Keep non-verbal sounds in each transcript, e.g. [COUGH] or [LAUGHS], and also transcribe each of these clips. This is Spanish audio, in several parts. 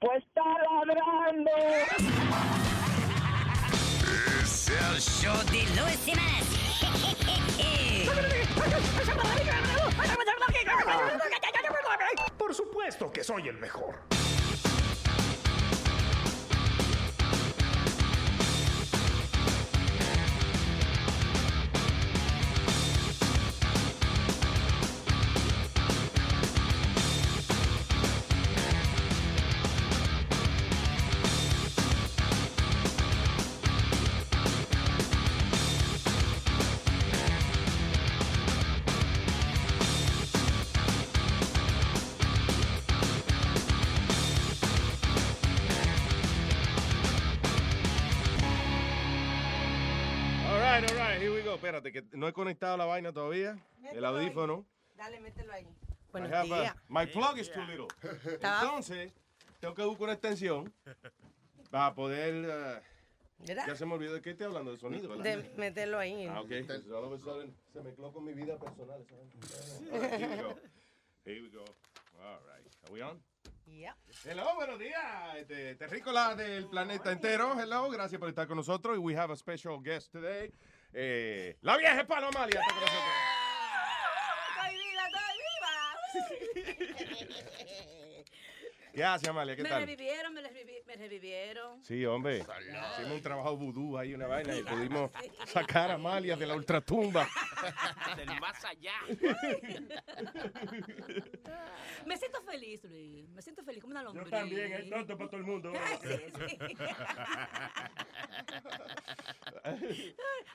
Pues está ladrando. Es el show de Luis Jiménez. Por supuesto que soy el mejor. No he conectado la vaina todavía. El audífono. Dale, mételo ahí. Buenos días. my plug is too little. [LAUGHS] Entonces, tengo que buscar una extensión [LAUGHS] para poder. uh, ya se me olvidó de qué estoy hablando, de sonido, ¿verdad? De meterlo ahí. Ah, ok. Entonces, all of a sudden, se mezcló con mi vida personal. ¿sabes? Here we go. [LAUGHS] Here we go. All right. Are we on? Yeah. Hello, buenos días. Este, terrícola del planeta entero. Hello, gracias por estar con nosotros. Y we have a special guest today. Eh, la vieja Palomalia. ¡Estoy viva, estoy viva! [LAUGHS] ¿Qué hace, Amalia? ¿Qué me tal? revivieron, me, revivi- me revivieron. Sí, hombre. Hicimos un trabajo vudú ahí, una vaina, y [LAUGHS] pudimos sacar a Amalia de la ultratumba. [LAUGHS] Del más allá. [LAUGHS] Me siento feliz, Luis. Me siento feliz como una lombriz. también, hay tonto para todo el mundo.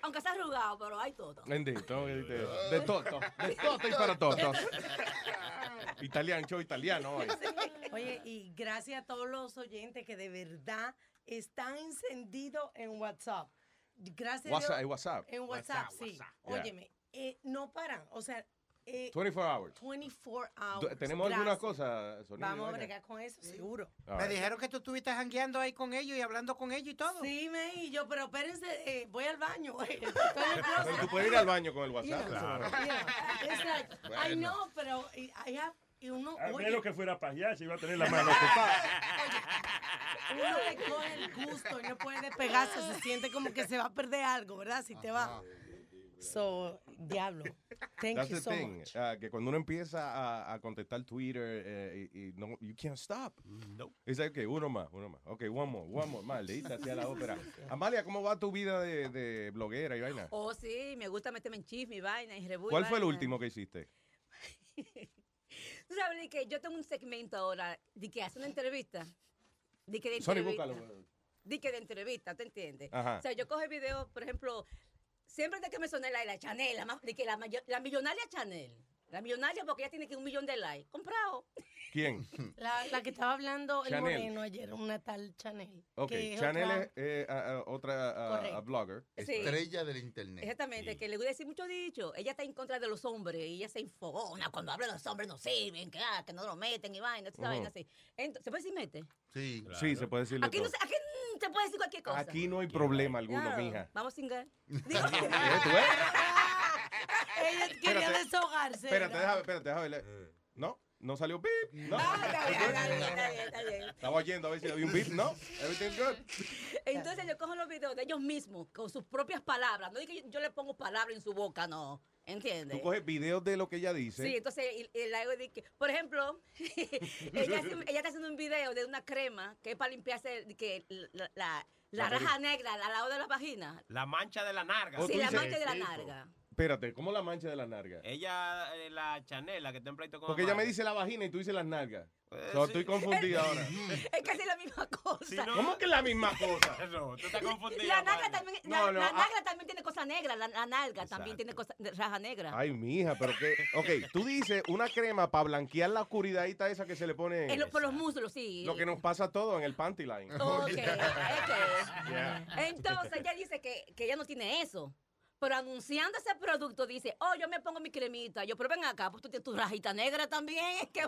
Aunque está arrugado, pero hay todo. Bendito, este, de toto, de toto y para totos. Italiano, show italiano hoy. Oye, y gracias a todos los oyentes que de verdad están encendidos en WhatsApp. Gracias a WhatsApp, Dios- WhatsApp. En WhatsApp, WhatsApp, sí. WhatsApp. Yeah. Óyeme, eh, no paran. O sea, eh, 24 hours. 24 Du- hours. ¿Tenemos alguna Gracias. cosa? Sonido, Vamos a bregar con eso, seguro. All Me dijeron que tú estuviste jangueando ahí con ellos y hablando con ellos y todo. Sí, me y yo, pero espérense, eh, voy al baño. [LAUGHS] Tú puedes ir al baño con el WhatsApp. yeah. It's like, I know, pero I I have, y uno, A oye, menos que fuera para allá, se iba a tener la mano ocupada. [LAUGHS] uno le coge el gusto y no puede despegarse, se siente como que se va a perder algo, ¿verdad? Si te va. So, diablo. Thank That's you the so thing. much. uh, que cuando uno empieza a, a contestar Twitter, eh, y, y no, you can't stop. No. Es like, okay, uno más, uno más. Ok, one more, one more. Maldita sea la ópera. Amalia, ¿cómo va tu vida de, de bloguera y vaina? Oh, sí, me gusta meterme en chisme y vaina y rebu y ¿Cuál fue el último que hiciste? [LAUGHS] Tú sabes Lee, que yo tengo un segmento ahora de que hace una entrevista. De que de Sorry, entrevista. búscalo. De que de entrevista, ¿te entiendes? Ajá. O sea, yo cojo videos, por ejemplo, siempre de que me soné la, la Chanel, la, de que la, la millonaria Chanel. La millonaria porque ella tiene que un millón de likes. Comprado. ¿Quién? [LAUGHS] La, la que estaba hablando el Chanel. moreno ayer, una tal Chanel. Ok, que es Chanel otra- es eh, a- a- otra a- a blogger. Sí. Estrella del internet. Exactamente, que le voy a decir mucho dicho. Ella está en contra de los hombres y ella se enfogona cuando habla de los hombres no sirven, que, ah, que no lo meten y vaina, esa Ujú. vaina así. Entonces, ¿Se puede decir mete? Sí. Sí, se puede decirle Aquí no, todo. se- aquí se puede decir cualquier cosa. Aquí no hay problema alguno, Claro. mija. Vamos sin [LAUGHS] ver. [LAUGHS] Ella quería Espérate. desahogarse. Espérate, déjame, espérate, déjame ver. ¿No? ¿No salió beep? ¿No? Está bien, está bien, está bien, está bien. Estaba oyendo a ver si había un beep. ¿No? Everything's good. Entonces yo cojo los videos de ellos mismos con sus propias palabras. No es que yo, yo le pongo palabras en su boca, no. ¿Entiendes? Tú coges videos de lo que ella dice. Sí, entonces y, y la hago de que, por ejemplo, [LAUGHS] ella, está haciendo un video de una crema que es para limpiarse que la, la, la La raja negra al lado de la vagina. La mancha de la narga. Sí, la mancha de la narga. Espérate, ¿cómo la mancha de las nalgas? Ella, eh, la Chanel, la que está en pleito con Porque ella me dice la vagina y tú dices las nalgas. Eh, So, sí. Estoy confundido [LAUGHS] ahora. Es casi la misma cosa. Si no- ¿Cómo que es la misma cosa? [LAUGHS] No, tú estás confundida. La nalga Amalia. también, No, la, no, la ah. nalga también tiene cosa negra, la, la nalga también tiene cosa de raja negra. Ay, mija, pero que. Ok, tú dices una crema para blanquear la oscuridadita esa que se le pone. En lo- por los muslos, sí. Lo que nos pasa a todos en el panty line. Ok, ok. [LAUGHS] Yeah. Entonces ella dice que, que ella no tiene eso. Pero anunciando ese producto dice, oh, yo me pongo mi cremita. Yo, pero ven acá, pues tú tienes tu rajita negra también. [LAUGHS] ¿Qué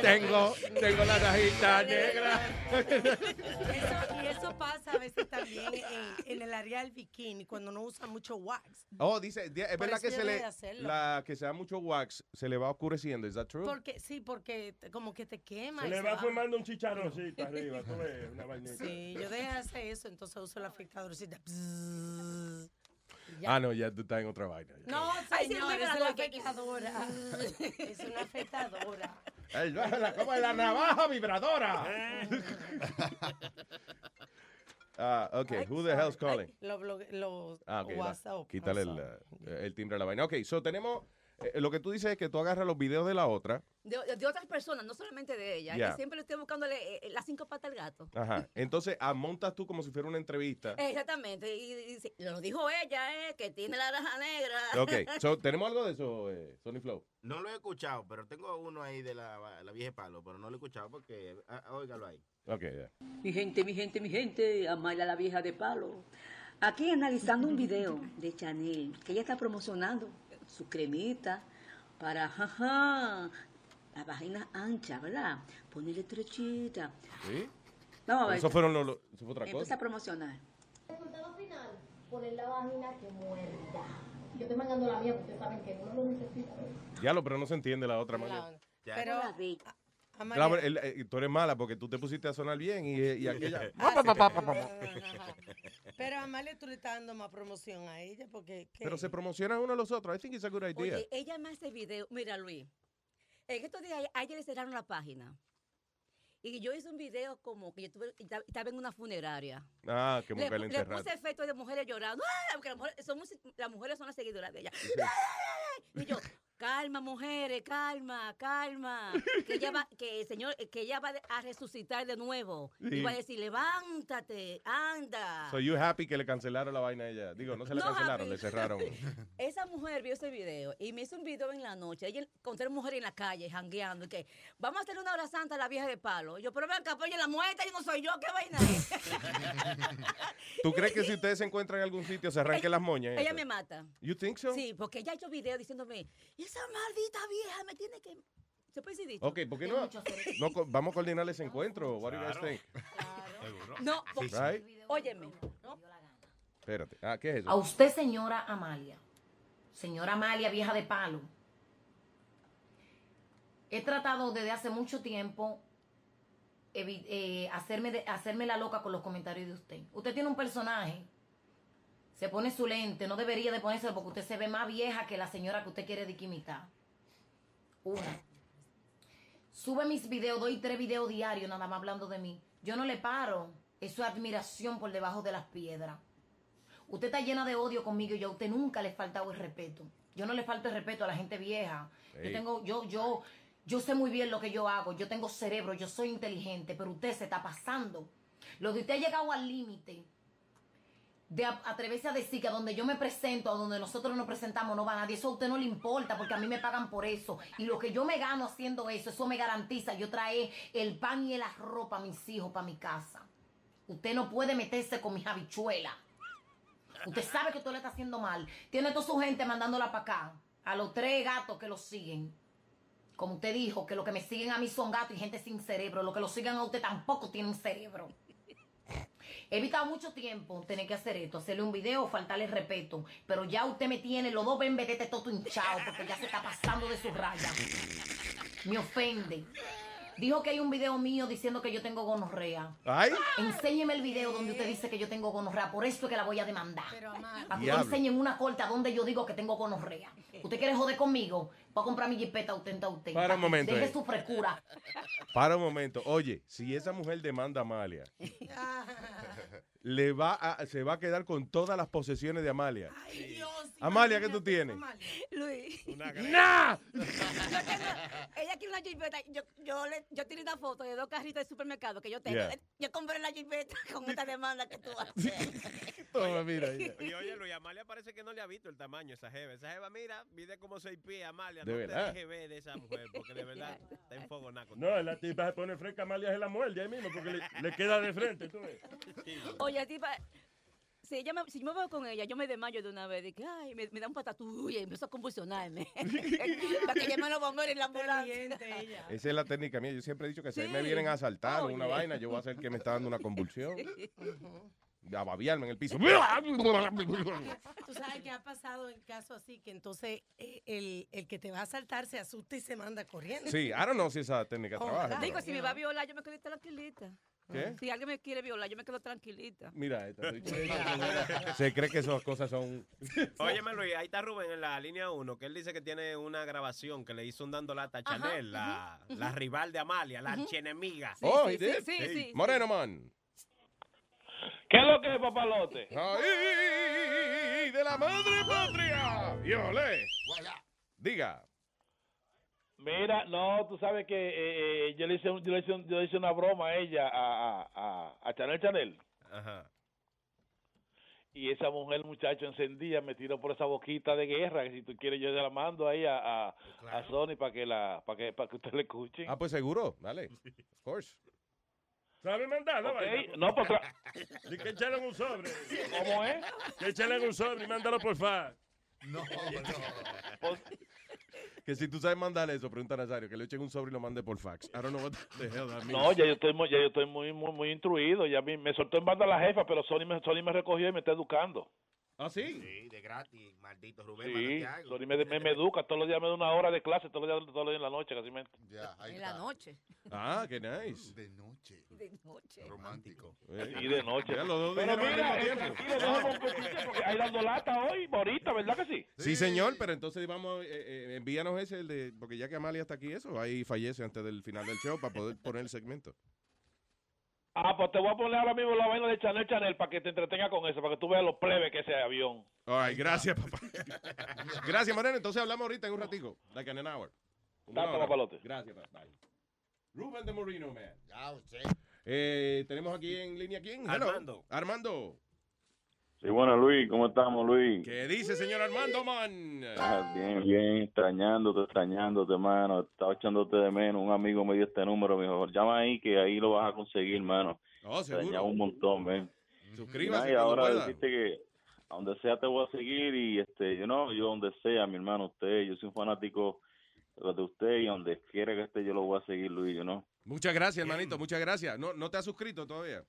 Tengo, tengo la rajita [LAUGHS] negra. Eso- y eso pasa a veces también en, en el área del bikini, cuando no usa mucho wax. Oh, dice, di- es Por verdad que se le. La que se da mucho wax se le va oscureciendo. ¿Es that true? Porque, sí, porque como que te quema. Se le se va va. formando un chicharroncito arriba, tú ves, una vainita. Sí, yo dejé de hacer eso, entonces uso la afectadorcita. Ah, no, ya tú estás en otra vaina. ya. No, señor, el [LAUGHS] es una afectadora. es una afectadora. Ay, la, como la navaja vibradora. [LAUGHS] Ah, ok, who the hell's calling? Los blog- los Ah, ok, da. WhatsApp. Quítale el, el timbre a la vaina. Ok, so tenemos, eh, lo que tú dices es que tú agarras los videos de la otra, De, de otras personas, no solamente de ella. Y siempre le estoy buscándole eh, las cinco patas al gato. ajá, entonces ah, montas tú como si fuera una entrevista. [LAUGHS] Exactamente. Y, y- y- lo dijo ella, eh, que tiene la raja negra. Ok, [LAUGHS] so, ¿tenemos algo de eso, eh, Sony Flow? No lo he escuchado, pero tengo uno ahí de la, la vieja palo, pero no lo he escuchado porque, ah, óigalo ahí. Ok, ya. Mi gente, mi gente, mi gente, Amaya la vieja de palo. Aquí analizando un video de Chanel que ella está promocionando su cremita para, jaja, la vagina ancha, ¿verdad? Ponerle estrechita. ¿Sí? Vamos a ver. Eso fueron los, los- eso fue otra Empieza cosa. a promocionar. Resultado final, poner la vagina que muerda. Yo estoy mangando la mía, porque ustedes saben que uno lo necesita. ¿verdad? Diablo, pero no se entiende la otra manera. Pero, a- Amalia- Claro, el- eh, tú eres mala porque tú te pusiste a sonar bien y, y aquella... [LAUGHS] Pero a Amalia tú le estás dando más promoción a ella porque... ¿qué? Pero se promocionan uno a los otros. I think it's a good idea. Oye, ella me hace video. Mira, Luis. En estos días, a ella le cerraron la página. Y yo hice un video como que yo estuve- estaba en una funeraria. Ah, que Le, mujer le enterraron. puse efectos de mujeres llorando. ¡Ay! Porque las mujeres son, las mujeres son las seguidoras de ella. [LAUGHS] Y yo, calma, mujeres, calma, calma. Que ella va, que el Señor, que ella va a resucitar de nuevo. Sí. Y va a decir, levántate, anda. So you happy que le cancelaron la vaina a ella. Digo, no se la No cancelaron, happy. le cerraron. [LAUGHS] Esa mujer vio ese video y me hizo un video en la noche. Ella con tres mujeres en la calle, jangueando. y Que vamos a hacer una hora santa a la vieja de palo. Y yo, pero ven acá, pues, la muerta, yo no soy yo, ¿qué vaina es? [LAUGHS] ¿Tú crees que si ustedes se encuentran en algún sitio se arranquen las moñas? Ella me mata. You think so? Sí, porque ella ha hecho video diciéndome, esa maldita vieja me tiene que. ¿Se puede decir dicho? Ok, ¿por qué no? no vamos a coordinar ese encuentro. What do you guys Claro. No, porque- Right? óyeme. ¿no? Espérate. Ah, ¿qué es eso? A usted, señora Amalia, señora Amalia, vieja de palo, he tratado desde hace mucho tiempo eh, hacerme, de- hacerme la loca con los comentarios de usted. Usted tiene un personaje, se pone su lente, no debería de ponérselo porque usted se ve más vieja que la señora que usted quiere diquimitar. Una. Sube mis videos, doy tres videos diarios nada más hablando de mí. Yo no le paro. Eso es admiración por debajo de las piedras. Usted está llena de odio conmigo y yo a usted nunca le he faltado el respeto. Yo no le falto el respeto a la gente vieja. Yo tengo, yo, yo, yo sé muy bien lo que yo hago. Yo tengo cerebro, yo soy inteligente, pero usted se está pasando. Lo de usted ha llegado al límite de a- atreverse a decir que a donde yo me presento, a donde nosotros nos presentamos, no va nadie. Eso a usted no le importa porque a mí me pagan por eso. Y lo que yo me gano haciendo eso, eso me garantiza yo traer el pan y el arroz para mis hijos, para mi casa. Usted no puede meterse con mis habichuelas. Usted sabe que usted le está haciendo mal. Tiene toda su gente mandándola para acá. A los tres gatos que lo siguen. Como usted dijo, que los que me siguen a mí son gatos y gente sin cerebro. Los que lo sigan a usted tampoco tienen cerebro. He evitado mucho tiempo tener que hacer esto, hacerle un video, faltarle el respeto. Pero ya usted me tiene, los dos ven vedete todo hinchado porque ya se está pasando de su raya. Me ofende. Dijo que hay un video mío diciendo que yo tengo gonorrea. Ay. Enséñeme el video donde usted dice que yo tengo gonorrea. Por eso es que la voy a demandar. A que usted enseñe en una corta donde yo digo que tengo gonorrea. ¿Usted quiere joder conmigo? Voy a comprar mi jipeta autenta usted. Para un momento, Deje eh. su frescura. Para un momento. Oye, si esa mujer demanda a Amalia [LAUGHS] le va a, se va a quedar con todas las posesiones de Amalia. Ay, Dios. Amalia, ¿qué tú tienes? Luis. ¡Nah! Yo tengo- ella quiere una jipeta. Yo, yo, le, yo tiré una foto de dos carritos de supermercado que yo tengo. Yeah. Yo compré la jipeta [LAUGHS] con esta demanda que tú haces. [LAUGHS] Toma, mira. Y oye, Luis, Amalia parece que no le ha visto el tamaño a esa jeva. Esa jeva, mira, mide como seis pies, Amalia. De no verdad. te dejes ver de esa mujer, porque de verdad [LAUGHS] está en fuego naco. No, la tipa se pone fresca, Amalia se la muerde ahí mismo porque le, le queda de frente, tú ves. Oye, tipa, si, ella me, si yo me veo con ella, yo me desmayo de una vez. De que, ay, me, me da un patatú y empiezo a convulsionarme. [LAUGHS] Para que llamen a los bomberos en la ambulancia. Esa es la técnica mía. Yo siempre he dicho que si a mí me Sí. vienen a asaltar o una Oye. vaina, yo voy a hacer que me está dando una convulsión. A babiarme en el piso. Tú sabes que ha pasado en caso así, que entonces eh, el, el que te va a asaltar se asusta y se manda corriendo. Sí, I don't know si esa técnica trabaja. Digo, pero- si me va a violar, yo me quedo tranquilita. ¿Qué? Si alguien me quiere violar, yo me quedo tranquilita. Mira, esta, [LAUGHS] se cree que esas cosas son. [LAUGHS] Óyeme, Luis, ahí está Rubén en la línea 1, que él dice que tiene una grabación que le hizo un dando lata a Chanel, la, la rival de Amalia, la archienemiga. oh, he did? Moreno Man. ¿Qué es lo que es, papalote? ¡Ay, de la madre patria! ¡Yole! Diga. Mira, no, tú sabes que eh, eh, yo, le hice, un- yo, le hice un- yo le hice una broma a ella, a, a, a, a Chanel Chanel. Ajá. Y esa mujer, muchacho, encendía, me tiró por esa boquita de guerra. Que si tú quieres, yo se la mando ahí a, a, a Sony para que la para que, para que usted le escuche. Ah, pues seguro. Dale. Of course. ¿Sabe mandar? Ok, vaina? no, pues tra- [LAUGHS] Di que echale en un sobre. ¿Cómo es? Que echale en un sobre y mándalo por fax. No, [LAUGHS] Que si tú sabes mandar eso, pregunta a Nazario, que le echen un sobre y lo mande por fax. I don't know what the hell. No, ya yo estoy muy, ya yo estoy muy, muy, muy instruido. Ya me, me soltó en banda la jefa, pero Sony me, Sony me recogió y me está educando. ¿Ah, sí? Sí, de gratis, maldito Rubén. Sí. Sony me, me, me educa. Todos los días me da una hora de clase, todos los días, todos los días en la noche, casi me. En la noche. Ah, qué nice. De noche. De noche. Romántico. Y de noche. Ya los dos Pero mira, eh, tiempo. tranquilo, déjame un poquito, porque hay dando lata hoy, ahorita, ¿verdad que sí? Sí, señor, pero entonces vamos, eh, eh, envíanos ese, el de, porque ya que Amalia está aquí, eso, ahí fallece antes del final del show para poder poner el segmento. Ah, pues te voy a poner ahora mismo la vaina de Chanel Chanel para que te entretenga con eso, para que tú veas los plebes que ese avión. Ay, gracias, papá. [LAUGHS] gracias, Moreno. Entonces hablamos ahorita en un ratico, like in an hour. Date, hora. papalote. Gracias, papá. Rubén de Moreno, man. Ya usted. Eh, tenemos aquí en línea quién? Hello. Armando. Armando. Sí, bueno, Luis, ¿cómo estamos, Luis? ¿Qué dice, señor Armando, man? Ah, bien, bien, extrañándote, extrañándote, hermano. Estaba echándote de menos. Un amigo me dio este número, me dijo, llama ahí que ahí lo vas a conseguir, hermano. Oh, extrañaba un montón, ven. Suscríbase y ahora pueda. decirte que a donde sea te voy a seguir y este, yo no, yo donde sea, mi hermano, usted, yo soy un fanático de usted y donde quiera que esté yo lo voy a seguir, Luis, yo no. Muchas gracias, hermanito, muchas gracias. ¿No, no te has suscrito todavía?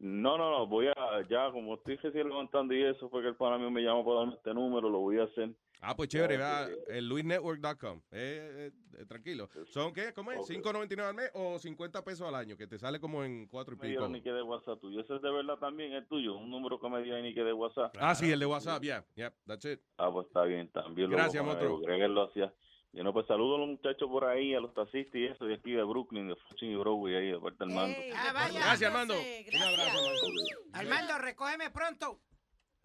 No, no, no, voy a, ya como estoy recién levantando y eso fue que el pana mío me llamó para darme este número, lo voy a hacer. Ah, pues chévere, va, el luisnetwork.com. Eh, eh, eh, tranquilo. ¿Son qué? ¿Cómo es? Ok. ¿5.99 al mes o 50 pesos al año? Que te sale como en cuatro y me pico. ni que de WhatsApp tuyo. Ese es de verdad también el tuyo, un número que me dio ni que de WhatsApp. Ah, sí, el de WhatsApp, ya. Yeah, that's it. Ah, pues está bien, también lo Gracias, voy a poner, monstruo. Creo que él lo hacía. Yo no, pues saludo a los muchachos por ahí, a los taxistas y eso, de aquí de Brooklyn, de Flushing y Broadway, ahí de parte del mando. Ah, vaya. Gracias, Armando. Un abrazo, Armando. Armando, recógeme pronto.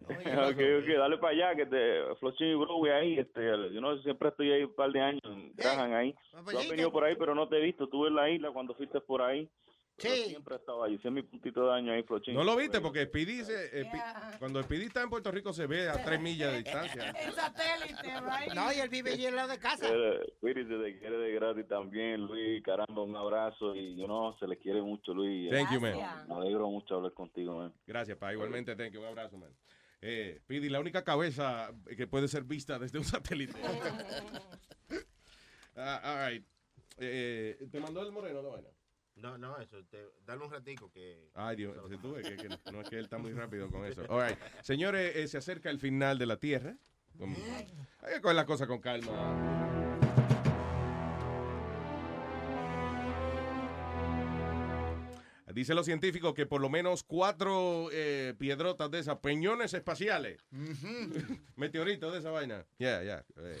[LAUGHS] ok, ok, dale para allá, que te Flushing y Broadway ahí, este, yo no siempre estoy ahí un par de años, trabajan ahí. Tú has venido por ahí, pero no te he visto, tú en la isla cuando fuiste por ahí. Pero Sí. Siempre estaba ahí, es mi puntito de año ahí, Flushing. No lo viste porque Speedy, se, eh, Pi- cuando Speedy está en Puerto Rico se ve a tres millas de distancia. [LAUGHS] El satélite, right? No, y él vive allí al lado de casa. Eh, Cuídese, te quiere de gratis también, Luis. Caramba, un abrazo y yo no, se le quiere mucho, Luis. Thank you, man. Me alegro mucho hablar contigo, man. Gracias, pa. Igualmente, thank you. Un abrazo, man. Eh, Speedy, la única cabeza que puede ser vista desde un satélite. [LAUGHS] Ah, all right. Eh, ¿Te mandó el moreno la vaina? No, no, eso, te, dale un ratico que... Ay, Dios, si tú ves que, que no es que él está muy [LAUGHS] rápido con eso. All right. Señores, eh, se acerca el final de la Tierra. Como- Hay que coger la cosa con calma. Dice los científicos que por lo menos cuatro eh, piedrotas de esas, peñones espaciales, [LAUGHS] meteoritos de esa vaina, ya, ya, eh,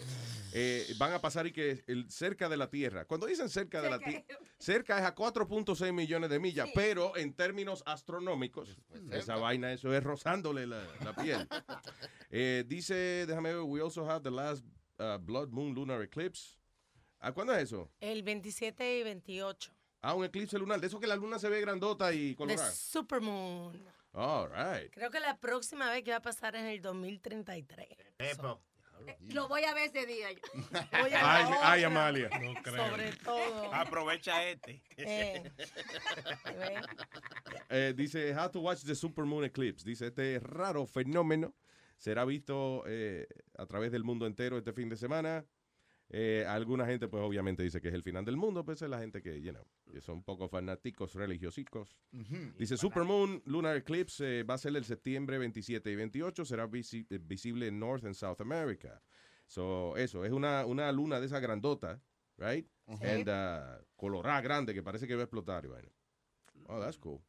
eh, van a pasar y que el- cerca de la Tierra. Cuando dicen cerca de la Tierra, cerca es a 4.6 millones de millas, pero en términos astronómicos, esa vaina, eso es rozándole la, la piel. [LAUGHS] Eh, dice, déjame ver, we also have the last uh, blood moon lunar eclipse. ¿A cuándo es eso? El 27 y 28. Ah, un eclipse lunar. De eso que la luna se ve grandota y De colorada. Supermoon. All right. Creo que la próxima vez que va a pasar es en el 2033. Lo voy a ver ese día. yo. [LAUGHS] Voy a Ay, ay. Amalia. Sobre todo. Aprovecha este. Eh. [LAUGHS] Eh, dice, how to watch the supermoon eclipse. Dice, este raro fenómeno será visto eh, a través del mundo entero este fin de semana. Eh, alguna gente, pues obviamente dice que es el final del mundo, pues es la gente que, you know, que son un poco fanáticos religiosicos. Dice, Supermoon Lunar Eclipse eh, va a ser el septiembre 27 y 28, será visi- eh, visible en North and South America. So, eso, es una, una luna de esa grandota, right? Ujú. And uh, colorada grande que parece que va a explotar vaina. Oh, that's cool.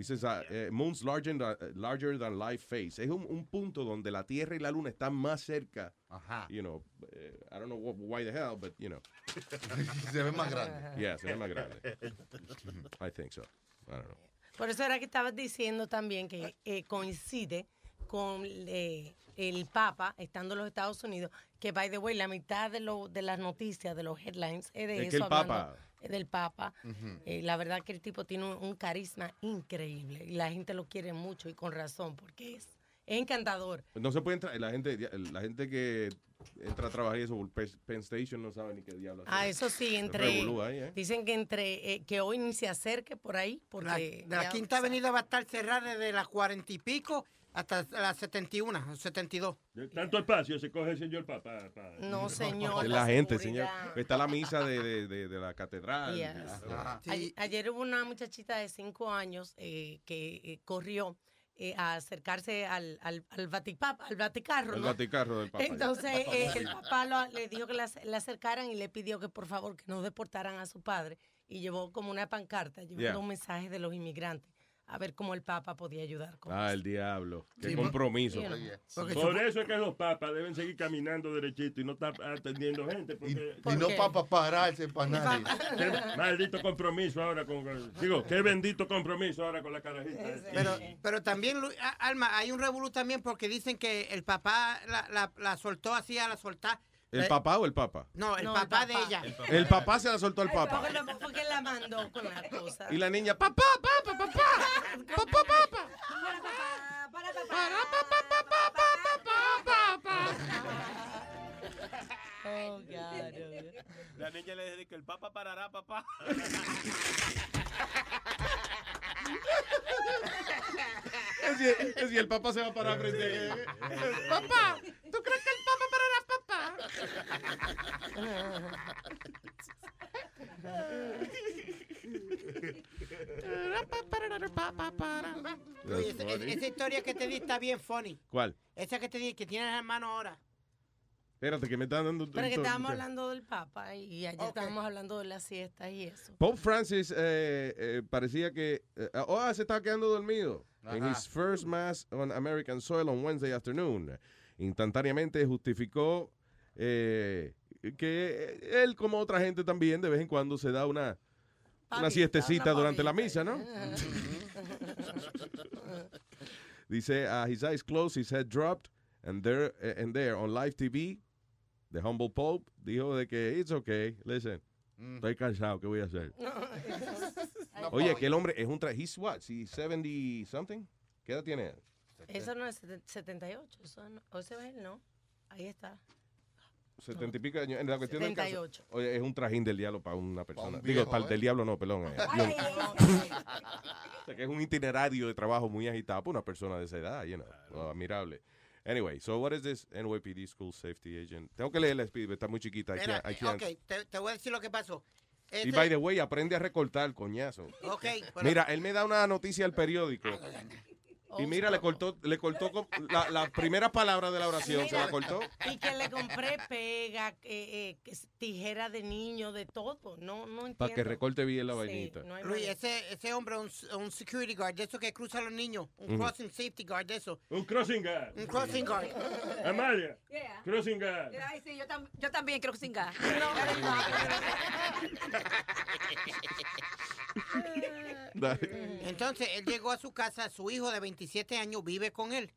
Dice, uh, eh, Moon's larger than, larger than life face. Es un, un punto donde la Tierra y la Luna están más cerca. You know, eh, I don't know wh- why the hell, but you know. [LAUGHS] Se ve más grande. Yeah, se ve más grande. I think so. I don't know. Por eso era que estabas diciendo también que eh, coincide con eh, el Papa estando en los Estados Unidos, que by the way, la mitad de, lo, de las noticias, de los headlines, es de Es eso que el hablando, Papa- del Papa. Eh, la verdad que el tipo tiene un, un carisma increíble y la gente lo quiere mucho y con razón, porque es, es encantador. No se puede entrar, la gente, la gente que entra a trabajar y eso por Penn Station no sabe ni qué diablo. Ah, eso sí, entre ahí, ¿eh? dicen que entre eh, que hoy ni se acerque por ahí La, porque la Quinta. Avenida va a estar cerrada desde las cuarenta y pico hasta las 71, 72. Tanto espacio se coge el señor papá. pa- No, [LAUGHS] señor. Es la gente, señor. Está la misa de, de, de, de la catedral. Yes. Ayer hubo una muchachita de cinco años eh, que eh, corrió eh, a acercarse al, al, al, Vaticap- al Vaticarro, ¿no? Vaticarro del Papa. Entonces eh, el papá lo- le dijo que la, le acercaran y le pidió que por favor que no deportaran a su padre y llevó como una pancarta, llevando Yeah. un mensaje de los inmigrantes a ver cómo el Papa podía ayudar con Ah, el diablo. Qué Sí, compromiso. Por eso es que los papas deben seguir caminando derechito y no estar atendiendo gente. Porque, Y no para pararse para nadie. Qué maldito compromiso ahora con. Digo, qué bendito compromiso ahora con la carajita. Pero, pero también, Alma, hay un revolú también porque dicen que el papá la, la, la soltó así a la soltar. ¿El Eh, papá o el papa? No, el No, papá el de papá. ella. El papá se la soltó al papa. Porque, la- porque la mandó con la cosa. Y la niña, papá, papá, papá. Papá, papá. Oh, God. La niña le dice que el papá parará, papá. Es decir, el papá se va a parar frente a ella. Papá, ¿tú crees que el papá Oye, esa, esa- historia que te di está bien funny. ¿Cuál? Esa que te di, que tienes hermano ahora. Espérate, que me están dando... Pero que estábamos hablando del Papa y ayer estábamos hablando de las siestas y eso. Pope Francis eh, eh, parecía que... eh, oh, se estaba quedando dormido. En his first mass on American soil on Wednesday afternoon. Instantáneamente justificó eh, que él, como otra gente también, de vez en cuando se da una, una siestecita una durante la misa, ¿no? [LAUGHS] Dice, uh, his eyes closed, his head dropped, and there, and there on live TV, the humble Pope dijo de que it's okay, listen, estoy cansado, ¿qué voy a hacer? [LAUGHS] Oye, que el hombre es un tra he's what, he's 70 something? ¿Qué edad tiene? Eso no es seten- 78, eso no, o ese es él, ¿no? Ahí está. 70 y pico de años. En la cuestión del caso, 78. oye, es un trajín del diablo para una persona. un Digo, viejo, para el ¿eh? del diablo no, perdón. eh, Ay, O sea, que es un itinerario de trabajo muy agitado para una persona de esa edad, you know, oh, admirable. Anyway, so what is this NYPD School Safety Agent? Tengo que leerla, Speed, está muy chiquita. I Espera, can't- I can't. ok, te, te voy a decir lo que pasó. Y Este- by the way, aprende a recortar, coñazo. Ok, pero- Mira, él me da una noticia al periódico Y mira, le cortó, le cortó la, la primera palabra de la oración, se la cortó. Y que le compré pega, eh, eh, tijera de niño, de todo. No, no entiendo. Para que recorte bien la Sí, vainita. no hay Luis, ese, ese hombre es un, un security guard, de eso que cruza a los niños. Un crossing safety guard, de eso. Un crossing guard. Un crossing guard. [LAUGHS] Amalia. Yeah. Crossing guard. Ay, sí, yo, tam- yo también creo que sin gas. [LAUGHS] Entonces, él llegó a su casa, su hijo de 27 años vive con él.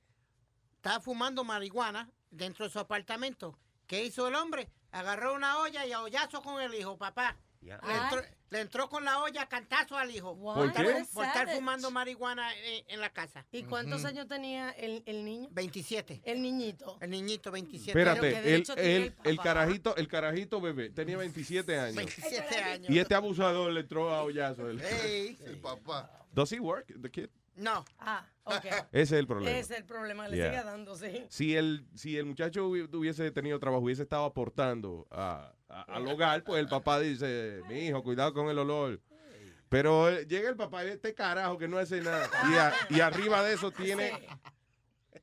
Está fumando marihuana dentro de su apartamento. ¿Qué hizo el hombre? Agarró una olla y a hoyazo con el hijo, papá. Le entró, le entró con la olla a cantazo al hijo. ¿Por Por qué? estar- Por estar Savage. fumando marihuana en, en la casa. ¿Y cuántos años tenía el, el niño? 27. El niñito. El niñito, 27. Espérate, el, el, el carajito, el carajito bebé tenía 27 años. 27 años. Y este abusador le entró a hoyazo. él. Ey. papá. Does he work, the kid? No. Ah, [LAUGHS] Ese es el problema. Ese es el problema, le Yeah. sigue dando, sí. Si el, si el muchacho hubi- hubiese tenido trabajo, hubiese estado aportando a- a- al hogar, pues el papá dice, mi hijo, cuidado con el olor. Pero eh, llega el papá, este carajo que no hace nada. Y, a- y arriba de eso tiene,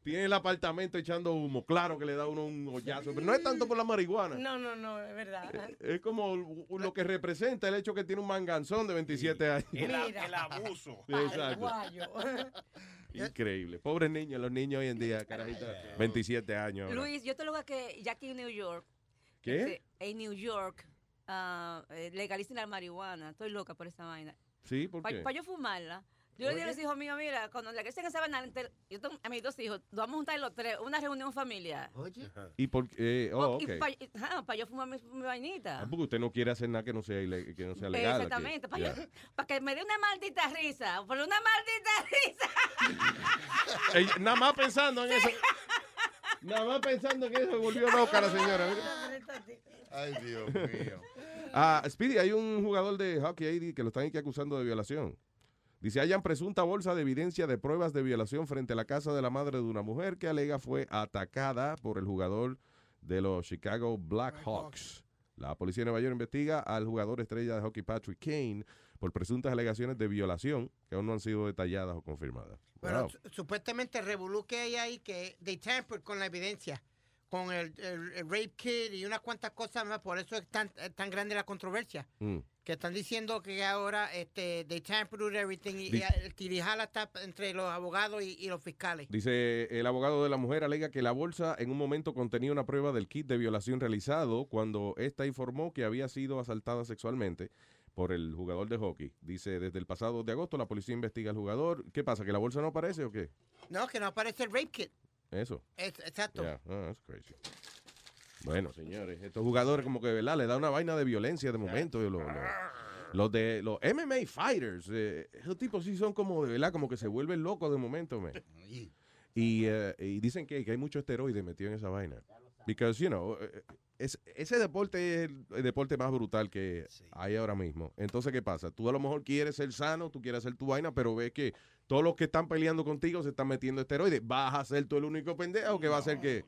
tiene el apartamento echando humo. Claro que le da uno un hoyazo, pero no es tanto por la marihuana. No, no, no, es verdad. Es como lo que representa el hecho que tiene un manganzón de 27 años. El, el abuso. Exacto. [LAUGHS] Paraguayo. Increíble. Pobres niños, los niños hoy en día, carajita, 27 años. ahora. Luis, yo te lo digo que ya aquí en New York, ¿Qué? este, en New York, ah, eh, legalicen la marihuana. Estoy loca por esa vaina. Sí, ¿por Para qué? yo fumarla. Yo le digo a los hijos míos, mira, cuando legalicen esa vaina, entre- yo tengo a mis dos hijos, nos vamos a juntar los tres, una reunión familiar. Oye. ¿Y por qué? eh, oh, ok. para yo fumar mi, mi vainita. Ah, porque usted no quiere hacer nada que no sea, que no sea legal. Exactamente, para Ya. que me dé una maldita risa, por una maldita [LAUGHS] risa. Ella- nada más pensando en eso. Nada más pensando en eso, volvió loca la señora. mira. Ay, Dios mío. Ah, Speedy, hay un jugador de hockey ahí que lo están aquí acusando de violación. Dice, hayan presunta bolsa de evidencia de pruebas de violación frente a la casa de la madre de una mujer que alega fue atacada por el jugador de los Chicago Blackhawks. La policía de Nueva York investiga al jugador estrella de hockey Patrick Kane por presuntas alegaciones de violación que aún no han sido detalladas o confirmadas. Bueno, Wow. supuestamente revolú que hay ahí que they tampered con la evidencia, con el, el- el rape kit y unas cuantas cosas más, por eso es tan, tan grande la controversia. Mm. Que están diciendo que ahora este, they tampered everything y, y el tirijala está entre los abogados y, y los fiscales. Dice, el abogado de la mujer alega que la bolsa en un momento contenía una prueba del kit de violación realizado cuando ésta informó que había sido asaltada sexualmente por el jugador de hockey. Dice, desde el pasado de agosto la policía investiga al jugador. ¿Qué pasa? ¿Que la bolsa no aparece o qué? No, que no aparece el rape kit. Eso. Es- exacto. Yeah, ah, that's crazy. Bueno, señores, estos jugadores como que, ¿verdad? Le da una vaina de violencia de momento. Los, los- los de los MMA fighters, eh, esos tipos sí son como, de verdad, como que se vuelven locos de momento, man. Y, eh, y dicen que, que hay mucho esteroide metido en esa vaina. Because, you know, eh, es, ese deporte es el, el deporte más brutal que hay ahora mismo. Entonces, ¿qué pasa? Tú a lo mejor quieres ser sano, tú quieres hacer tu vaina, pero ves que todos los que están peleando contigo se están metiendo esteroides. ¿Vas a ser tú el único pendejo que va a ser que,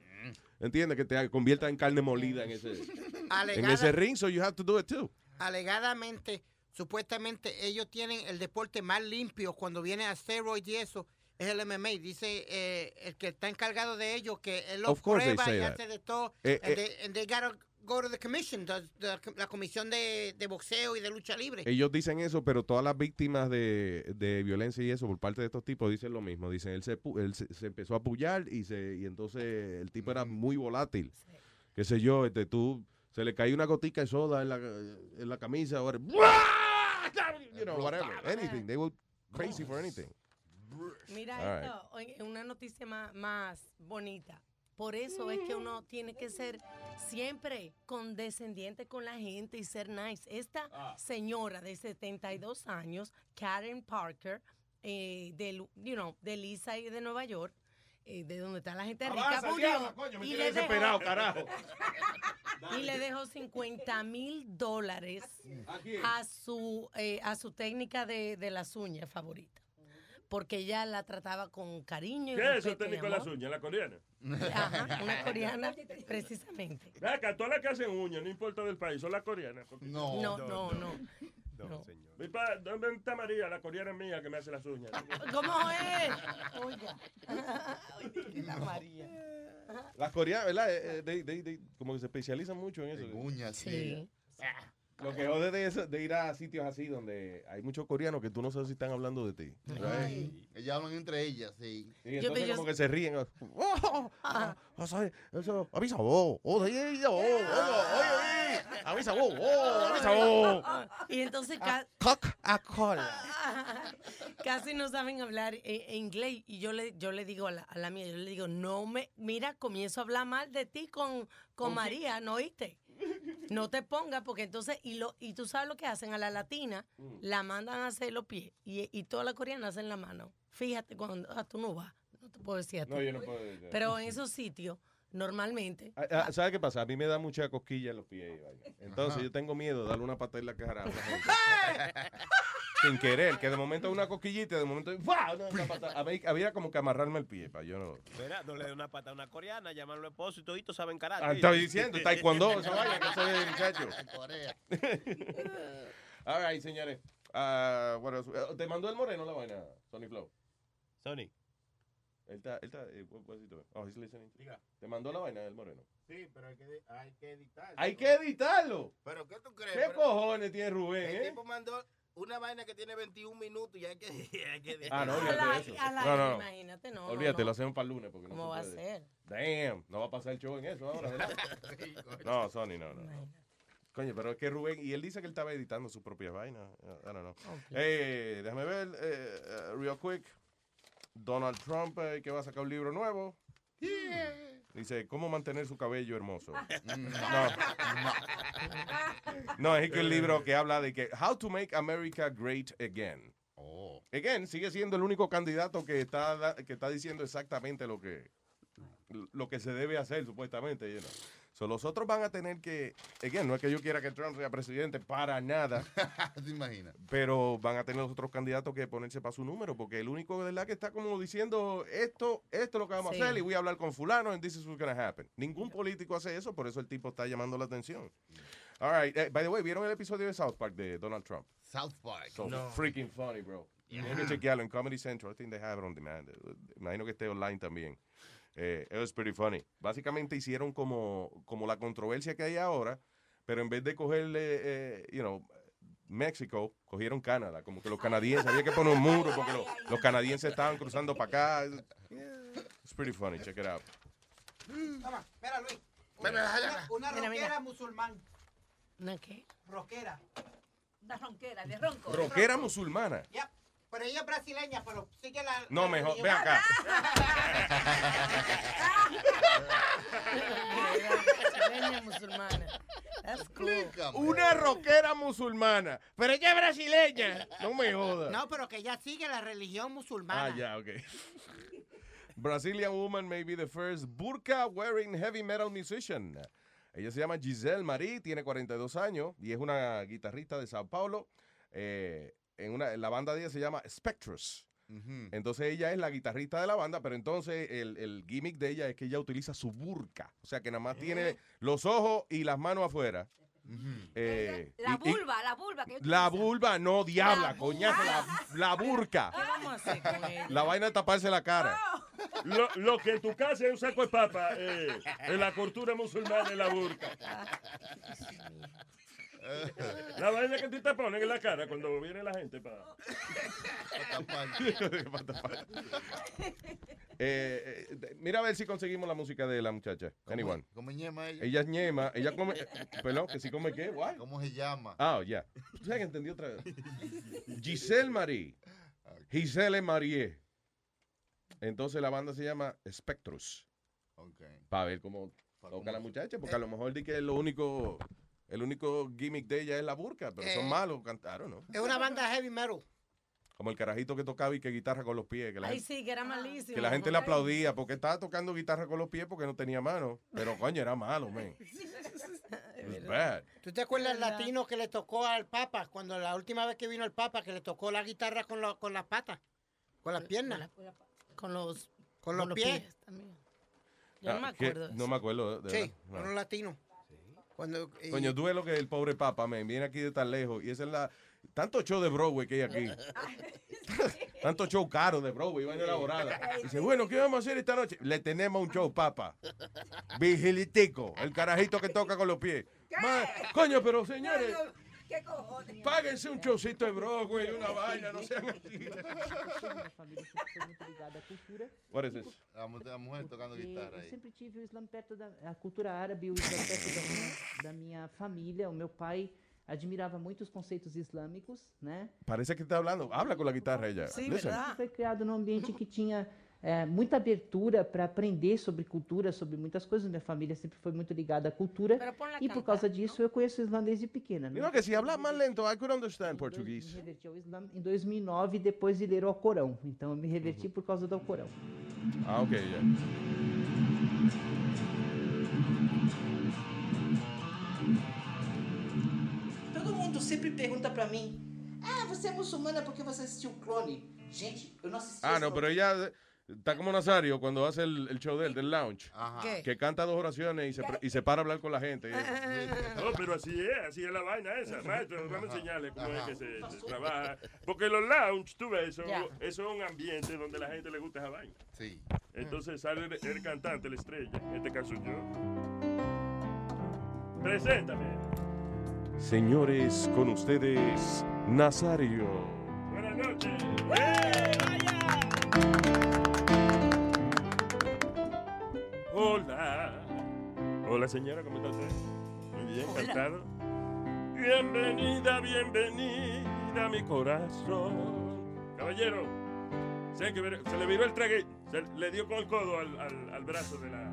entiendes? Que te convierta en carne molida en ese, en Alegada- ese ring, so you have to do it too. alegadamente, supuestamente ellos tienen el deporte más limpio cuando viene a steroids y eso, es el MMA. Dice eh, el que está encargado de ellos que él lo Of course they prueba y that. hace de todo. Eh, and, eh. they, and they gotta go to the commission, the- the- la comisión de, de boxeo y de lucha libre. Ellos dicen eso, pero todas las víctimas de, de violencia y eso por parte de estos tipos dicen lo mismo. Dicen, él se, pu- él se, se empezó a apoyar y, se, y entonces el tipo era muy volátil. Qué sé yo, este, tú, se le caía una gotica de soda en la, en la camisa, ahora, you know, whatever, anything. They were crazy for anything. Mira All right. esto, oye, una noticia más, más bonita. Por eso es que uno tiene que ser siempre condescendiente con la gente y ser nice. Esta Ah. señora de 72 años, Karen Parker, eh, de, you know, de Lisa y de Nueva York, eh, de donde está la gente rica, Avanza, murió diabla, coño, me y, le dejó, carajo. [LAUGHS] y le dejó 50 mil dólares ¿A su, eh, a su técnica de, de las uñas favorita. Porque ella la trataba con cariño. y ¿Qué es y técnico de las uñas? ¿La coreana? Ajá, una [LAUGHS] coreana, precisamente. Acá, todas las que hacen uñas, no importa del país, son las coreanas. No, no, no. No, señor. Mi pa- ¿Dónde está María, la coreana mía que me hace las uñas? [LAUGHS] ¿Cómo es? Oiga. [LAUGHS] La María. Las coreanas, ¿verdad? Eh, eh, they- they- they como que se especializan mucho en eso. uñas, Sí. Lo que jode de, eso, de ir a sitios así donde hay muchos coreanos que tú no sabes si están hablando de ti. Ellas hablan entre ellas, sí. Y entonces yo- como que se ríen. Oh, ah, ah, ¿sabes? Eso, avisa vos. Oh, oh, oye, oye, avisa vos. Oh, avisa vos. Y entonces ca- Coca-Cola. [LAUGHS] casi no saben hablar eh, inglés. Y yo le, yo le digo a la, a la mía, yo le digo, no me, mira, comienzo a hablar mal de ti con, con María, ¿no oíste? No te pongas, porque entonces, y lo y tú sabes lo que hacen a la latina, Mm. la mandan a hacer los pies y, y todas las coreanas hacen la mano. Fíjate, cuando ah, tú no vas, no te puedo decir a ti. No, yo no puedo decir. Pero en esos sitios, normalmente, Ah, ah, ¿Sabes qué pasa? A mí me da mucha cosquilla en los pies. y vaina. Entonces Ajá. yo tengo miedo de darle una patada en la cara a una [LAUGHS] gente. Sin querer, que de momento una cosquillita y de momento mí había como que amarrarme el pie para yo no. Mira, no le dé una pata a una coreana, llamarlo esposo y toditos saben karate. Ah, estoy diciendo, taekwondo, esa vaina que se ve, muchacho. Corea. [LAUGHS] All right, señores. Ah, what else? Eh, ¿Te mandó el moreno la vaina, Sony Flow? Sony. Él está, él está, eh? Oh, he's listening. Diga. ¿Te mandó la vaina del moreno? Sí, pero hay que, hay que editarlo. Hay que editarlo. ¿Pero qué tú crees? ¿Qué Pero cojones tiene Rubén, El eh? tipo mandó una vaina que tiene 21 minutos y hay que, [LAUGHS] hay que. Ah, no, olvídate eso. No, aire, no, no. imagínate, no. Olvídate, no. lo hacemos para el lunes. Porque no ¿Cómo va a ser? Damn, no va a pasar el show en eso ahora, ¿verdad? [LAUGHS] Sí, no, Sony, no, no. Coño, pero es que Rubén, y él dice que él estaba editando sus propias vainas. I don't know. Eh, déjame ver, eh, eh, real quick. Donald Trump, eh, que va a sacar un libro nuevo. Dice, ¿cómo mantener su cabello hermoso? [LAUGHS] No. No, es que el libro que habla de que How to Make America Great Again. Oh. Again, sigue siendo el único candidato que está, que está diciendo exactamente lo que, lo que se debe hacer, supuestamente. You know. So, los otros van a tener que, again, no es que yo quiera que Trump sea presidente para nada, [LAUGHS] ¿Te imaginas? pero van a tener los otros candidatos que ponerse para su número, porque el único de verdad que está como diciendo esto, esto es lo que vamos Sí. a hacer y voy a hablar con fulano and this is what's gonna happen. Ningún político hace eso, por eso el tipo está llamando la atención. All right, eh, by the way, ¿vieron el episodio de South Park de Donald Trump? South Park. So No. freaking funny, bro. Tienen que chequearlo en Comedy Central. I think they have it on demand. Imagino que esté online también. Eh, it was pretty funny. Básicamente hicieron como, como la controversia que hay ahora, pero en vez de cogerle, eh, you know, México, cogieron Canadá. Como que los canadienses, había que poner un muro porque los, los canadienses estaban cruzando para acá. It's pretty funny. Check it out. Toma, espera, Luis. Una Mira, rockera mira. musulmán. ¿No qué? Rockera. Una ronquera, de ronco. Rockera musulmana. Ya. Pero ella es brasileña, pero sigue la. No, la mejor. Ve acá. Brasileña musulmana. That's cool. Explícame. Una rockera musulmana. Pero ella es brasileña. No me jodas. No, pero que ella sigue la religión musulmana. Ah, ya, ok. Brazilian woman may be the first burqa wearing heavy metal musician. Ella se llama Giselle Marie, tiene 42 años y es una guitarrista de Sao Paulo. Eh, en una, la banda de ella se llama Spectrus. Entonces ella es la guitarrista de la banda, pero entonces el, el gimmick de ella es que ella utiliza su burka. O sea que nada más tiene los ojos y las manos afuera. Eh, La y- y- vulva, la vulva. que la vulva, no, diabla, coñazo, la, la burka. ¿Qué vamos a hacer con ella? La vaina de taparse la cara. Lo, lo que en tu casa es un saco de papa, eh, en la cultura musulmana es la burka. [LAUGHS] La vaina que tú te pones en la cara cuando viene la gente para... Pa' tapar. [LAUGHS] Eh, eh, mira a ver si conseguimos la música de la muchacha. Anyone. ¿Cómo se llama ella? Ella es ñema. Ella come. eh, Perdón, que si come qué? What? ¿Cómo se llama? Ah, ya. ¿Tú sabes que entendí otra vez? Giselle Marie. Giselle Marie. Entonces la banda se llama Spectrus. Ok. Para ver cómo toca la muchacha, porque a lo mejor di que lo único. El único gimmick de ella es la burka, pero son Eh. malos, cantaron, ¿no? Es una banda heavy metal. Como el carajito que tocaba y que guitarra con los pies. Que la Ay, gente- sí, que era malísimo. Que la gente le aplaudía porque estaba tocando guitarra con los pies porque no tenía mano. Pero coño, era malo, man. [LAUGHS] It was bad. ¿Tú te acuerdas del latino que le tocó al Papa cuando la última vez que vino el Papa que le tocó la guitarra con, lo- con las patas, con las piernas, Con los, con los pies? también. Yo no me Ah, ¿qué? acuerdo. de No me acuerdo. de Sí, con un latino. Cuando, y- Coño, tú ves lo que el pobre papa, man, viene aquí de tan lejos y esa es la, tanto show de Broadway que hay aquí. [LAUGHS] Tanto show caro de Broadway, vaina elaborada. Dice, bueno, ¿qué vamos a hacer esta noche? Le tenemos un show, papa. Vigilitico, el carajito que toca con los pies. Ma- coño, pero señores, ¿Qué cojones? páguense un showcito de Broadway, una vaina, no sean así. Minha família sempre foi muito ligada à cultura. What is this? A mu- a mulher tocando guitarra eu sempre tive o Islã perto da a cultura árabe, o Islã perto da minha, da minha família. O meu pai admirava muito os conceitos islâmicos, né? Parece que está hablando. Habla con la guitarra ella. Listen. Isso foi criado num ambiente que tinha eh, muita abertura para aprender sobre cultura, sobre muitas coisas. Minha família sempre foi muito ligada à cultura. E por causa disso, eu conheço o Islã desde pequena. né? Digo que si hablas más lento, I could understand Portuguese. Me reverti ao Islã em 2009, depois de ler o Alcorão. Então, eu me reverti por causa do Alcorão. Ah, ok, ya. Todo mundo sempre pergunta pra mim: Ah, você é muçulmana porque você assistiu o clone? Gente, eu não assisti. Ah, ella eh, está como Nazario cuando hace el, el show del, del lounge. ¿Qué? Que canta dos oraciones y se, y se para a hablar con la gente. y eso. No, pero así es, así es la vaina esa, maestro. Vamos a enseñarle cómo es que se, se trabaja. Porque los lounge, tú ves, eso, Ya. eso es un ambiente donde la gente le gusta esa vaina. Sí. Entonces sale el, el cantante, la estrella, en este caso yo. Preséntame. Señores, con ustedes, Nazario. Buenas noches. ¡Eh, Hola. Hola, señora, ¿cómo está usted? Muy bien, encantado. Bienvenida, bienvenida a mi corazón. Caballero, ver- se le viró el trague, se le dio con el codo al, al- al brazo de la.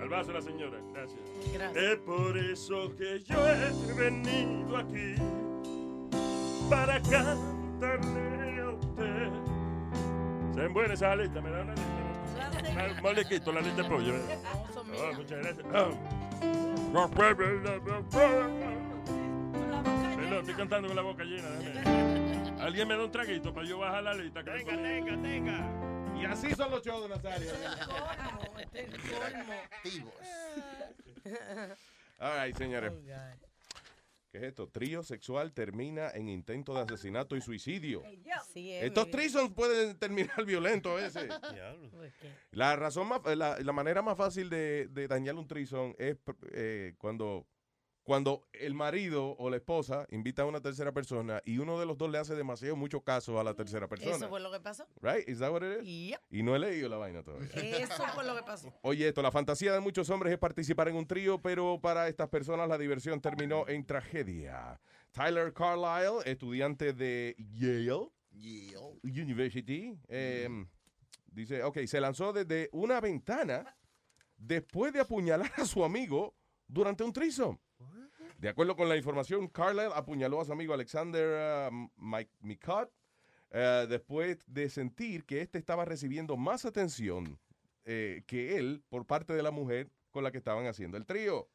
Al vaso de la señora, gracias. Gracias. Es por eso que yo he venido aquí para cantarle a usted. Sean buenas esas alitas, me da una. Más- le quito la alita de pollo. ¿eh? Ah, muchas gracias. Ah. Perdón, estoy cantando con la boca llena. déjame. Alguien me da un traguito para yo bajar la alita. Tenga, tenga, tenga. Y así son los shows de Nazario. All right, señores. ¿Qué es esto? Trío sexual termina en intento de asesinato y suicidio. Sí, es, Estos threesomes pueden terminar [LAUGHS] violentos a veces. La razón más, la, la manera más fácil de, de dañar un trison es eh, cuando, cuando el marido o la esposa invita a una tercera persona y uno de los dos le hace demasiado mucho caso a la tercera persona. Eso fue lo que pasó. Right? Is that what it is? Yep. Y no he leído la vaina todavía. [LAUGHS] Eso fue lo que pasó. Oye, esto, la fantasía de muchos hombres es participar en un trío, pero para estas personas la diversión terminó en tragedia. Tyler Carlisle, estudiante de Yale, University, eh, dice, ok, se lanzó desde una ventana después de apuñalar a su amigo durante un threesome. De acuerdo con la información, Carlisle apuñaló a su amigo Alexander uh, Mike Micot eh, después de sentir que este estaba recibiendo más atención eh, que él por parte de la mujer con la que estaban haciendo el trío.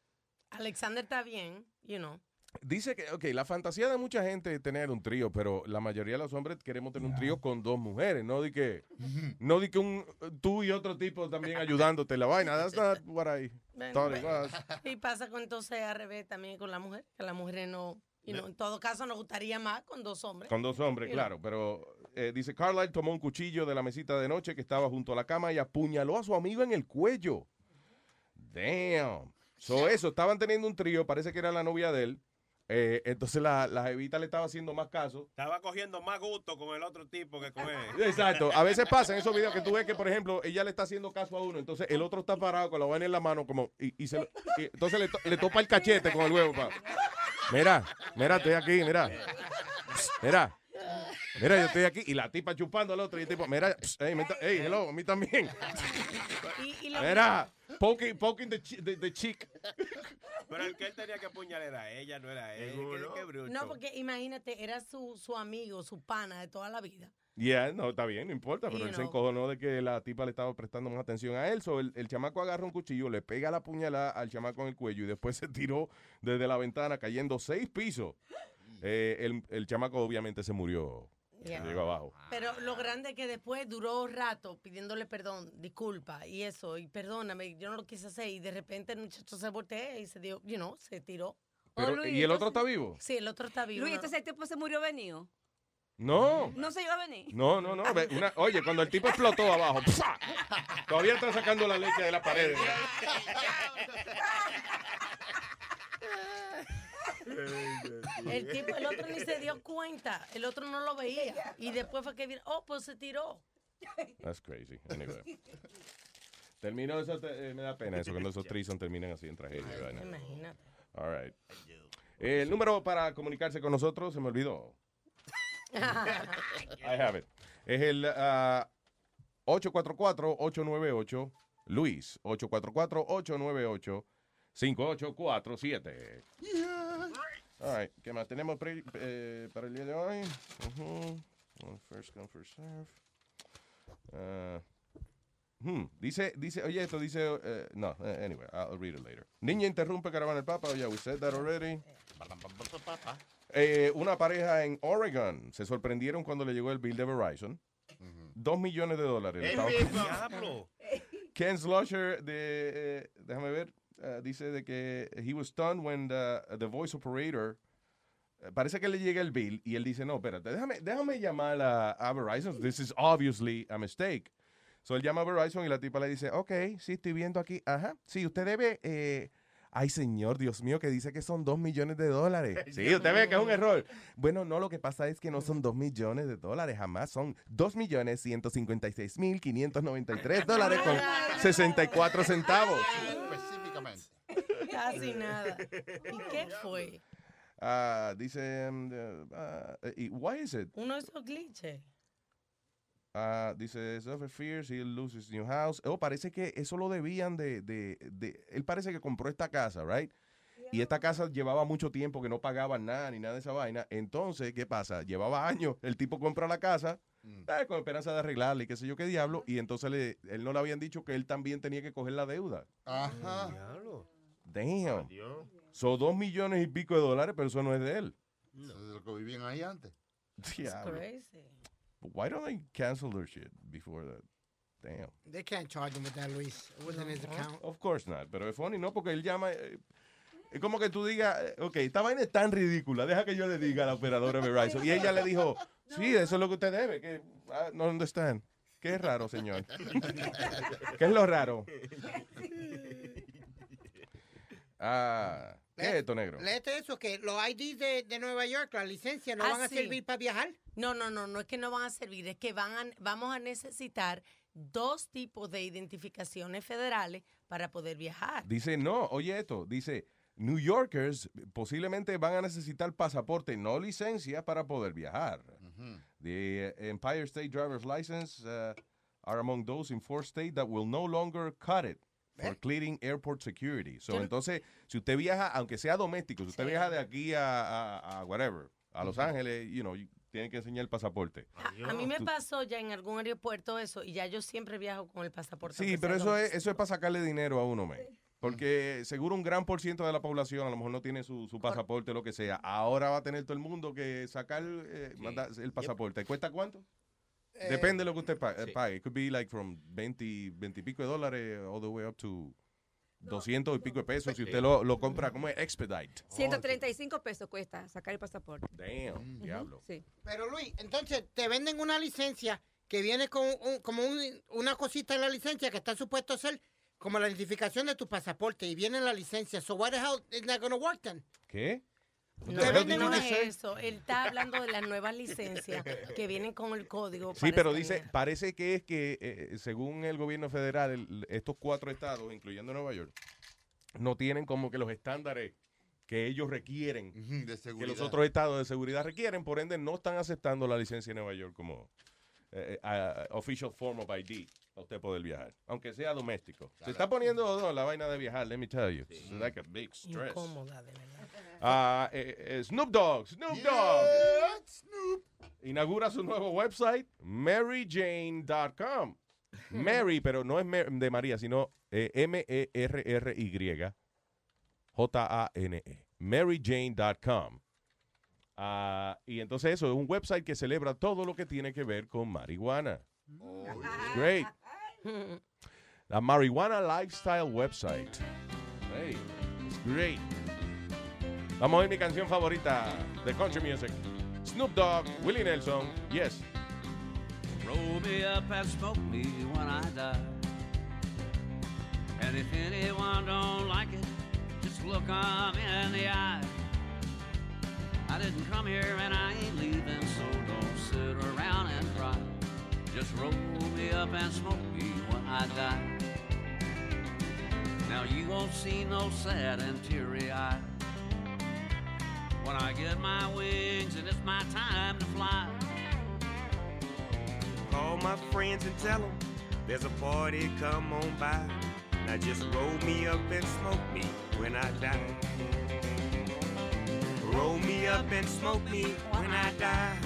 Alexander está bien, you know. Dice que, ok, la fantasía de mucha gente es tener un trío, pero la mayoría de los hombres queremos tener un trío con dos mujeres, no de que, no de que un, tú y otro tipo también ayudándote en la vaina. That's not what I Bueno, thought it bueno. was. Y pasa con entonces al revés también con la mujer, que la mujer no, you know, en todo caso nos gustaría más con dos hombres. Con dos hombres, claro, pero eh, dice Carlisle tomó un cuchillo de la mesita de noche que estaba junto a la cama y apuñaló a su amigo en el cuello. Damn. So eso, estaban teniendo un trío, parece que era la novia de él. Eh, entonces la, la jevita le estaba haciendo más caso. Estaba cogiendo más gusto con el otro tipo que con él. [LAUGHS] Exacto. A veces pasa en esos videos que tú ves que, por ejemplo, ella le está haciendo caso a uno, entonces el otro está parado con la vaina en la mano, como, y, y se lo- y entonces le, to- le topa el cachete con el huevo. pa. Mira, mira, estoy aquí, mira. Mira. Mira, yo estoy aquí y la tipa chupando al otro y el tipo, mira, hey, me ta- hey, hello, a mí también. Y, y lo Mira, poking, poking the, the, the cheek. [LAUGHS] Pero el que él tenía que apuñalar era ella, no era él. Qué, qué bruto. No, porque imagínate, era su, su amigo, su pana de toda la vida. Yeah, no, está bien, no importa, pero You él se encojonó de que la tipa le estaba prestando más atención a él. So, el, el chamaco agarra un cuchillo, le pega la puñalada al chamaco en el cuello y después [LAUGHS] se tiró desde la ventana cayendo seis pisos. Eh, el, el chamaco obviamente se murió. Yeah. Llegó abajo. Pero lo grande es que después duró rato pidiéndole perdón, disculpa y eso, y perdóname, yo no lo quise hacer y de repente el muchacho se voltea y se dio, you know, se tiró. Pero, Luis, ¿Y el otro está vivo? Sí, el otro está vivo. Luis, ¿no? entonces el tipo se murió venido. No. No se iba a venir. No, no, no. Una- oye, cuando el tipo explotó abajo, ¡psa! todavía está sacando la leche de la pared. [LAUGHS] El tipo, el otro ni se dio cuenta, el otro no lo veía. Y después fue que vino, oh, pues se tiró. That's crazy. Anyway. Terminó eso, te- eh, me da pena eso, cuando esos threesome terminan así en tragedia. y vaina. Imagínate. All right. Eh, el número para comunicarse con nosotros se me olvidó. [LAUGHS] I have it. Es el ah, 844-898 Luis. 844-898-5847. All right. ¿Qué más tenemos pre- eh, para el día de hoy? Ujú. First come, first serve. Ah, hmm, Dice, dice, oye, esto dice, eh, no, eh, anyway, I'll read it later. Niña interrumpe caravana del Papa, oh, yeah, we said that already. Eh, una pareja en Oregon se sorprendieron cuando le llegó el bill de Verizon. Dos millones de dólares. ¡El. Ken Slusher, de, eh, déjame ver, eh, dice de que he was stunned when the, the voice operator, eh, parece que le llega el bill y él dice, no, espérate, déjame, déjame llamar a, a Verizon. This is obviously a mistake. So él llama a Verizon y la tipa le dice, ok, sí, estoy viendo aquí. Ajá, sí, usted debe... eh, Ay, señor, Dios mío, que dice que son dos millones de dólares. Sí, usted ve que es un error. Bueno, no, lo que pasa es que no son dos millones de dólares, jamás. Son dos millones ciento cincuenta y seis mil quinientos noventa y tres dólares con sesenta y cuatro centavos. Casi [LAUGHS] nada. ¿Y qué fue? Ah, dice, uh, y why is it? Uno de esos glitches. Ah, dice, suffer fears, he'll lose his new house. Oh, parece que eso lo debían de, de, de- él parece que compró esta casa, right? Y esta casa llevaba mucho tiempo que no pagaban nada ni nada de esa vaina. Entonces, ¿qué pasa? Llevaba años. El tipo compra la casa eh, con esperanza de arreglarla y qué sé yo qué diablo. Y entonces le, él no le habían dicho que él también tenía que coger la deuda. Ajá. Damn. Son dos millones y pico de dólares, pero eso no es de él. Eso es lo que vivían ahí antes. Diablo. Crazy. Why don't they cancel their shit before that? Damn. They can't charge him with that, Luis. It wasn't his account. Of course not. Pero es funny, ¿no? Porque él llama. eh, es como que tú digas, eh, ok, esta vaina es tan ridícula, deja que yo le diga a la operadora de Verizon. Y ella le dijo, sí, eso es lo que usted debe, que ah, no understand. Qué raro, señor. [LAUGHS] ¿Qué es lo raro? [LAUGHS] Ah, ¿qué es esto, negro? Léete eso, que los IDs de, de Nueva York, la licencia, no Ah, van a sí. servir para viajar. No, no, no, no es que no van a servir, es que van a- vamos a necesitar dos tipos de identificaciones federales para poder viajar. Dice, no, oye esto, dice, New Yorkers posiblemente van a necesitar pasaporte, no licencia, para poder viajar. The uh, Empire State Driver's License uh, are among those in four states that will no longer cut it for clearing airport security. So, entonces, si usted viaja, aunque sea doméstico, si usted viaja de aquí a, a- a whatever, a Los Ángeles, you know, you- tiene que enseñar el pasaporte. A mí me pasó ya en algún aeropuerto eso y ya yo siempre viajo con el pasaporte. Sí, pero eso es, eso es para sacarle dinero a uno, man. Porque seguro un gran por ciento de la población a lo mejor no tiene su, su pasaporte, lo que sea. Ahora va a tener todo el mundo que sacar eh, el pasaporte. ¿Cuesta cuánto? Eh, Depende de lo que usted pa- eh, pague. It could be like from 20, 20 y pico de dólares all the way up to 200 y pico de pesos si usted lo, lo compra como expedite. 135 pesos cuesta sacar el pasaporte. Damn, diablo. Sí. Pero Luis, entonces te venden una licencia que viene con un- como un- una cosita en la licencia que está supuesto a ser como la identificación de tu pasaporte y viene en la licencia. So why the hell is that gonna work then? ¿Qué? No, did no es eso. Él está hablando de las nuevas licencias que vienen con el código. Sí, pero dice, parece que es que eh, según el gobierno federal, el- estos cuatro estados, incluyendo Nueva York, no tienen como que los estándares que ellos requieren, de que los otros estados de seguridad requieren, por ende no están aceptando la licencia de Nueva York como eh, eh, official form of ID para usted poder viajar, aunque sea doméstico. Se está poniendo no, la vaina de viajar, let me tell you. It's like a big stress. Incómoda, de verdad. Ah, eh, eh, Snoop Dogg, Snoop Dogg. Inaugura su nuevo website, maryjane.com. [LAUGHS] Mary, pero no es Mar- de María, sino eh, M-E-R-R-Y. J-A-N-E. maryjane.com. Ah, y entonces eso es un website que celebra todo lo que tiene que ver con marihuana. It's great. La Marijuana Lifestyle website. Hey, it's great. Vamos a ver mi canción favorita de country music. Snoop Dogg, Willie Nelson, Yes. Roll me up and smoke me when I die. And if anyone don't like it, just look 'em in the eye. I didn't come here and I ain't leaving, so don't sit around and cry. Just roll me up and smoke me when I die. Now you won't see no sad and teary eye when I get my wings and it's my time to fly. Call my friends and tell them there's a party, come on by. Now just roll me up and smoke me when I die. Roll me up and smoke me when I die.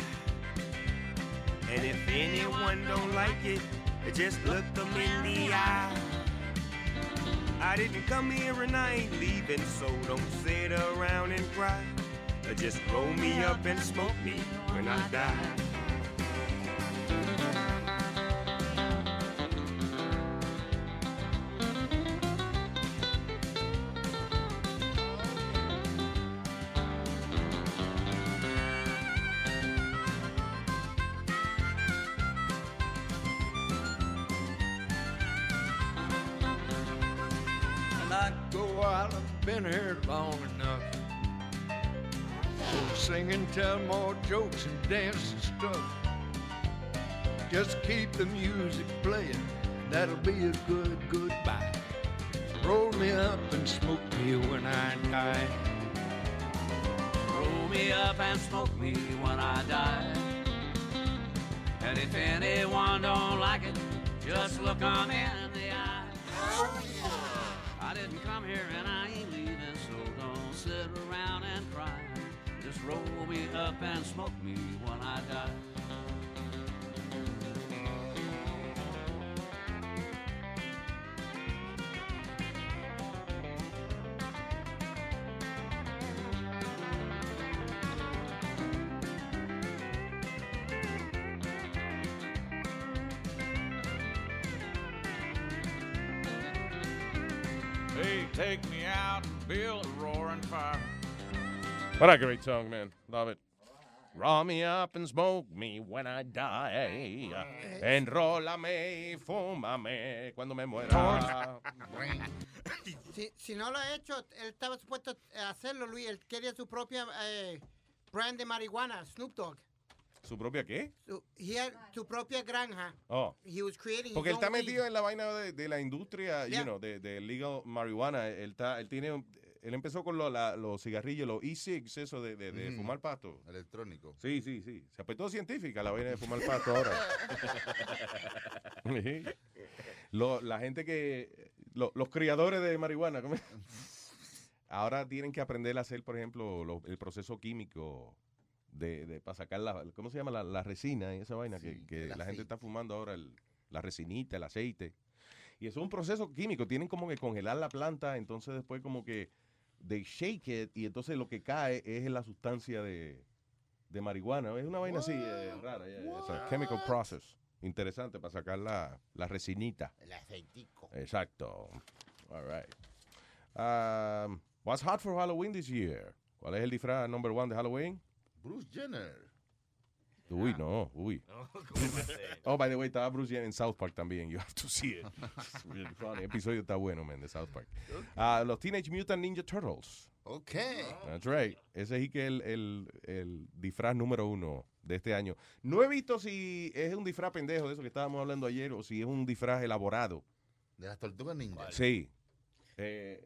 And if anyone don't like it, just look them in the eye. I didn't come here and I ain't leaving, so don't sit around and cry. Just roll me up and smoke me when I die. Jokes and dance and stuff. Just keep the music playing, that'll be a good goodbye. Roll me up and smoke me when I die. Roll me up and smoke me when I die. And if anyone don't like it, just look 'em in the eye. I didn't come here and I ain't leaving, so don't sit around and cry. Just roll me up and smoke me when I die. Hey, take me out and build a roaring fire. What a great song, man. Love it. Roll me up and smoke me when I die. Enrólame y fúmame cuando me muera. [LAUGHS] Si, si no lo ha hecho, él estaba supuesto a hacerlo, Luis. Él quería su propia eh, brand de marihuana, Snoop Dogg. ¿Su propia qué? Su, had su propia granja. Oh. He was creating Porque él está weed. metido en la vaina de, de la industria, Yeah. you know, de, de legal marihuana. Él, está, él tiene, un- él empezó con lo- la- los cigarrillos, los e-cigs, eso de, de, de Ujú. fumar pasto. Electrónico. Sí, sí, sí. Se apretó científica la vaina de fumar pasto ahora. [LAUGHS] Lo- la gente que, lo- los criadores de marihuana, ahora tienen que aprender a hacer, por ejemplo, lo- el proceso químico de, de para sacar la, ¿cómo se llama? La, la resina y esa vaina que, la gente está fumando ahora, el- la resinita, el aceite. Y eso es un proceso químico, tienen como que congelar la planta, entonces después como que they shake it y entonces lo que cae es la sustancia de, de marihuana. Es una vaina así eh, rara. yeah, yeah. It's a chemical process. Interesante para sacar la, la resinita. El aceitico. Exacto. All right. Um, what's hot for Halloween this year? ¿Cuál es el disfraz number one de Halloween? Bruce Jenner. Uy, no, uy. oh, by the way, estaba Bruce Jenner en South Park también. You have to see it. It's really funny. El episodio está bueno, man, de South Park. Ah, los Teenage Mutant Ninja Turtles. Ok. That's right. Ese es que el, el, el disfraz número uno de este año. No he visto si es un disfraz pendejo de eso que estábamos hablando ayer o si es un disfraz elaborado. De las tortugas ninja. Sí. Eh,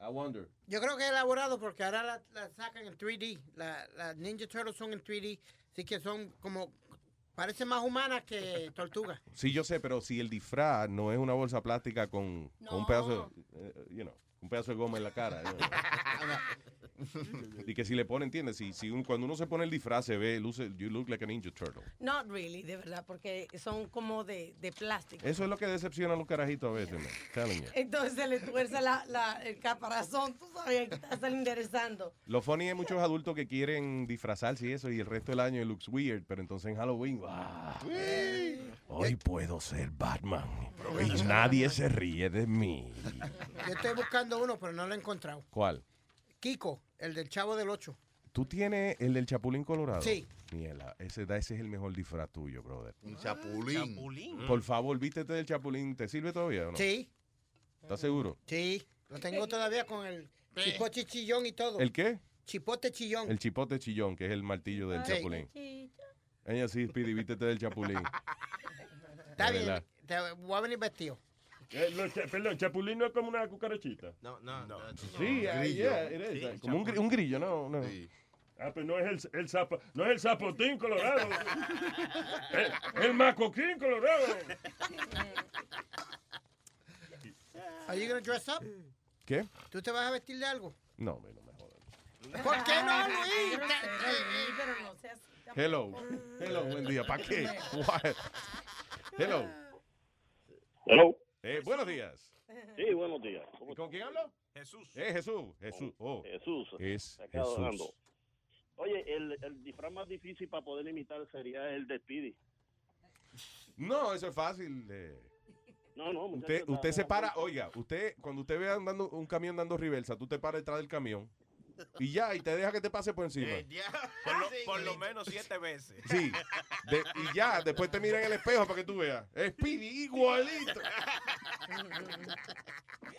I, I wonder. Yo creo que es elaborado porque ahora la, la sacan en 3D. La- Las Ninja Turtles son en 3D. Así que son como. Parecen más humanas que tortugas. Sí, yo sé, pero si el disfraz no es una bolsa plástica con, con un pedazo, de, eh, you know, un pedazo de goma en la cara. [LAUGHS] y que si le pone, ¿entiendes? Si, si un- cuando uno se pone el disfraz se ve, luce, you look like a ninja turtle. Not really, de verdad, porque son como de, de plástico. Eso es lo que decepciona a los carajitos a veces, man. Telling you. Entonces se le tuerce la, la- el caparazón, tú sabes, que está enderezando. Lo funny es muchos adultos que quieren disfrazarse y eso, y el resto del año it looks weird, pero entonces en Halloween, wow, hoy puedo ser Batman. Y nadie se ríe de mí. Yo estoy buscando uno, pero no lo he encontrado. ¿Cuál? Kiko, el del Chavo del Ocho. ¿Tú tienes el del Chapulín Colorado? Sí. Mierda, ese, da- ese es el mejor disfraz tuyo, brother. Un chapulín. Por favor, vístete del Chapulín. ¿Te sirve todavía o no? Sí, ¿Estás seguro? sí. Lo tengo todavía con el chipote chillón y todo. ¿El qué? Chipote chillón. El chipote chillón, que es el martillo del Sí. Chapulín. Ella sí, Speedy, vístete del Chapulín. Está bien. Te voy a venir vestido. Eh, no, cha- perdón, chapulín no es como una cucarachita. No, no, no. Sí, ah, yeah, it is. Sí, como un, gri- un grillo, ¿no? no. Ah, pues no es el, el sapo, no es el zapotín colorado. [LAUGHS] el, el macoquín colorado. Are you gonna dress up? ¿Qué? ¿Tú te vas a vestir de algo? No, no me jodas. ¿Por qué no, Luis? Pero seas así Hello. Hello, buen día. ¿Para qué? [LAUGHS] What? Hello. Hello. Eh, buenos días. Sí, buenos días. ¿Y ¿Con quién hablo? Jesús. Eh, Jesús. Jesús. Oh. Jesús. Es Acá. Jesús. Oye, el, el disfraz más difícil para poder imitar sería el de Speedy. No, eso es fácil. eh. No, no, muchacho, Usted, está- usted se está- para, oiga, usted, cuando usted ve andando un camión dando reversa, tú te paras detrás del camión y ya, y te deja que te pase por encima. Por lo, por lo menos siete veces. Sí, de- y ya, después te mira en el espejo para que tú veas. Es Speedy igualito.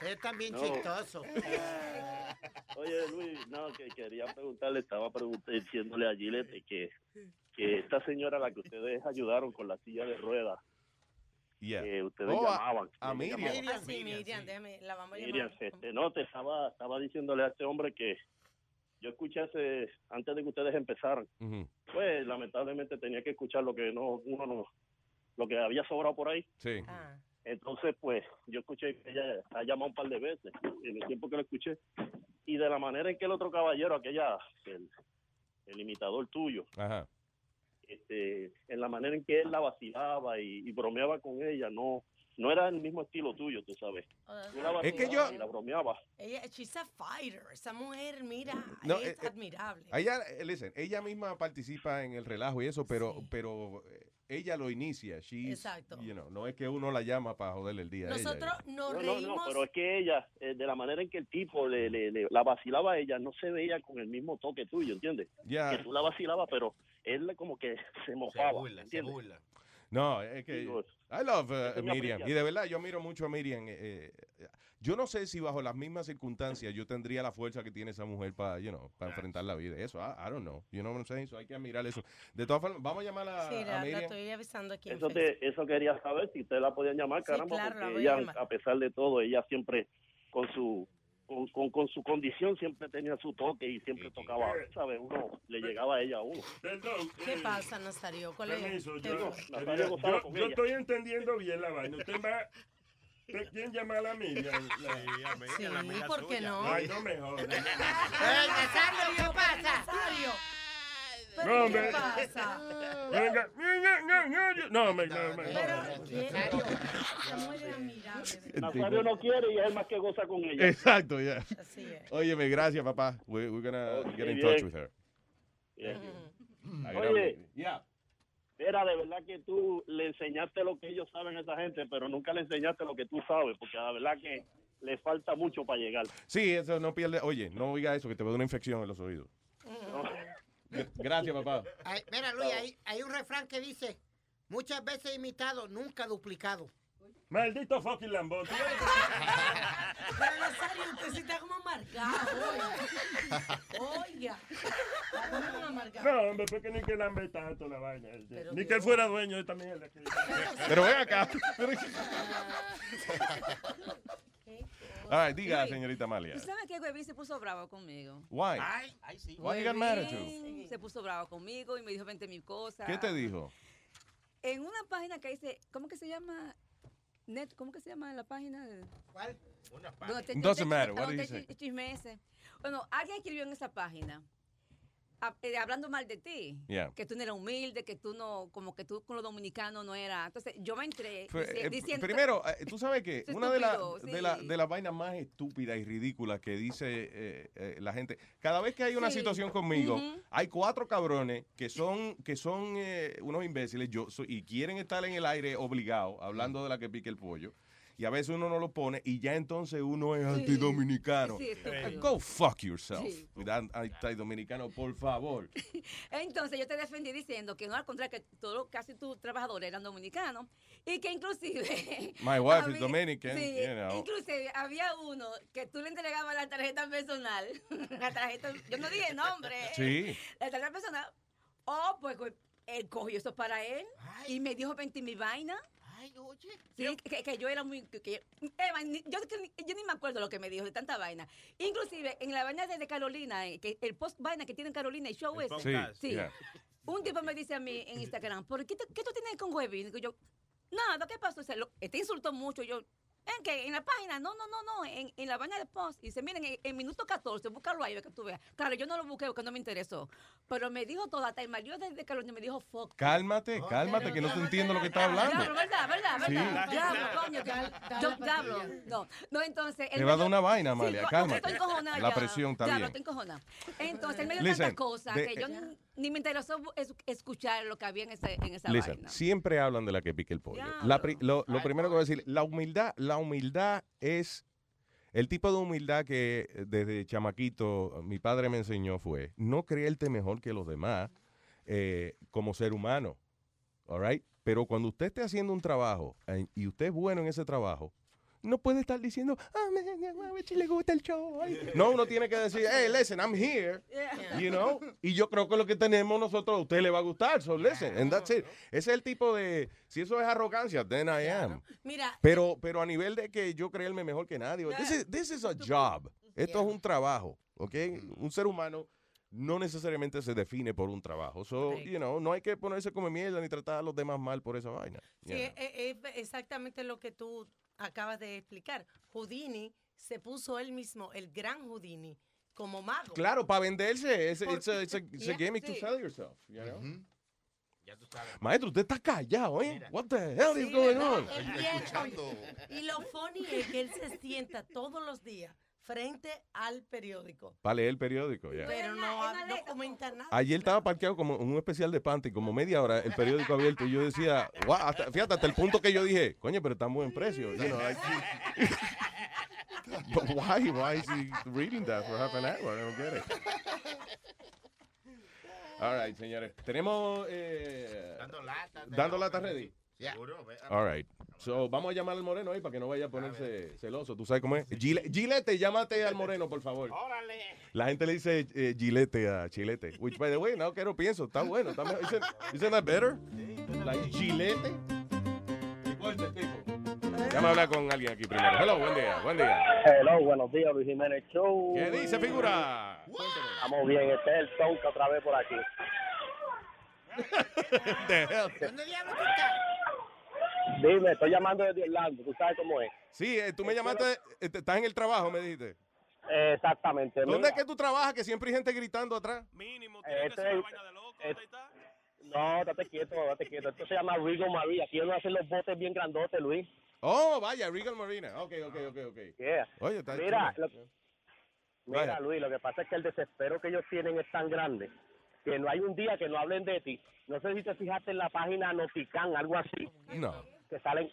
Es también No. chistoso. [LAUGHS] Oye, Luis, no, que quería preguntarle, estaba pregunt- diciéndole a Gillette que, que esta señora a la que ustedes ayudaron con la silla de ruedas, Yeah. que ustedes Oh, a- llamaban. a que Miriam. Ah, sí, Miriam, déjame, la vamos a Miriam, llamar. este, no, te estaba, estaba diciéndole a este hombre que yo escuché hace, antes de que ustedes empezaran, pues lamentablemente tenía que escuchar lo que no, uno no, lo que había sobrado por ahí. Sí. Ah. Entonces, pues, yo escuché que ella ha llamado un par de veces en el tiempo que lo escuché. Y de la manera en que el otro caballero, aquella, el, el imitador tuyo, Ajá. este, en la manera en que él la vacilaba y, y bromeaba con ella, no no era el mismo estilo tuyo, tú sabes. Es que yo- y la bromeaba. Ella, she's a fighter. Esa mujer, mira, No, es eh, eh, admirable. Ella, eh, listen, ella misma participa en el relajo y eso, pero, pero ella lo inicia. She's, Exacto. you know, no es que uno la llama para joderle el día. a ella. Nosotros nos No, no, reímos. no, pero es que ella, eh, de la manera en que el tipo le, le- le- la vacilaba a ella, no se veía con el mismo toque tuyo, ¿entiendes? Ya. Que tú la vacilabas, pero él como que se mofaba, ¿entiendes? No, es que I love uh, Miriam. Y de verdad, yo miro mucho a Miriam. eh, eh, yo no sé si bajo las mismas circunstancias yo tendría la fuerza que tiene esa mujer para, you know, para enfrentar la vida. Eso, I, I don't know. You know what I'm saying? So hay que admirar eso. De todas formas, vamos a llamar a, Sí, a la, la Miriam. estoy avisando aquí. Eso, te, eso quería saber si ustedes la podían llamar, Sí, caramba, claro, la porque voy a ella, llamar. a pesar de todo, ella siempre con su con, con, con su condición siempre tenía su toque y siempre tocaba, ¿sabes? Uno le llegaba a ella a uno. Perdón. ¿Qué eh, pasa, Nazario? ¿Cuál es? Permiso, ¿Qué yo, pasa? quería- yo, yo estoy entendiendo bien la vaina. Usted va. ¿usted ¿Quién llama a la Miriam? Sí, ¿por qué no? Ay, no me jodas. [LAUGHS] ¡Ey, Nazario, qué pasa! Nazario. No, ¿Pero hombre. qué pasa? [LAUGHS] Venga. No, me, no, admirable. Nazario no quiere y es el más que goza con ella. Exacto, ya. Así es. Óyeme, gracias, papá. We- We're, gonna Ok, get in bien. touch with her. Bien. I Oye, Yeah. Era de verdad que tú le enseñaste lo que ellos saben a esa gente, pero nunca le enseñaste lo que tú sabes, porque la verdad que le falta mucho para llegar. Sí, eso no pierde. Oye, no oiga eso, que te va a dar una infección en los oídos. Gr- Gracias, papá. Ay, mira, Luis, hay, hay un refrán que dice, muchas veces imitado, nunca duplicado. Maldito fucking lambón. [LAUGHS] Pero Nazario, usted sí está como amargado. Oiga. No, hombre, porque ni que lambe tanto la vaina. Pero Ni que él fuera dueño de esta mierda. Pero ven acá. [LAUGHS] All right, diga, Luis, señorita Amalia. ¿Tú sabes que Webin se puso bravo conmigo? Why? Ay, ay, sí. Why you got mad at you? Se puso bravo conmigo y me dijo 20 mil cosas. ¿Qué te dijo? En una página que dice, ¿cómo que se llama? Net, ¿Cómo que se llama la página? ¿Cuál? Una te- Doesn't matter, what chisme ese. Bueno, alguien escribió en esa página hablando mal de ti, Yeah. que tú no eras humilde, que tú no, como que tú con los dominicanos no eras. Entonces yo me entré eh, diciendo. primero, eh, tú sabes que [LAUGHS] una de, la- de, la- de las vainas más estúpidas y ridículas que dice eh, eh, la gente, cada vez que hay una Sí. situación conmigo, hay cuatro cabrones que son que son eh, unos imbéciles yo soy- y quieren estar en el aire obligados, hablando de la que pique el pollo. Y a veces uno no lo pone y ya entonces uno es Sí. antidominicano. Sí. Go fuck yourself. Antidominicano, por favor. [LAUGHS] Entonces yo te defendí diciendo que no, al contrario, que todos, casi tus trabajadores eran dominicanos y que inclusive... [LAUGHS] My wife is había- Dominican, sí, you know. inclusive había uno que tú le entregabas la tarjeta personal, [LAUGHS] la tarjeta, yo no dije nombre, Sí. la tarjeta personal, oh, pues pues, él cogió eso para él y me dijo 20 mil vainas. Sí, que, que yo era muy... Que, que- Eva, ni- yo, yo ni me acuerdo lo que me dijo de tanta vaina. Inclusive, en la vaina de, de Carolina, eh, que el post vaina que tiene Carolina, el show ese. Sí, sí. yeah. Un tipo me dice a mí en Instagram, ¿por qué, te- qué tú tienes con Webin? Digo yo, nada, ¿qué pasó? Se lo- te insultó mucho. Yo, ¿en qué? En la página, no, no, no, no, en, en la vaina de post. Y dice, miren, en, en minuto 14, búscalo ahí, que tú veas. Claro, yo no lo busqué porque no me interesó. Pero me dijo todo, hasta el marido de, de Carolina me dijo, fuck. Cálmate, cálmate, que no te entiendo lo que estás hablando. Diablo, ¿verdad? ¿Verdad? Sí. ¿Verdad? Diablo, coño. que- Yo, diablo. No, no, entonces. Te me va a dar una vaina, Amalia, cálmate. Estoy encojonada La presión está Diablo, estoy encojonada. Entonces, él me dio tantas cosas que yo n- ni me interesó es- escuchar lo que había en, ese, en esa Listen, vaina. siempre hablan de la que pique el pollo. La pri- lo lo primero que voy a decir, la humildad, la humildad es el tipo de humildad que eh, desde chamaquito mi padre me enseñó fue no creerte mejor que los demás eh, como ser humano, all right? Pero cuando usted esté haciendo un trabajo eh, y usted es bueno en ese trabajo, no puede estar diciendo, ah, me, si le gusta el show. ay". No, uno tiene que decir, hey, listen, I'm here. You know? Y yo creo que lo que tenemos nosotros a usted le va a gustar. So listen, and that's it. Ese es el tipo de. Si eso es arrogancia, then I am. Mira, Pero, pero a nivel de que yo creerme mejor que nadie. This is, this is a job. Esto es un trabajo, ¿ok? Un ser humano no necesariamente se define por un trabajo. So, Correcto. you know, no hay que ponerse como mierda ni tratar a los demás mal por esa vaina. Sí, Yeah. es, es exactamente lo que tú acabas de explicar. Houdini se puso él mismo, el gran Houdini, como mago. Claro, para venderse. Es, it's a, it's a- it's a Yeah, gimmick to sí. sell yourself. You know? Ya tú sabes. Maestro, usted está callado, ¿eh? What the hell is Sí, going ¿verdad? on? Él Y lo funny es que él se sienta todos los días frente al periódico. Para leer el periódico, ya. Pero no, no comenta nada. Ayer estaba parqueado como en un especial de Panty, como media hora, el periódico abierto, y yo decía, wow, hasta- fíjate, hasta el punto que yo dije, coño, pero está en buen precio. You know, like- But why, why is he reading that for half an hour? I don't get it. All right, señores. Tenemos... Eh, Dando lata. ¿Dando lata ready? Seguro, ve- All right. So, vamos a llamar al moreno ahí para que no vaya a ponerse celoso. ¿Tú sabes cómo es? Gile- Gilete, llámate al moreno, por favor. La gente le dice eh, gilete a chilete. Which, by the way, no, que no pienso. Está bueno. Está mejor. Isn't, isn't that better? Like, gilete. Déjame hablar con alguien aquí primero. Hello, buen día, buen día. Hello, buenos días, Luis Jiménez Show. ¿Qué dice, figura? Estamos bien, este es el Tonka otra vez por aquí. [LAUGHS] ¿Dónde diablos tú estás? Dime, estoy llamando desde Orlando, tú sabes cómo es. Sí, eh, tú me llamaste, eh, estás en el trabajo, me dijiste. Exactamente. ¿Dónde mira, es que tú trabajas que siempre hay gente gritando atrás? este es- es- No, date quieto, date quieto. Esto se llama Rigo María. Aquí uno hace los botes bien grandotes, Luis. Oh, vaya, Regal Marina. Ok, ok, ok, ok. Yeah. Oye, está Mira, lo- mira, Vaya. Luis, lo que pasa es que el desespero que ellos tienen es tan grande que no hay un día que no hablen de ti. No sé si te fijaste en la página Notican, algo así. No. Que salen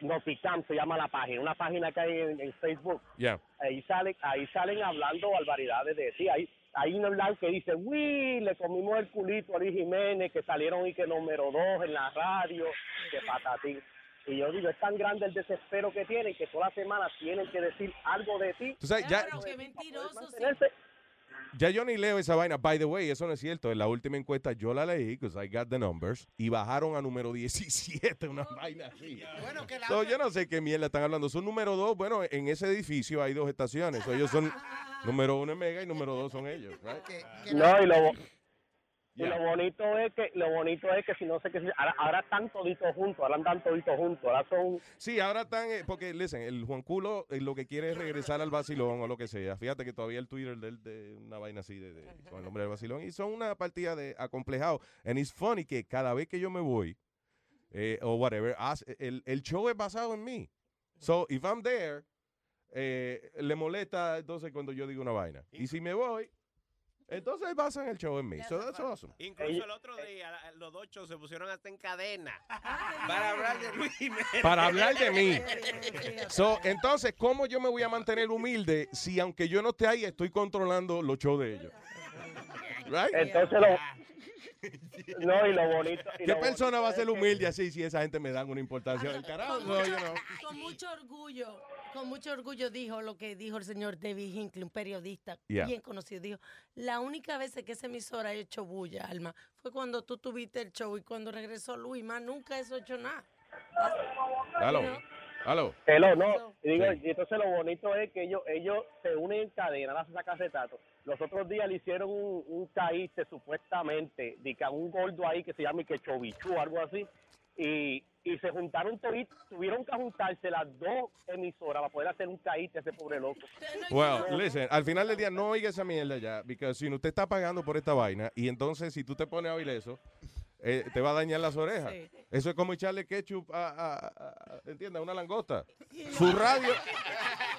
Noticam se llama la página, una página que hay en, en Facebook. Ahí salen, ahí salen hablando barbaridades de ti. Hay, hay un blanco que dice, uy, le comimos el culito a Luis Jiménez, que salieron y que número dos en la radio, que patatín. Y yo digo, es tan grande el desespero que tienen que todas las semanas tienen que decir algo de ti. Tú sabes, ya, Qué mentiroso. sí. Ya yo ni leo esa vaina. By the way, eso no es cierto. En la última encuesta yo la leí, because I got the numbers, y bajaron a número 17, una vaina así. Bueno, que la So, yo no sé qué mierda están hablando. Son número dos. Bueno, en ese edificio hay dos estaciones. So, ellos son [LAUGHS] número uno es Mega y número dos son ellos. right? No, y lo, y lo bonito es que lo bonito es que si no sé qué ahora, ahora están toditos juntos, ahora andan toditos juntos, ahora son Sí, ahora están, eh, porque, listen, el Juan Culo eh, lo que quiere es regresar al vacilón o lo que sea. Fíjate que todavía el Twitter de él de una vaina así de, de- con el nombre del vacilón. Y son una partida de acomplejado. And it's funny que cada vez que yo me voy, eh, o whatever, el, el show es basado en mí. So, if I'm there, eh, le molesta entonces cuando yo digo una vaina. Y si me voy, Entonces basan el show en mí. So that's awesome. Incluso el otro día, los dos shows se pusieron hasta en cadena [LAUGHS] para hablar de Luis [LAUGHS] Jiménez. Para hablar de mí. So, entonces, ¿cómo yo me voy a mantener humilde si aunque yo no esté ahí, estoy controlando los shows de ellos? Right? Entonces lo... No, y lo bonito... y ¿Qué lo persona va a ser humilde así si esa gente me dan una importancia del carajo? Con, No, mucho, con orgullo, con mucho orgullo dijo lo que dijo el señor David Hinckley, un periodista Yeah. bien conocido. Dijo, la única vez que esa emisora ha hecho bulla, Alma, fue cuando tú tuviste el show y cuando regresó Luis, más nunca eso ha hecho nada. Aló. Aló. Hello, no. Y digo, Sí. y entonces lo bonito es que ellos ellos se unen en cadena, hacen esa casetato. Los otros días le hicieron un, un caíste supuestamente, de que a un gordo ahí que se llama y que Chovichu, algo así. Y, y se juntaron toditos, tuvieron que juntarse las dos emisoras para poder hacer un caíste a ese pobre loco. Well, listen, al final del día no oiga esa mierda ya, porque si no usted está pagando por esta vaina y entonces si tú te pones a oír eso, eh, te va a dañar las orejas. Sí. Eso es como echarle ketchup a, a, a- a- una langosta. Su radio,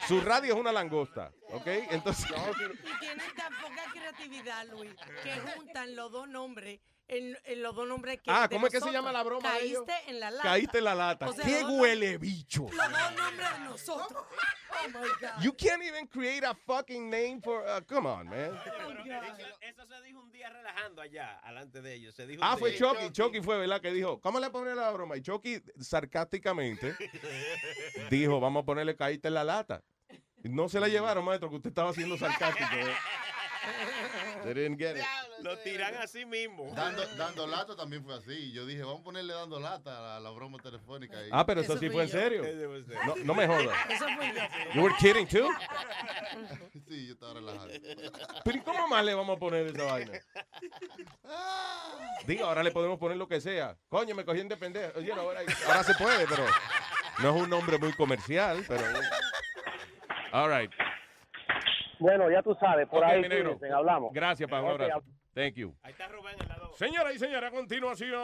su radio es una langosta, ¿ok? Entonces, Y tienen tan poca creatividad, Luis, que juntan los dos nombres, en, en los dos nombres que Ah, ¿cómo es que se llama la broma de ellos? Caíste en la lata. caíste en la lata. O sea, ¡Qué huele bicho! Los dos nombres de nosotros. [LAUGHS] Oh my God. You can't even create a fucking name for, uh, come on, man. Eso, eso se dijo un día relajando allá, alante de ellos. Se dijo Ah, fue. Chucky. Chucky fue, ¿verdad? Que dijo, ¿cómo le ponen la broma? Y Chucky, sarcásticamente, [LAUGHS] dijo, vamos a ponerle caíste en la lata. Y No se la llevaron, maestro, que usted estaba siendo sarcástico. ¿eh? [LAUGHS] They didn't get it. Lo tiran así mismo. Dando, dando lata también fue así. Yo dije, vamos a ponerle dando lata a la broma telefónica. ahí. Ah, pero eso, sí fue en serio. No, no me jodas. [LAUGHS] Eso fui yo. You were kidding too? [LAUGHS] Sí, yo estaba relajado. Pero ¿y cómo más le vamos a poner esa vaina? [LAUGHS] Digo, ahora le podemos poner lo que sea. Coño, me cogí de pendejo. Oye, ahora, ahora se puede, pero no es un nombre muy comercial, pero... All right. Bueno, ya tú sabes, por ahí cuídense, hablamos. Gracias, pa, un Ok, abrazo. Thank you. Ahí está Rubén en la dos. Señora y señora, a continuación.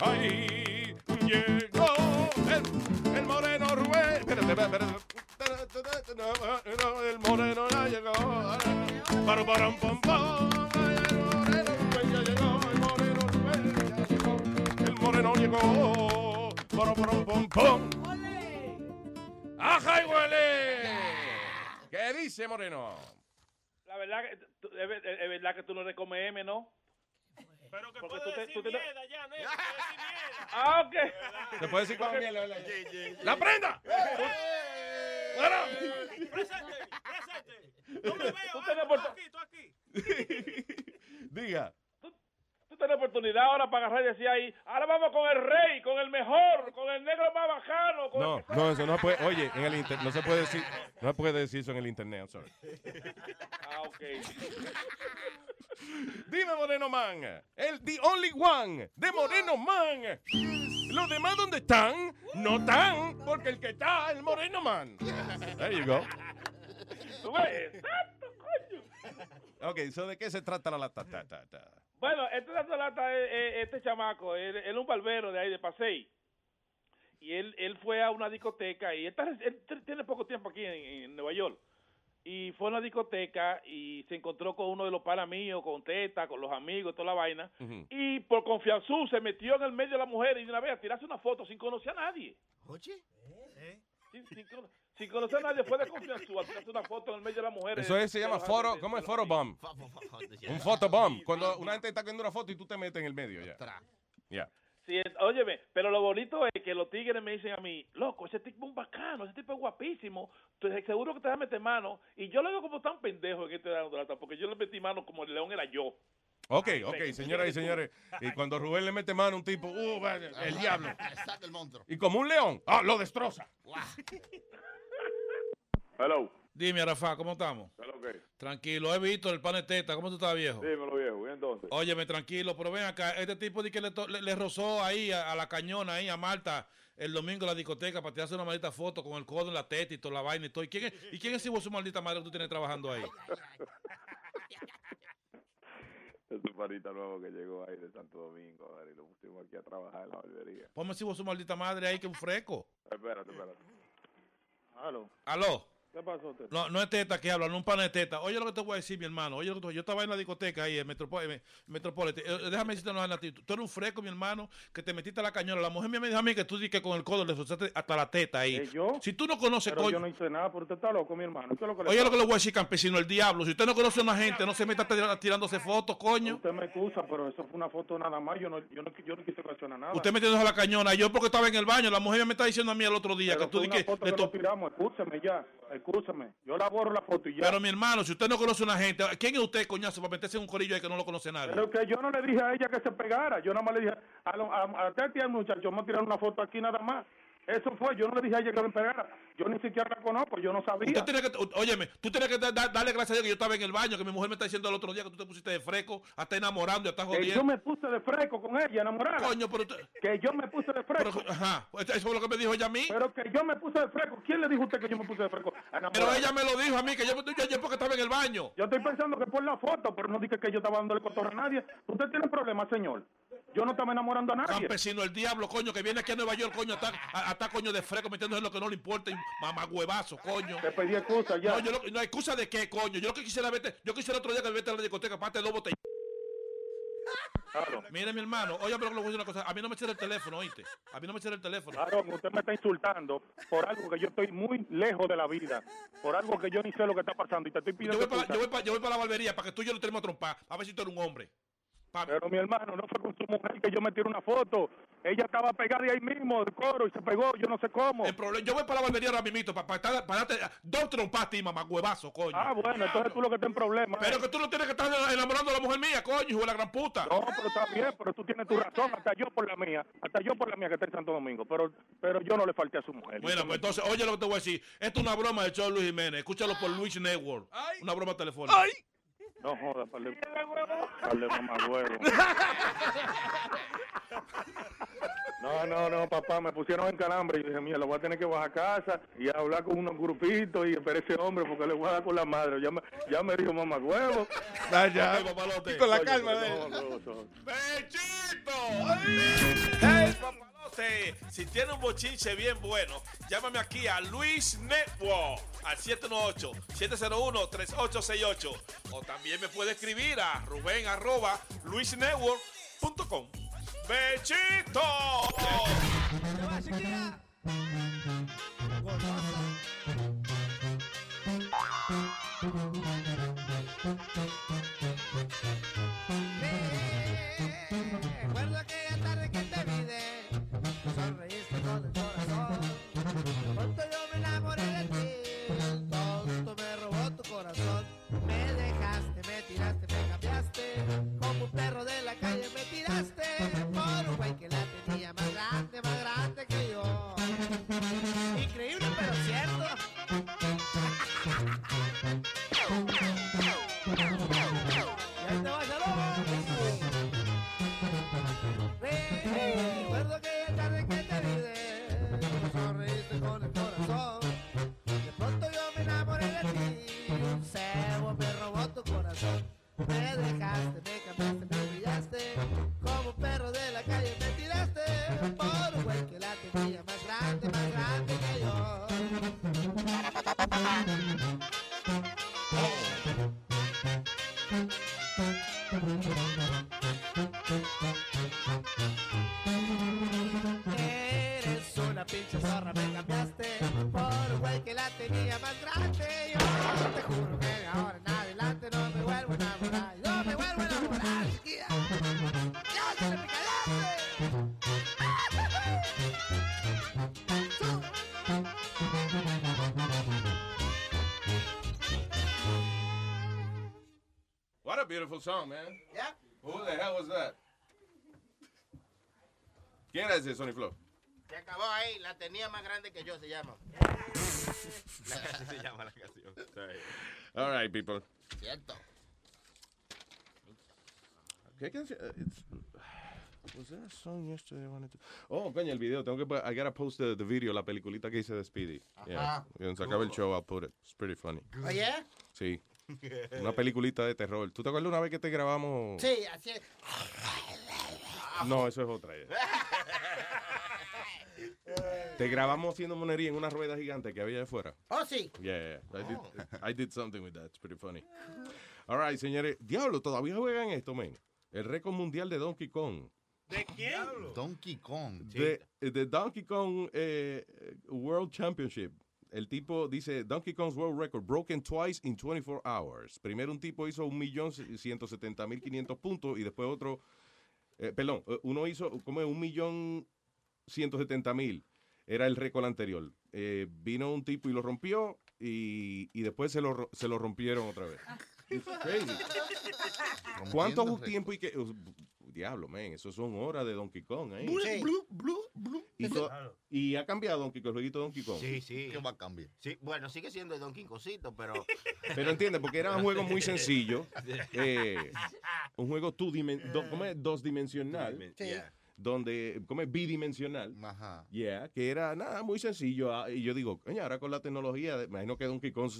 Ahí llegó el, el moreno Rubén. Espérate, espérate, espérate. El moreno ya llegó. Paro, param, pam, pam. El moreno Rubén ya llegó. El moreno Rubén ya llegó. El moreno llegó. Paro, param, pam, pam. ¡Aja y huele! ¿Qué dice Moreno? La verdad que tú- es ver- es verdad que tú no le comes M, ¿no? Pero que Porque puede tú te- decir tú te- mierda ya, mierda. [LAUGHS] Ah, ok. ¿Se puede decir con miel? ¿verdad? ¡La prenda! Presente, presente. No me veo, Tú ah, tienes tú oportu- aquí, tú aquí. [LAUGHS] Diga. Tú tienes oportunidad ahora para agarrar y decir ahí, ahora vamos con el rey, con el mejor, con el negro más bajano. Con No, el no, eso no puede. Oye, en el inter- no se puede decir, no se puede decir eso en el internet. I'm sorry. Ah, ok. Dime, Moreno Man. El The Only One de Moreno Man. Los demás, ¿dónde están? No están, porque el que está es el Moreno Man. There you go. Tú ves, exacto, coño. Ok, so ¿de qué se trata la lata? Bueno, este dato lata es, es- este chamaco, él, él es un barbero de ahí de Pasey. Y él, él fue a una discoteca y él, está- él tiene poco tiempo aquí en, en Nueva York. Y fue a una discoteca y se encontró con uno de los panas míos, con Teta, con los amigos, toda la vaina. Y por confianza se metió en el medio de la mujer y de una vez a tirarse una foto sin conocer a nadie. Oye. Sin, sin cono- sin conocer a nadie, fue de confianza tirarse una foto en el medio de la mujer. Eso es- se llama foro, ¿cómo es photobomb? Un photobomb. Cuando una gente está viendo una foto y tú te metes en el medio ya. Ya. Sí, es- óyeme, pero lo bonito es que los tigres me dicen a mí, loco, ese tipo es un bacano, ese tipo es guapísimo, entonces seguro que te va a meter mano. Y yo le veo como tan pendejo en este lata, porque yo le metí mano como el león era yo. Ok, ok, señoras y señores. Y cuando Rubén le mete mano a un tipo, uh, vaya, el diablo. Saca el monstruo. Y como un león, ah, lo destroza. Hello. Dime, Rafa, ¿cómo estamos? Hello, ¿qué? Tranquilo, he visto el paneteta. ¿Cómo tú estás, viejo? Dímelo, viejo. ¿Y entonces? Óyeme, tranquilo, pero ven acá. Este tipo de que le, to- le, le rozó ahí a, a la cañona, ahí a Marta, el domingo en la discoteca para tirarse una maldita foto con el codo en la teta y toda la vaina y todo. ¿Y quién es, ¿y quién es su maldita madre que tú tienes trabajando ahí? [LAUGHS] Es un parita nuevo que llegó ahí de Santo Domingo, a ver, y lo pusimos aquí a trabajar en la barbería. Ponme si vos su maldita madre ahí que un fresco. Espérate, espérate. Aló. Aló. ¿Qué pasó? No, no es teta que habla, no un pan de teta. Oye lo que te voy a decir, mi hermano. Oye lo que te- yo estaba en la discoteca ahí, en Metropolitan. Metropolitan. Eh, déjame decirte una ti. Tú eres un fresco, mi hermano, que te metiste a la cañona. La mujer me dijo a mí que tú que con el codo le rozaste hasta la teta ahí. ¿Eh, yo? Si tú no conoces, Pero coño. yo no hice nada, pero usted está loco, mi hermano. ¿Qué es lo que Oye lo que le voy a decir, campesino, el diablo. Si usted no conoce a una gente, no se meta tir- tirándose fotos, coño. Usted me excusa, pero eso fue una foto nada más. Yo no, yo no, yo no quise cuestionar nada. Usted metiéndose a la cañona. Yo porque estaba en el baño, la mujer me está diciendo a mí el otro día Pero que tú fue di una que le to- tiramos. Excúseme ya. Excúseme. Yo la borro la foto y ya. Pero mi hermano, si usted no conoce a una gente, ¿quién es usted, coñazo, para meterse en un corillo ahí que no lo conoce nadie? Pero que yo no le dije a ella que se pegara. Yo nada más le dije a, lo- a, a muchacho, vamos a tirar una foto aquí nada más. Eso fue. Yo no le dije a ella que me pegara. Yo ni siquiera la conozco. Yo no sabía. Usted tiene que, óyeme, tú tienes que da- da- darle gracias a Dios que yo estaba en el baño, que mi mujer me está diciendo el otro día que tú te pusiste de fresco, hasta enamorando, Que jodiendo. yo me puse de fresco con ella, enamorada. Coño, pero usted... Que yo me puse de fresco. Ajá, pues eso fue lo que me dijo ella a mí. Pero que yo me puse de fresco. ¿Quién le dijo a usted que yo me puse de fresco? Pero Enamorada. ella me lo dijo a mí, que yo, yo, yo porque estaba en el baño. Yo estoy pensando que por la foto, pero no dije que yo estaba dándole cotorra a nadie. Usted tiene problemas, señor. Yo no estaba enamorando a nadie. Campesino, el diablo, coño, que viene aquí a Nueva York, coño, está, a- a- está coño de fresco, metiéndose en lo que no le importa, y mamá huevazo, coño. Te pedí excusa ya. No, yo lo- no, excusa de qué, coño. Yo lo que quisiera verte, yo quisiera otro día que vete a la discoteca, pate dos botellas. Mire, mi hermano, oye, pero le voy a decir una cosa. A mí no me cierra el teléfono, oíste. A mí no me cierra el teléfono. Claro, usted me está insultando por algo que yo estoy muy lejos de la vida. Por algo que yo ni sé lo que está pasando y te estoy Yo pidiendo voy, para, excusa. yo, voy para, yo voy para la barbería para que tú y yo lo tenemos a trompar. A ver si tú eres un hombre. Pero mi hermano, no fue con su mujer que yo me tiré una foto. Ella estaba pegada ahí mismo, de coro, y se pegó, yo no sé cómo. El problema, yo voy para la barbería ahora mismo para, para, para darte dos trompas a ti, mamá huevazo, coño. Ah, bueno, entonces tú lo que estás en problema. Pero que tú no tienes que estar enamorando a la mujer mía, coño, hijo de la gran puta. No, pero está bien, pero tú tienes tu razón, hasta yo por la mía, hasta yo por la mía que está en Santo Domingo, pero pero yo no le falté a su mujer. Bueno, pues entonces, oye lo que te voy a decir. Esto es una broma del show de Luis Jiménez. Escúchalo por Luis Network. Una broma telefónica. No jodas, para de mamá huevo. [LAUGHS] No, no, no, papá, me pusieron en calambre y dije, mira, lo voy a tener que bajar a casa y hablar con unos grupitos y esperar ese hombre porque le voy a dar con la madre. Ya me, ya me dijo mamá huevo. [LAUGHS] Vaya. Ay, papalote. Y con la Oye, calma. ¡Bechito! Si tiene un bochinche bien bueno, llámame aquí a Luis Network al 718-701-3868. O también me puede escribir a ruben arroba luisnetwork.com. ¡Bechito! Beautiful song, man. Yeah. Who the hell was that? ¿Quién era ese Sony Flow? Se acabó ahí, la tenía más grande que yo, se llama. Así [LAUGHS] se llama la canción. [LAUGHS] All right, people. Cierto. ¿Qué canción? It's- Was there a song yesterday I wanted to... Oh, coño, el video. Tengo que... I gotta post the, the video, la peliculita que hice de Speedy. Yeah. Ajá. Cuando se acabe el show, I'll put it. It's pretty funny. Oh, yeah? Sí. Una peliculita de terror. ¿Tú te acuerdas una vez que te grabamos? Sí, así es. No, eso es otra. ya. Te grabamos haciendo monería en una rueda gigante que había de fuera. Oh, sí. Yeah, yeah. I, did, I did something with that. It's pretty funny. All right, señores. Diablo, todavía juegan esto, men. El récord mundial de Donkey Kong. ¿De quién? Donkey Kong. De, de Donkey Kong eh, World Championship. El tipo dice Donkey Kong's World Record broken twice in 24 hours. Primero un tipo hizo 1.170.500 puntos y después otro, eh, perdón, eh, uno hizo como 1.170.000. Era el récord anterior. Eh, vino un tipo y lo rompió y, y después se lo, se lo rompieron otra vez. It's [LAUGHS] crazy. ¿Cuánto tiempo y que diablo, man, eso son horas de Donkey Kong ahí. Sí. Y, to- y ha cambiado Donkey Kong, el jueguito Donkey Kong. Sí, sí. ¿Qué va a cambiar? Sí, bueno, sigue siendo el Donkey Kongcito, pero... [LAUGHS] Pero entiende, porque era un juego muy sencillo. [LAUGHS] eh, un juego two dimen- do- ¿cómo es? dos dimensional. Sí. Yeah. Donde, ¿cómo es? Bidimensional. Ajá. Yeah, que era nada, muy sencillo. ah, Y yo digo, coño, ahora con la tecnología, me imagino que Donkey Kong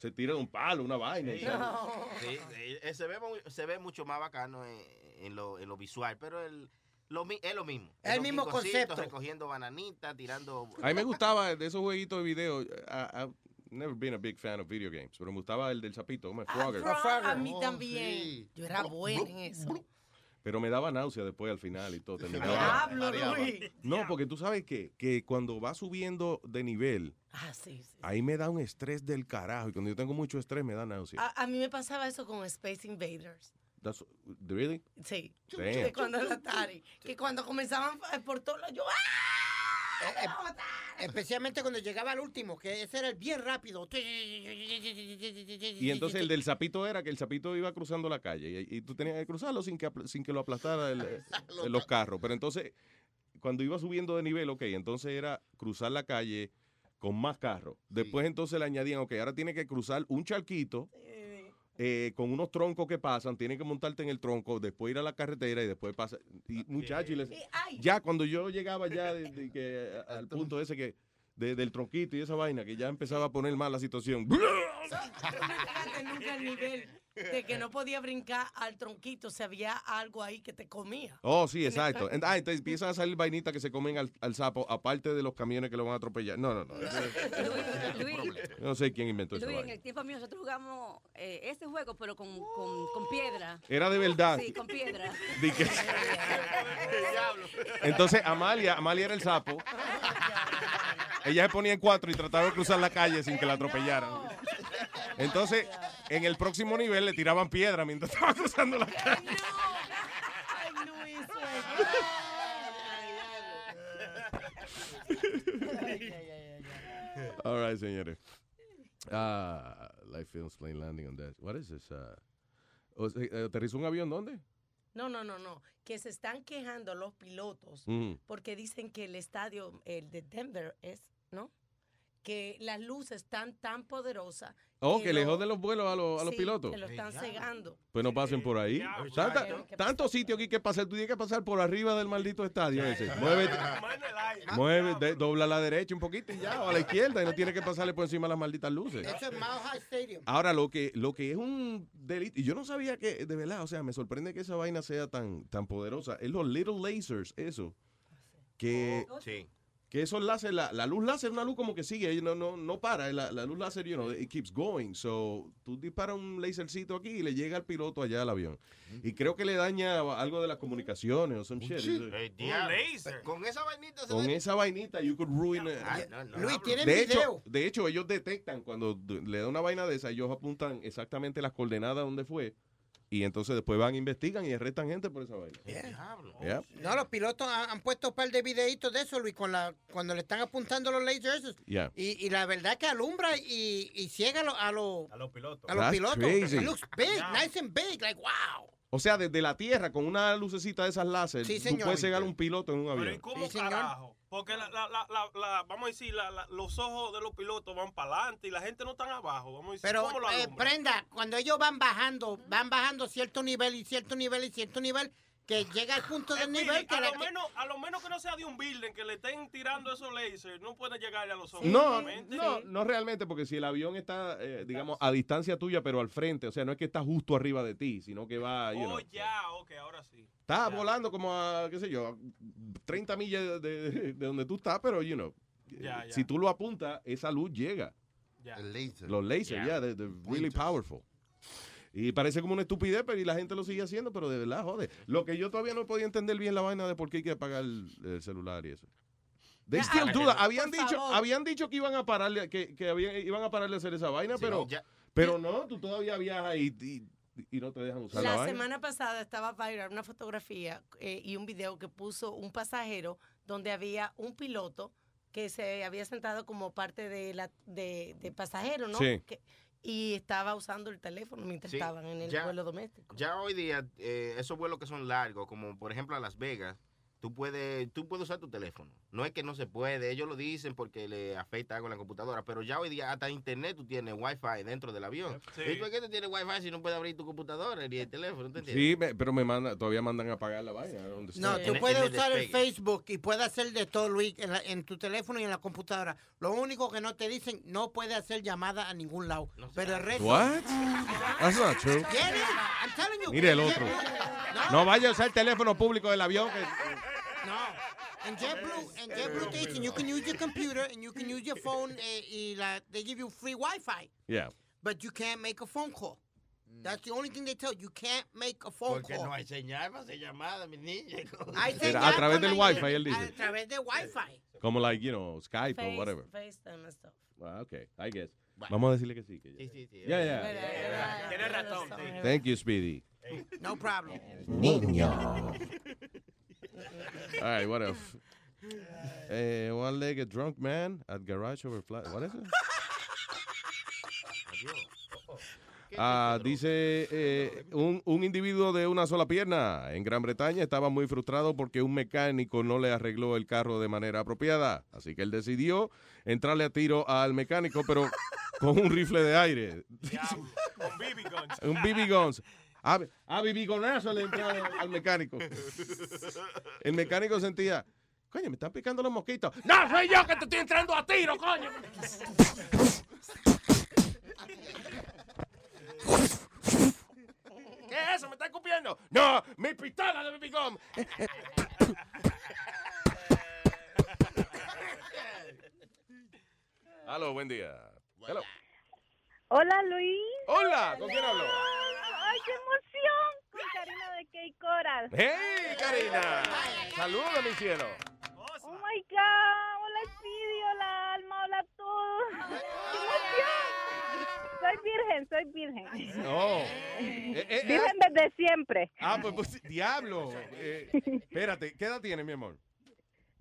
se, se tira de un palo, una vaina. y tal. Sí, sí, eh, se, ve, muy- se ve mucho más bacano en, en lo, en lo visual, pero el, lo, mi- es lo mismo. Es el mismo concepto. Recogiendo bananitas, tirando... A mí me gustaba de esos jueguitos de video. I- I've never been a big fan of video games, pero me gustaba el del sapito, como el Frogger. A mí Oh, también. sí. Yo era buena en eso. Pero me daba náusea después al final y todo. Diablo. Luis. No, porque tú sabes que, que cuando va subiendo de nivel, Ah, sí, sí. ahí me da un estrés del carajo. Y cuando yo tengo mucho estrés, me da náusea. A, a mí me pasaba eso con Space Invaders. That's- really? Sí. De cuando era Atari. Que cuando comenzaban eh, por todos lados, yo ¡ah! Eh, Especialmente cuando llegaba al último, que ese era el bien rápido. Y entonces el del sapito era que el sapito iba cruzando la calle y, y tú tenías que cruzarlo sin que, sin que lo aplastara el- eh, [LAUGHS] los carros. Pero entonces, cuando iba subiendo de nivel, ok, entonces era cruzar la calle con más carros. Después entonces le añadían, ok, ahora tiene que cruzar un charquito eh, con unos troncos que pasan, tiene que montarte en el tronco, después ir a la carretera y después pasa. Y muchachos, y les- ya cuando yo llegaba ya de- de que, [LAUGHS] al punto ese que de- del tronquito y esa vaina, que ya empezaba a poner mal la situación. no llegaste nunca al nivel [LAUGHS] de que no podía brincar al tronquito si había algo ahí que te comía. Oh, sí, exacto. Ah, entonces empiezan a salir vainitas que se comen al, al sapo, aparte de los camiones que lo van a atropellar. No, no, no. [LAUGHS] Luis, Yo no sé quién inventó esa Luis, en el tiempo mío nosotros jugamos eh, ese juego, pero con, con, con piedra. Era de verdad. Sí, con piedra. [LAUGHS] Di que- Entonces, Amalia, Amalia era el sapo. Ella se ponía en cuatro y trataba de cruzar la calle sin que la atropellaran. Entonces, en el próximo nivel le tiraban piedra mientras [LAUGHS] estaba cruzando la calle. All right, señores. Ah, Life Films Plane Landing on that. What is this? Uh, ¿Aterrizó un avión dónde? No, no, no, no. Que se están quejando los pilotos Mm. porque dicen que el estadio, el de Denver, es, ¿no? Que las luces están tan poderosas. Oh, que le lo- joden los vuelos a, los- a los sí, pilotos. Que lo están cegando. Pues no pasen por ahí. Tanta- tanto sitio aquí que pasar. Tú tienes que pasar por arriba del maldito estadio ese. Muévete. [LAUGHS] Mueve, de- dobla a la derecha un poquito y ya, o a la izquierda, y no tienes que pasarle por encima las malditas luces. Eso es Mile High Stadium. Ahora, lo que, lo que es un delito, y yo no sabía que, de verdad, o sea, me sorprende que esa vaina sea tan, tan poderosa, es los little lasers, eso. Que, Sí. Que esos láser, la, la luz láser es una luz como que sigue, no, no, no para, la, la luz láser, you know, it keeps going. So, tú disparas un lasercito aquí y le llega al piloto allá al avión. Y creo que le daña algo de las comunicaciones o some shit. Diablo. Con esa vainita se Con ve- esa vainita, you could ruin it. Ay, no, no, Luis. ¿tienen de video? hecho, de hecho, ellos detectan cuando le da una vaina de esa, ellos apuntan exactamente las coordenadas donde fue. Y entonces después van, investigan y arrestan gente por esa vaina. Yeah. No, los pilotos han, han puesto un par de videitos de eso, Luis, con la, cuando le están apuntando los lasers. Yeah. Y, y la verdad que alumbra y, y ciega a los a los A los pilotos. a los That's pilotos. crazy. It looks big, nice and big, like wow. O sea, desde la tierra, con una lucecita de esas láser, Sí, tú puedes cegar un piloto en un Pero ¿y avión. cómo Sí, carajo? Porque la, la, la, la, vamos a decir, la, la- los ojos de los pilotos van para adelante y la gente no está abajo. Vamos a decir, Pero, ¿cómo lo eh, prenda, cuando ellos van bajando, van bajando cierto nivel y cierto nivel y cierto nivel, que llega al punto del nivel que a, lo menos, a lo menos que no sea de un building que le estén tirando esos lasers, no puede llegarle a los ojos. No, no, no realmente, porque si el avión está, eh, digamos, a distancia tuya, pero al frente, o sea, no es que está justo arriba de ti, sino que va, you Oh, know, ya, ok, ahora sí. está volando como a, qué sé yo, a 30 millas de, de- de donde tú estás, pero, you know, Ya, ya. si tú lo apuntas, esa luz llega. El laser. Los lasers, Yeah. yeah, they're, they're really powerful. Y parece como una estupidez, pero y la gente lo sigue haciendo, pero de verdad, jode. Lo que yo todavía no podía entender bien la vaina de por qué hay que apagar el, el celular y eso. They Ya, still do that. Habían dicho, favor. habían dicho que iban a pararle, que, que habían- iban a pararle a hacer esa vaina, Sí, pero, ya. pero no, tú todavía viajas y, y, y no te dejan usar la, La vaina. semana pasada estaba viral una fotografía eh, y un video que puso un pasajero donde había un piloto que se había sentado como parte de la de, de pasajero, ¿no? Sí. Que- y estaba usando el teléfono mientras Sí, estaban en el ya- vuelo doméstico. Ya hoy día, eh, esos vuelos que son largos, como por ejemplo a Las Vegas, tú puedes, tú puedes usar tu teléfono. No es que no se puede, ellos lo dicen porque le afecta algo en la computadora, pero ya hoy día hasta internet tú tienes wifi dentro del avión. ¿Y por qué tú tienes wifi si no puedes abrir tu computadora ni el teléfono? Sí, me- pero me manda, todavía mandan a apagar la vaina. ¿dónde No, tú puedes usar el Facebook y puedes hacer de todo, Luis, en, la- en tu teléfono y en la computadora. Lo único que no te dicen, no puedes hacer llamada a ningún lado. Pero el resto... What? That's not true. Get it? I'm telling you. Mire el otro. No vaya a usar el teléfono público del avión. que- No. En JetBlue, en JetBlue te dicen, you can use your computer and you can use your phone eh, y la, they give you free Wi-Fi. Yeah. But you can't make a phone call. That's the only thing they tell you. You can't make a phone Porque call. no hay señal para hacer llamadas, mi niña. Hay Mira, señal a través del Wi-Fi, él dice. A través de Wi-Fi. Como like, you know, Skype Face- or whatever. FaceTime and stuff. Ah, okay, I guess. Vamos a decirle que sí. Que Sí, sí, sí. Yeah, yeah. Tienes razón. Thank you, Speedy. No problem. Niño. [LAUGHS] All right, what else? Eh, one-legged drunk man at garage over flat. What is it? Ah, dice eh, un, un individuo de una sola pierna en Gran Bretaña estaba muy frustrado porque un mecánico no le arregló el carro de manera apropiada. Así que él decidió entrarle a tiro al mecánico, pero con un rifle de aire. Con [LAUGHS] BB guns. un BB guns. A, a BB gonazo le entró al, mecánico. El mecánico sentía, coño, me están picando los mosquitos. No, soy yo que te estoy entrando a tiro, coño. ¿Qué es eso? ¿Me está escupiendo? No, mi pistola de BB gun. Aló, buen día. Hello. Hola Luis. Hola, ¿con quién hablo? Ay, qué emoción. Con Karina de Key Coral. ¡Hey, Karina! Saludos, mi cielo. Oh my God. Hola Speedy, hola Alma, hola a todos. ¡Qué emoción! Soy virgen, soy virgen. No. Eh, eh, Virgen desde siempre. Ah, pues, pues, diablo. Eh, espérate, ¿qué edad tienes, mi amor?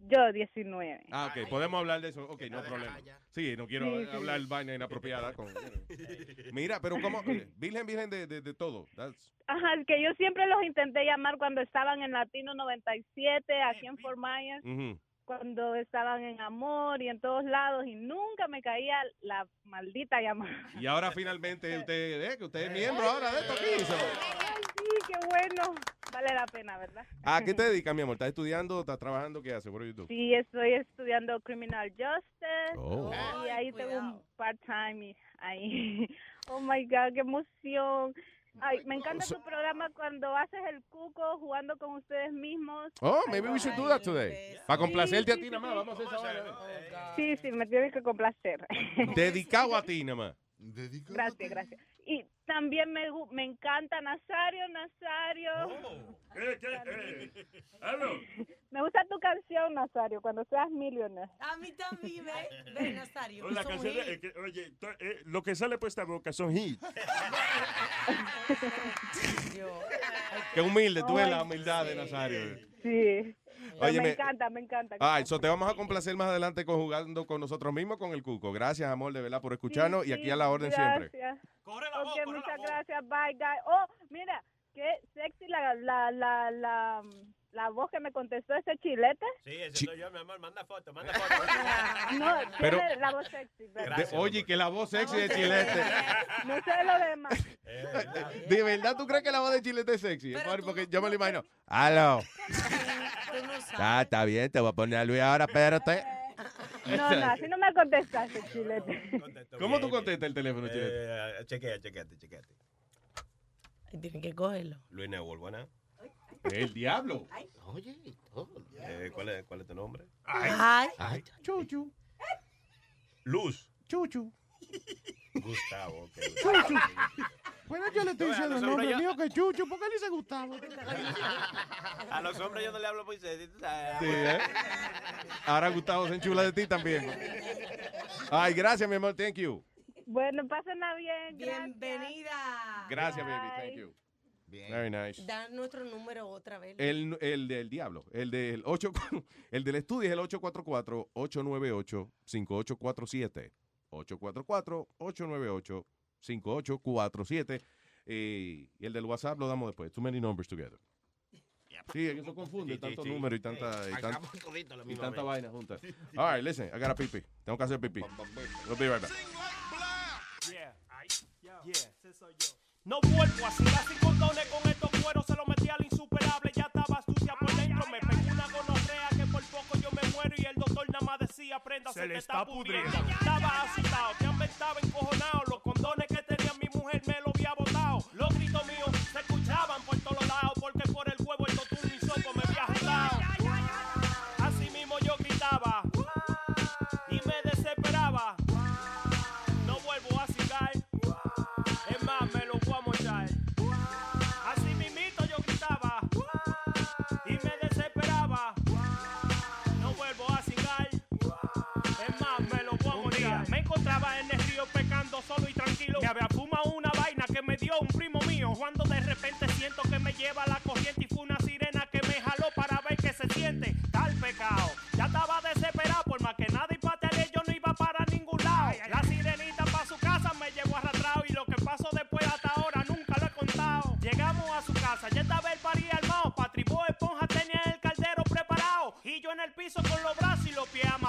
Yo, 19. Ah, ok, podemos hablar de eso. Ok, no problema. Sí, no quiero Sí, sí. hablar vaina inapropiada con... [LAUGHS] Mira, pero ¿cómo? [LAUGHS] Eh, Virgen, virgen de, de, de todo. That's- Ajá, es que yo siempre los intenté llamar cuando estaban en Latino 97, aquí en Fort Myers, cuando estaban en Amor y en todos lados, y nunca me caía la maldita llamada. Y ahora finalmente [LAUGHS] usted, eh, que usted es miembro ahora de esto aquí. Ay, sí, qué bueno. Vale la pena, ¿verdad? ¿A qué te [LAUGHS] dedicas, mi amor? ¿Estás estudiando? ¿Estás trabajando? ¿Qué haces? What do you do? Sí, estoy estudiando Criminal Justice Oh. y ahí tengo un part-time y- ahí. [LAUGHS] Oh my God, qué emoción. Ay, me encanta tu programa cuando haces el cuco jugando con ustedes mismos. Oh, maybe we should do that today. Para complacerte a ti nada más, vamos a hacer esa vaina. Sí, sí, me tienes que complacer. Dedicado a ti nada más. Gracias, gracias. También me, me encanta Nazario, Nazario. ¿Qué, qué, qué? Aló. [LAUGHS] Me gusta tu canción, Nazario, cuando seas millionaire. A mí también, ve, [LAUGHS] ve Nazario. Canción eh, que, oye, to- eh, lo que sale por esta boca son hits. [LAUGHS] Qué humilde, tú ves la humildad de Nazario. Sí. Oye, me encanta, me encanta. Ay, so te vamos a complacer más adelante con jugando con nosotros mismos con el Cuco. Gracias, amor, de verdad, por escucharnos y aquí a la orden siempre. Gracias. Ok, muchas gracias. Bye, guys. Oh, mira, qué sexy la, la, la, la, la voz que me contestó ese chilete. Sí, ese Chi- soy yo, mi amor. Manda foto, manda foto. [LAUGHS] No, Pero- la voz sexy. pero- De- oye, que la voz sexy de Chilete. No sé lo demás. [LAUGHS] ¿De verdad tú crees que la voz de Chilete es sexy? Porque yo me lo imagino. Aló. Ah, está bien, te voy a poner a Luis ahora, espérate. No, [LAUGHS] no, así no me contestaste, chilete. [LAUGHS] ¿Cómo tú contestas el teléfono, Chilete? Eh, chequea, chequeate, chequeate. Tienen que cogerlo. Luis buena. El diablo. Oye, todo. Eh, ¿cuál, es, ¿Cuál es tu nombre? Ay. Ay, Chuchu. Luz. Chuchu. Gustavo, ok. Chuchu. Bueno, yo le estoy diciendo el nombre hombres mío que es Chuchu. ¿Por qué le dice Gustavo? [LAUGHS] A los hombres yo no le hablo por ustedes. tú sabes. Sí, ¿eh? Ahora Gustavo se enchula de ti también. Ay, gracias, mi amor. Thank you. Bueno, pásenla bien. Bienvenida. Gracias, baby. Thank you. Very nice. Da nuestro número otra vez. El, el del diablo, el del 8, [LAUGHS] el del estudio es el 844-898-5847. 844-898-5847. Eh, y el del WhatsApp lo damos después. Too many numbers together. Sí, eso confunde [LAUGHS] Sí, sí. números y tanta, y, tan- misma tanta vaina junta. All right, listen, I got a pipí. Tengo que hacer pipí. We'll be right back. Yeah. Yeah. No vuelvo a seguir así condones con estos cueros, se lo metí al insuperable, ya estaba sucia por dentro, me pegó y el doctor nada más decía, prenda, se, Se te le está está pudriendo. pudriendo. Estaba asustado, me estaba encojonado, los condones que tenía mi mujer me lo había botado. Los gritos míos Me había fumado una vaina que me dio un primo mío. Cuando de repente siento que me lleva la corriente y fue una sirena que me jaló para ver qué se siente. Tal pecado. Ya estaba desesperado por más que nada y yo no iba para ningún lado. La sirenita para su casa me llevó arrastrado y lo que pasó después hasta ahora nunca lo he contado. Llegamos a su casa, ya estaba el pari armado, patribó esponja tenía el caldero preparado y yo en el piso con los brazos y los pies amarrados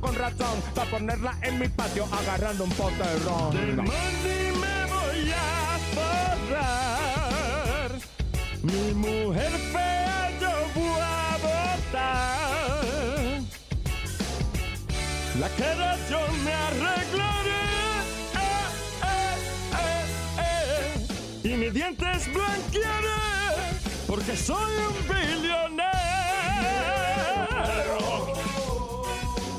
con razón para ponerla en mi patio agarrando un pote de ron. Del money me voy a forrar. Mi mujer fea yo voy a botar. La cara yo me arreglaré. eh, eh, eh, y mis dientes blanquearé. Porque soy un billonero.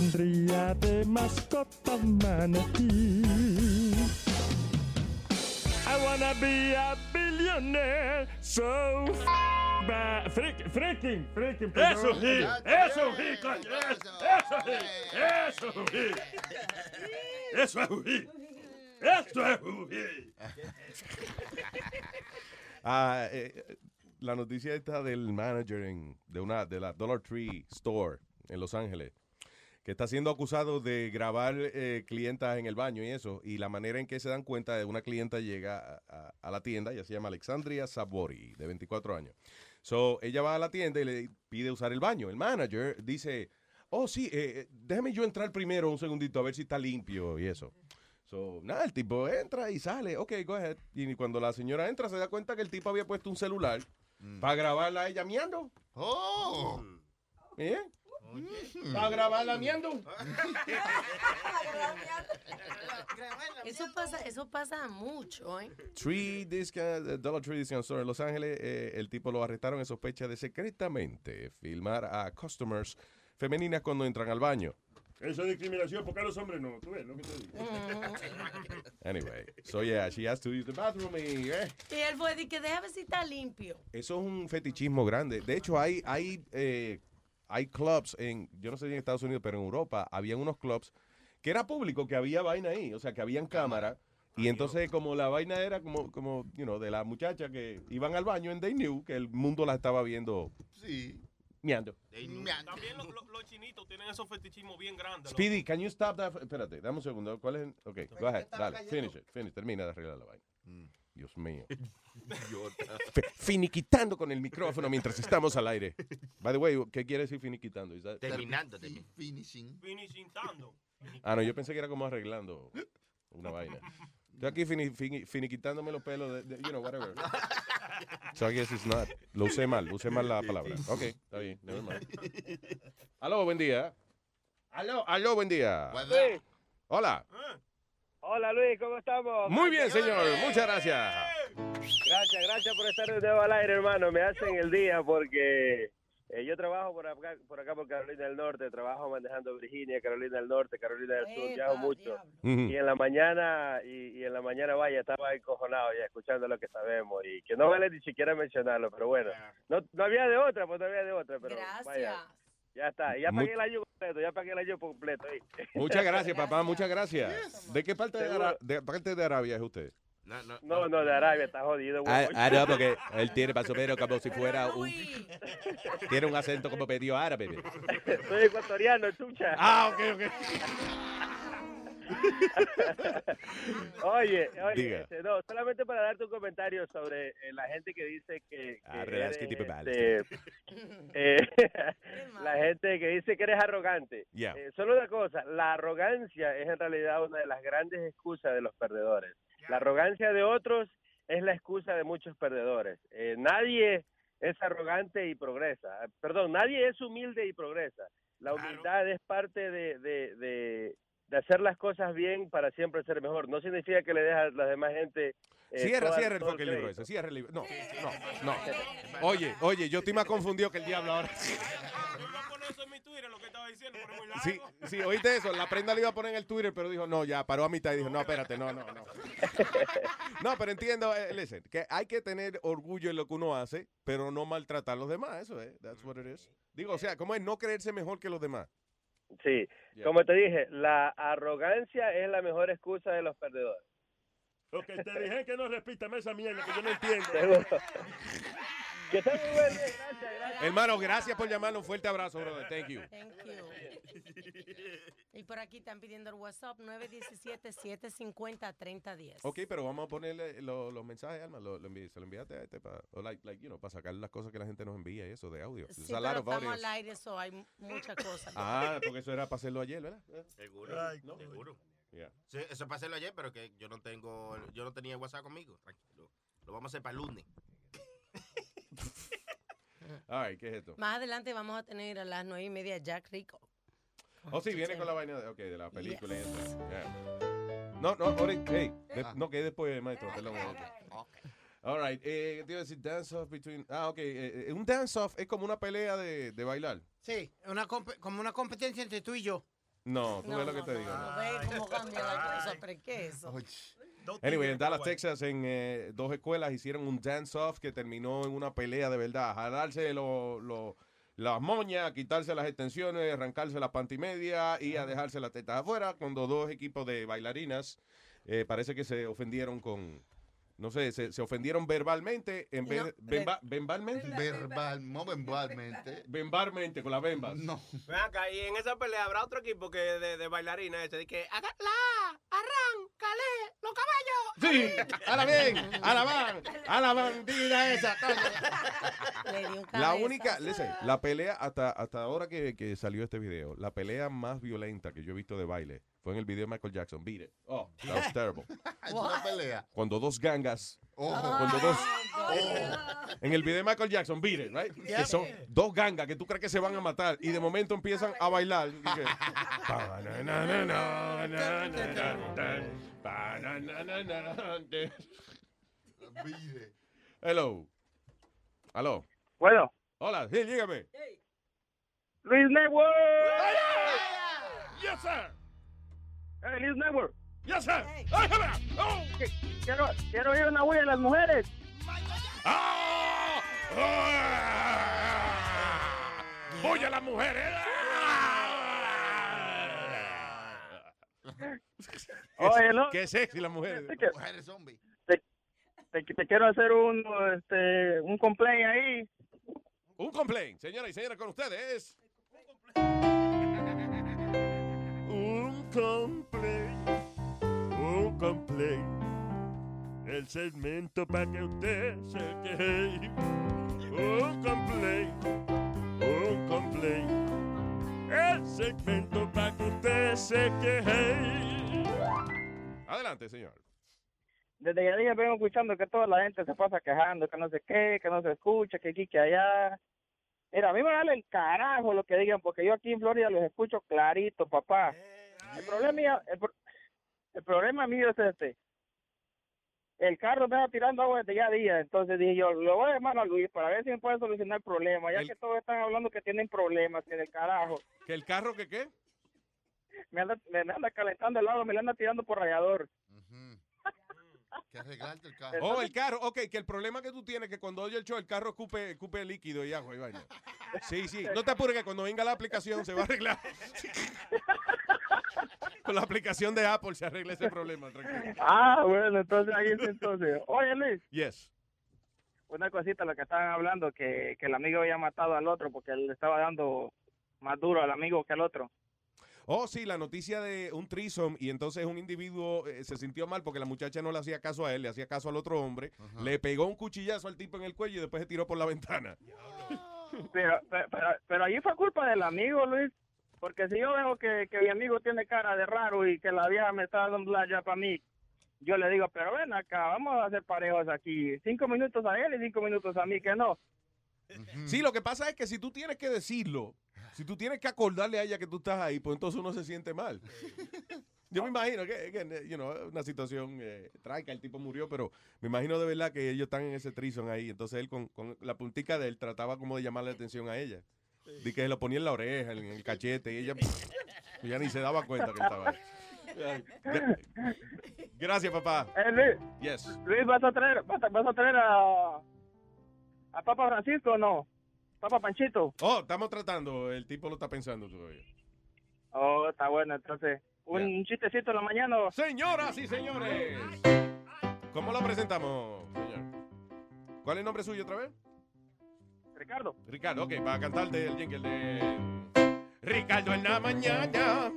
Tendría de mascota manatí. I wanna be a billionaire, so f- ba- freak- freaking, freaking. Eso sí, eso sí, eso sí, eso sí. Eso es hit. Esto es hit. Ah, eh, la noticia esta del manager en- de una de la Dollar Tree Store en Los Ángeles, que está siendo acusado de grabar eh, clientas en el baño y eso, y la manera en que se dan cuenta de una clienta llega a, a- a la tienda, ella se llama Alexandria Sabori, de 24 años. So, ella va a la tienda y le pide usar el baño. El manager dice, oh sí, eh, eh, déjame yo entrar primero un segundito a ver si está limpio y eso. So, nada, el tipo entra y sale, ok, go ahead. Y cuando la señora entra se da cuenta que el tipo había puesto un celular para grabarla a ella miando. Oh. ¿Eh? Para grabarla [LAUGHS] miando. Eso pasa, eso pasa mucho, ¿eh? Tree Discount, eh, Dollar Tree Discount Store en Los Ángeles, eh, el tipo lo arrestaron en sospecha de secretamente filmar a customers femeninas cuando entran al baño. Eso es discriminación, porque a los hombres no. ¿Tú ves lo que te digo? Anyway, so yeah, she has to use the bathroom y, eh, Y él fue de que déjame ver si está limpio. Eso es un fetichismo grande. De hecho, hay, hay, eh, hay clubs en, yo no sé si en Estados Unidos, pero en Europa habían unos clubs que era público, que había vaina ahí, o sea, que habían cámara. Y entonces, como la vaina era como, como, you know, de la muchacha que iban al baño en They Knew, que el mundo la estaba viendo Sí. miando. También los, los- los chinitos tienen esos fetichismos bien grandes. loco. Speedy, can you stop that? Espérate, dame un segundo. ¿Cuál es? el- Ok, go ahead, dale, finish it, finish, termina de arreglar la vaina. Dios mío. [LAUGHS] Finiquitando con el micrófono mientras estamos al aire. By the way, ¿qué quiere decir finiquitando? That- Terminando. Finishing. Finishintando. Ah, no, yo pensé que era como arreglando una vaina. Estoy aquí fini- fini- finiquitándome los pelos de, de- you know, whatever. So I guess it's not. Lo usé mal, usé mal la palabra. Ok, está bien, never mind. Aló, buen día. Aló, aló, buen día. Hola. Hola Luis, ¿cómo estamos? Muy bien, señor. Muchas gracias. Gracias, gracias por estar de nuevo al aire, hermano. Me hacen el día porque eh, yo trabajo por acá, por acá por Carolina del Norte, trabajo manejando Virginia, Carolina del Norte, Carolina del Sur, viajo mucho. Y en la mañana, y, y en la mañana, vaya, estaba encojonado ya escuchando lo que sabemos y que no vale ni siquiera mencionarlo, pero bueno, no, no había de otra, pues no había de otra, pero vaya, ya está, ya pagué el año completo, ya pagué el año completo. ¿oíste? Muchas gracias, [LAUGHS] papá. Muchas gracias. ¿De qué parte de, parte de Arabia es usted? No, no, de Arabia, está jodido. Ah, ah, no, porque él tiene más o menos como si fuera un... Tiene un acento como medio árabe. [LAUGHS] Soy ecuatoriano, chucha. Ah, ok, ok. [LAUGHS] oye, oye, Diga. este, no, solamente para darte un comentario sobre eh, la gente que dice que, que Ah, que eres, tipo [LAUGHS] [LAUGHS] mal. este, eh, la gente que dice que eres arrogante. Eh, solo una cosa, la arrogancia es en realidad una de las grandes excusas de los perdedores. La arrogancia de otros es la excusa de muchos perdedores. Eh, nadie es arrogante y progresa. Perdón, nadie es humilde y progresa. La humildad es parte de, de, de, de hacer las cosas bien para siempre ser mejor. No significa que le dejas a la demás gente... eh, Cierra, toda- cierra el fucking libro ese. Cierra el libro. No, no, no. Oye, oye, yo estoy más confundido que el diablo ahora. Sí, sí, oíste eso. La prenda le iba a poner en el Twitter, pero dijo, no, ya paró a mitad y dijo, no, espérate, no, no, no. [LAUGHS] No, pero entiendo, eh, listen, que hay que tener orgullo en lo que uno hace, pero no maltratar a los demás. Eso es, that's what it is. Digo, o sea, ¿cómo es no creerse mejor que los demás? Sí, como te dije, la arrogancia es la mejor excusa de los perdedores. Ok, te dije que no repitas esa mierda que yo no [LAUGHS] entiendo. Que muy gracias, gracias. Hermano, gracias por llamarnos. Un fuerte abrazo, brother. Thank you. Thank you. Y por aquí están pidiendo el WhatsApp 917-750-3010. Ok, pero vamos a ponerle lo- los mensajes, Alma. Lo, lo envi- se lo enviaste a este para, like, like, you know, para sacar las cosas que la gente nos envía y eso de audio. Sí, pero estamos audience. al aire, eso hay muchas cosas. Ah, porque eso era para hacerlo ayer, ¿verdad? Seguro. Ay, Seguro. Yeah. Sí, eso es para hacerlo ayer, pero que yo no tengo, yo no tenía WhatsApp conmigo. Tranquilo. Lo vamos a hacer para el lunes. Ay, ¿qué es esto? Más adelante vamos a tener a las nueve y media Jack Rico. Oh, sí, viene con la vaina de, okay, de la película y eso. Yeah. No, no, ahorita, hey, de- no, que después, maestro, perdón. All right, eh, te iba a decir dance off between, ah, ok, eh, eh, un dance off es como una pelea de, de bailar. Sí, una comp- como una competencia entre tú y yo. No, tú No, ves lo que no, te no, digo. no, no. ve cómo cambia la cosa, pero ¿qué es eso? Anyway, en Dallas, Texas, en eh, dos escuelas hicieron un dance-off que terminó en una pelea de verdad. Jalarse lo- lo- las moñas, quitarse las extensiones, arrancarse las pantimedias y a dejarse las tetas afuera. Cuando dos equipos de bailarinas eh, parece que se ofendieron con. No sé, se, se ofendieron verbalmente en vez No. Bemba- ¿Verbalmente? Verbal, no verbalmente. [LAUGHS] Verbalmente, con las bembas. No. Ven acá, y en esa pelea habrá otro equipo que de, de bailarina ese, de que haga la, arráncale, los caballos. Sí, a la bien, a la van, a la bandida esa. La única, listen, la pelea hasta, hasta ahora que, que salió este video, la pelea más violenta que yo he visto de baile fue en el video de Michael Jackson, Beat It. Oh, that was terrible. [LAUGHS] Es una pelea. Cuando dos gangas, Ojo. cuando dos, en el video de Michael Jackson, Beat It, right? Yeah. Que son dos gangas que tú crees que se van a matar y de momento empiezan a bailar. [LAUGHS] Hello. Aló. Bueno. Hola, sí, dígame. Luis Network. Yes, sir. Luis Network. Yes, sir. Que- Quiero, quiero oír una huella de las mujeres. Voy a las mujeres. Oye, no. Qué sexy las mujeres. Mujeres zombies. Te, te, te quiero hacer un, este, un complaint ahí. Un complaint, señora y señora, con ustedes. Un complaint. Un complaint. El segmento para que usted se queje. Un complaint. Un complaint. El segmento para que usted se queje. Adelante, señor. Desde que dije vengo escuchando que toda la gente se pasa quejando, que no sé qué, que no se escucha, que aquí, que allá. Mira, a mí me vale el carajo lo que digan, porque yo aquí en Florida los escucho clarito, papá. El problema, mío- el, el problema mío es este. El carro me va tirando agua desde ya día, entonces dije yo, lo voy a llamar a Luis para ver si me puede solucionar el problema, ya El- que todos están hablando que tienen problemas, que del carajo. ¿Que el carro que qué? Me anda, me anda calentando el agua, me la anda tirando por radiador. Que arreglarte el carro. Oh, el carro. Ok, que el problema que tú tienes es que cuando oye el show, el carro escupe, escupe líquido y agua y vaina. Sí, sí. No te apures que cuando venga la aplicación se va a arreglar. [LAUGHS] Con la aplicación de Apple se arregla ese problema, tranquilo. Ah, bueno, entonces ahí es entonces. Oye, Luis. Yes. una cosita, lo que estaban hablando, que, que el amigo había matado al otro porque él le estaba dando más duro al amigo que al otro. Oh, sí, la noticia de un trisom y entonces un individuo eh, se sintió mal porque la muchacha no le hacía caso a él, le hacía caso al otro hombre, le pegó un cuchillazo al tipo en el cuello y después se tiró por la ventana. Pero, pero, pero, pero allí fue culpa del amigo, Luis, porque si yo veo que, que mi amigo tiene cara de raro y que la vieja me está dando un ya para mí, yo le digo, pero ven acá, vamos a hacer parejos aquí, cinco minutos a él y cinco minutos a mí, que no. Sí, lo que pasa es que si tú tienes que decirlo, si tú tienes que acordarle a ella que tú estás ahí, pues entonces uno se siente mal. [LAUGHS] Yo me imagino que, que, you know, una situación eh, trágica, el tipo murió, pero me imagino de verdad que ellos están en ese trison ahí. Entonces él con, con la puntica de él trataba como de llamarle la atención a ella. De que se lo ponía en la oreja, en el cachete, y ella ya ni se daba cuenta que estaba ahí. [LAUGHS] Gracias, papá. Eh, Luis, Yes. Luis, ¿vas a traer, vas a, vas a, traer a, a Papa Francisco o no? Papa Panchito. Oh, estamos tratando, el tipo lo está pensando todavía. Oh, está bueno. Entonces, un chistecito en la mañana. Señoras y señores. ¿Cómo lo presentamos, señor? ¿Cuál es el nombre suyo otra vez? Ricardo. Ricardo, ok, para cantarte el jingle de... Ricardo en la mañana.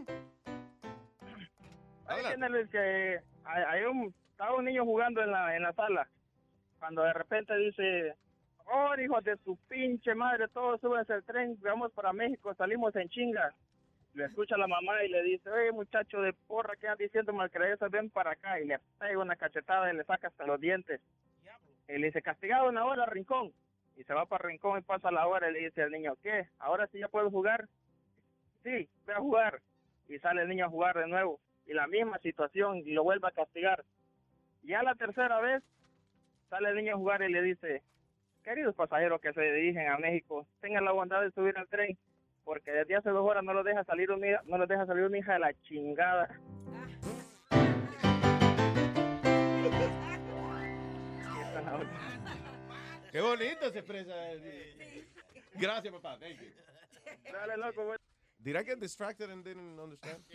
Luis, que hay, hay un, estaba un niño jugando en la, en la sala. Cuando de repente dice, oh, hijo de su pinche madre, todos súbense al tren, vamos para México, salimos en chinga. Le escucha la mamá y le dice, oye, muchacho de porra, ¿qué andas diciendo malcreído? Ven para acá. Y le pega una cachetada y le saca hasta los dientes. Y le dice, castigado una hora, rincón. Y se va para rincón y pasa la hora y le dice al niño, ¿qué? ¿Ahora sí ya puedo jugar? Sí, voy a jugar. Y sale el niño a jugar de nuevo. Y la misma situación y lo vuelve a castigar. Ya la tercera vez sale el niño a jugar y le dice, queridos pasajeros que se dirigen a México, tengan la bondad de subir al tren, porque desde hace dos horas no lo deja salir hija- no lo deja salir una hija de la chingada. Qué bonito se expresa. Gracias, papá. Thank you. Dale, loco. Did I get distracted and didn't understand? [LAUGHS]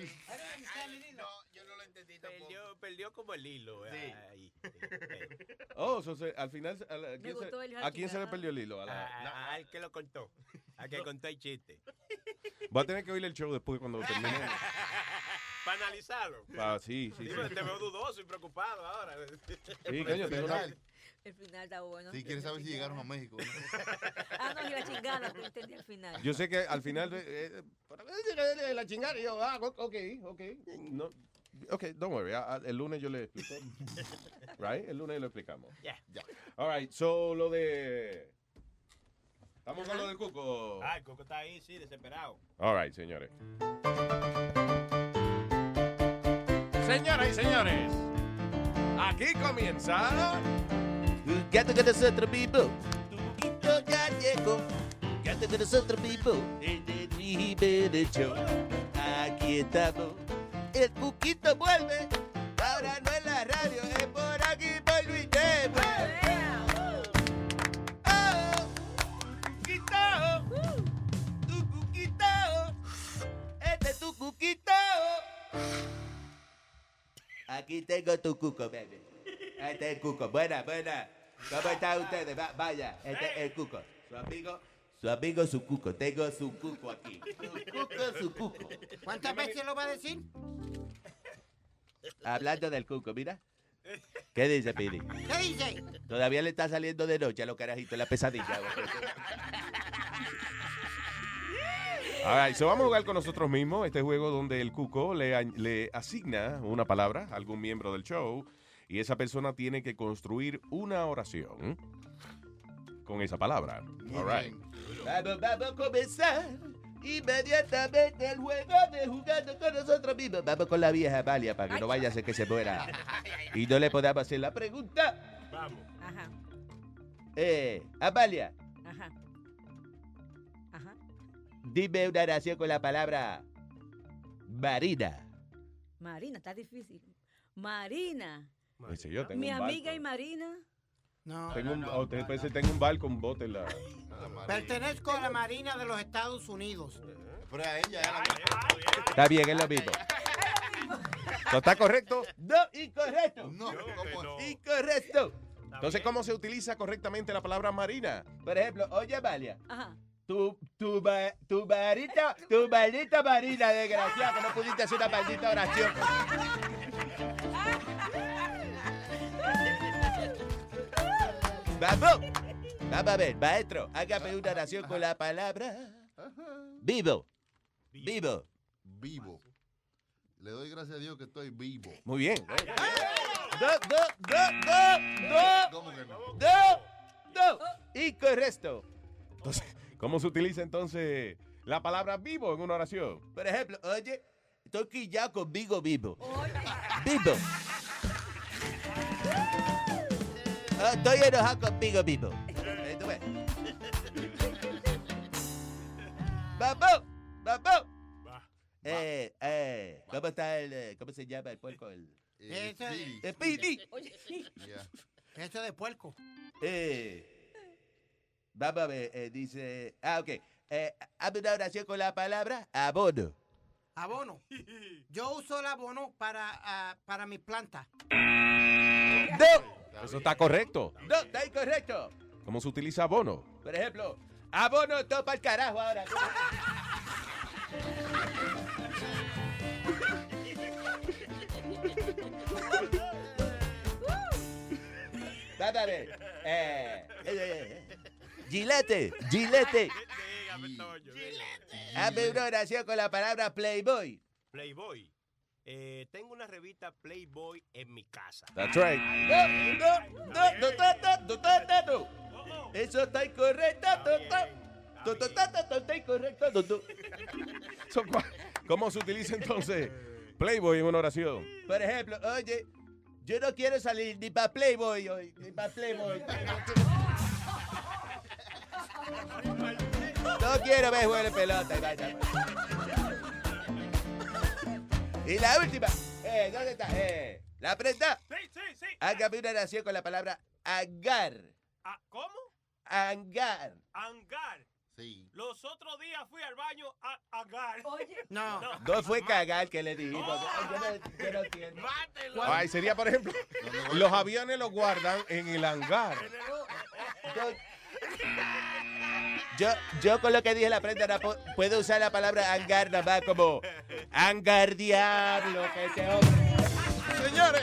No, yo no lo entendí tampoco. Perdió, perdió como el hilo. eh, ahí. [LAUGHS] Oh, so se- al final, a, la- ¿a quién, se, a quién se le perdió el hilo? A la- A- Al que lo contó. Al que contó el chiste. Voy a tener que oír el show después cuando termine. [LAUGHS] Para analizarlo. Ah, sí, sí, Sí, sí. Te veo dudoso y preocupado ahora. Sí, coño, tengo una- El final está bueno. Si quieres saber si llegaron a México. ¿no? [LAUGHS] Ah, no, y la chingada, que entendí al final. Yo sé que al final, eh, eh, la chingada, y yo, ah, ok, ok. No, ok, don't worry. ah, ah, El lunes yo le explico. [LAUGHS] right? El lunes lo explicamos. Ya. All right, so lo de. Estamos con lo del cuco. Ah, el coco está ahí, sí, desesperado. All right, señores. Señoras y señores, aquí comienza. Gato con nosotros, people. Tu guito ya llegó. Gato con nosotros. En el Jiménez Show. Aquí estamos. El Cuquito vuelve. Ahora no en la radio, es por aquí, por Luis Network. Oh, Cuquito. Tu Cuquito. Este es tu Cuquito. Aquí tengo tu cuco, baby. Este es el cuco. Buena, buena. ¿Cómo están ustedes? Va- vaya, este es el cuco. Su amigo, su amigo, su cuco. Tengo su cuco aquí. Su cuco, su cuco. ¿Cuántas veces lo va a decir? Hablando del cuco, mira. ¿Qué dice, Pidi? ¿Qué dice? Todavía le está saliendo de noche a los carajitos la pesadilla. All right, so vamos a jugar con nosotros mismos este juego donde el cuco le, le asigna una palabra a algún miembro del show y esa persona tiene que construir una oración con esa palabra. All right. Vamos, vamos a comenzar inmediatamente el juego de jugando con nosotros mismos. Vamos con la vieja Amalia para que no vaya a ser que se muera. [LAUGHS] Y no le podamos hacer la pregunta. Vamos. Ajá, Eh, Amalia, ajá. Ajá. dime una oración con la palabra Marina. Marina, está difícil. Marina. Dice yo, tengo Mi un amiga barco. y Marina. No. Tengo un, oh, te- parece que tengo un barco, un bote en la... Pertenezco a la Marina de los Estados Unidos. Pero a ella, Está bien, es lo mismo. ¿No está correcto? No, incorrecto. No, ¿cómo? Incorrecto. Entonces, ¿cómo se utiliza correctamente la palabra marina? Por ejemplo, oye, Amalia. Ajá. Tu, tu, ma- tu marita, tu maldita marina, desgraciada, que no pudiste hacer una maldita oración. [LAUGHS] Vamos, vamos a ver, maestro, hágame una oración con la palabra vivo. Vivo. Vivo. Le doy gracias a Dios que estoy vivo. Muy bien. No, no, no. ¿Cómo que no? No, no. Incorrecto. Entonces, ¿cómo se utiliza entonces la palabra vivo en una oración? Por ejemplo, oye, estoy quillado conmigo vivo. Vivo. Estoy enojado conmigo. Eh, ves. Vamos, vamos. Eh, eh, ¿cómo está el, eh, cómo se llama el puerco? El, Eh, Ese- Speedy. el Speedy. Oye, sí. Yeah. Eso de puerco. Eh, vamos a ver, eh, dice, ah, ok. Eh, hazme una oración con la palabra abono. Abono. Yo uso el abono para, ah, para mi planta. No. Eso está correcto. No, está incorrecto. ¿Cómo se utiliza abono? Por ejemplo, abono topa el carajo ahora. [LAUGHS] Dale, eh, eh, eh, eh. Gilete, [LAUGHS] gilete. Hazme una oración con la palabra Playboy. Playboy. Eh, tengo una revista Playboy en mi casa. That's right. Eso está incorrecto. Está incorrecto. ¿Cómo se utiliza entonces Playboy en una oración? Por ejemplo, oye, yo no quiero salir ni para Playboy hoy, ni para Playboy. [LAUGHS] No quiero ver juego de pelota y la última. Eh, ¿dónde está? Eh, la prenda. Sí, sí, sí. Hágame una oración con la palabra hangar. Ah, ¿Cómo? Hangar. Hangar. Sí. Los otros días fui al baño a hangar. No. No fue cagar que le dijimos. Yo no, yo no entiendo. Ay, sería, por ejemplo, los aviones los guardan en el hangar. [LAUGHS] Yo, yo con lo que dije la prenda no pu- puedo usar la palabra hangar nada más como hangar diablo que te Señores,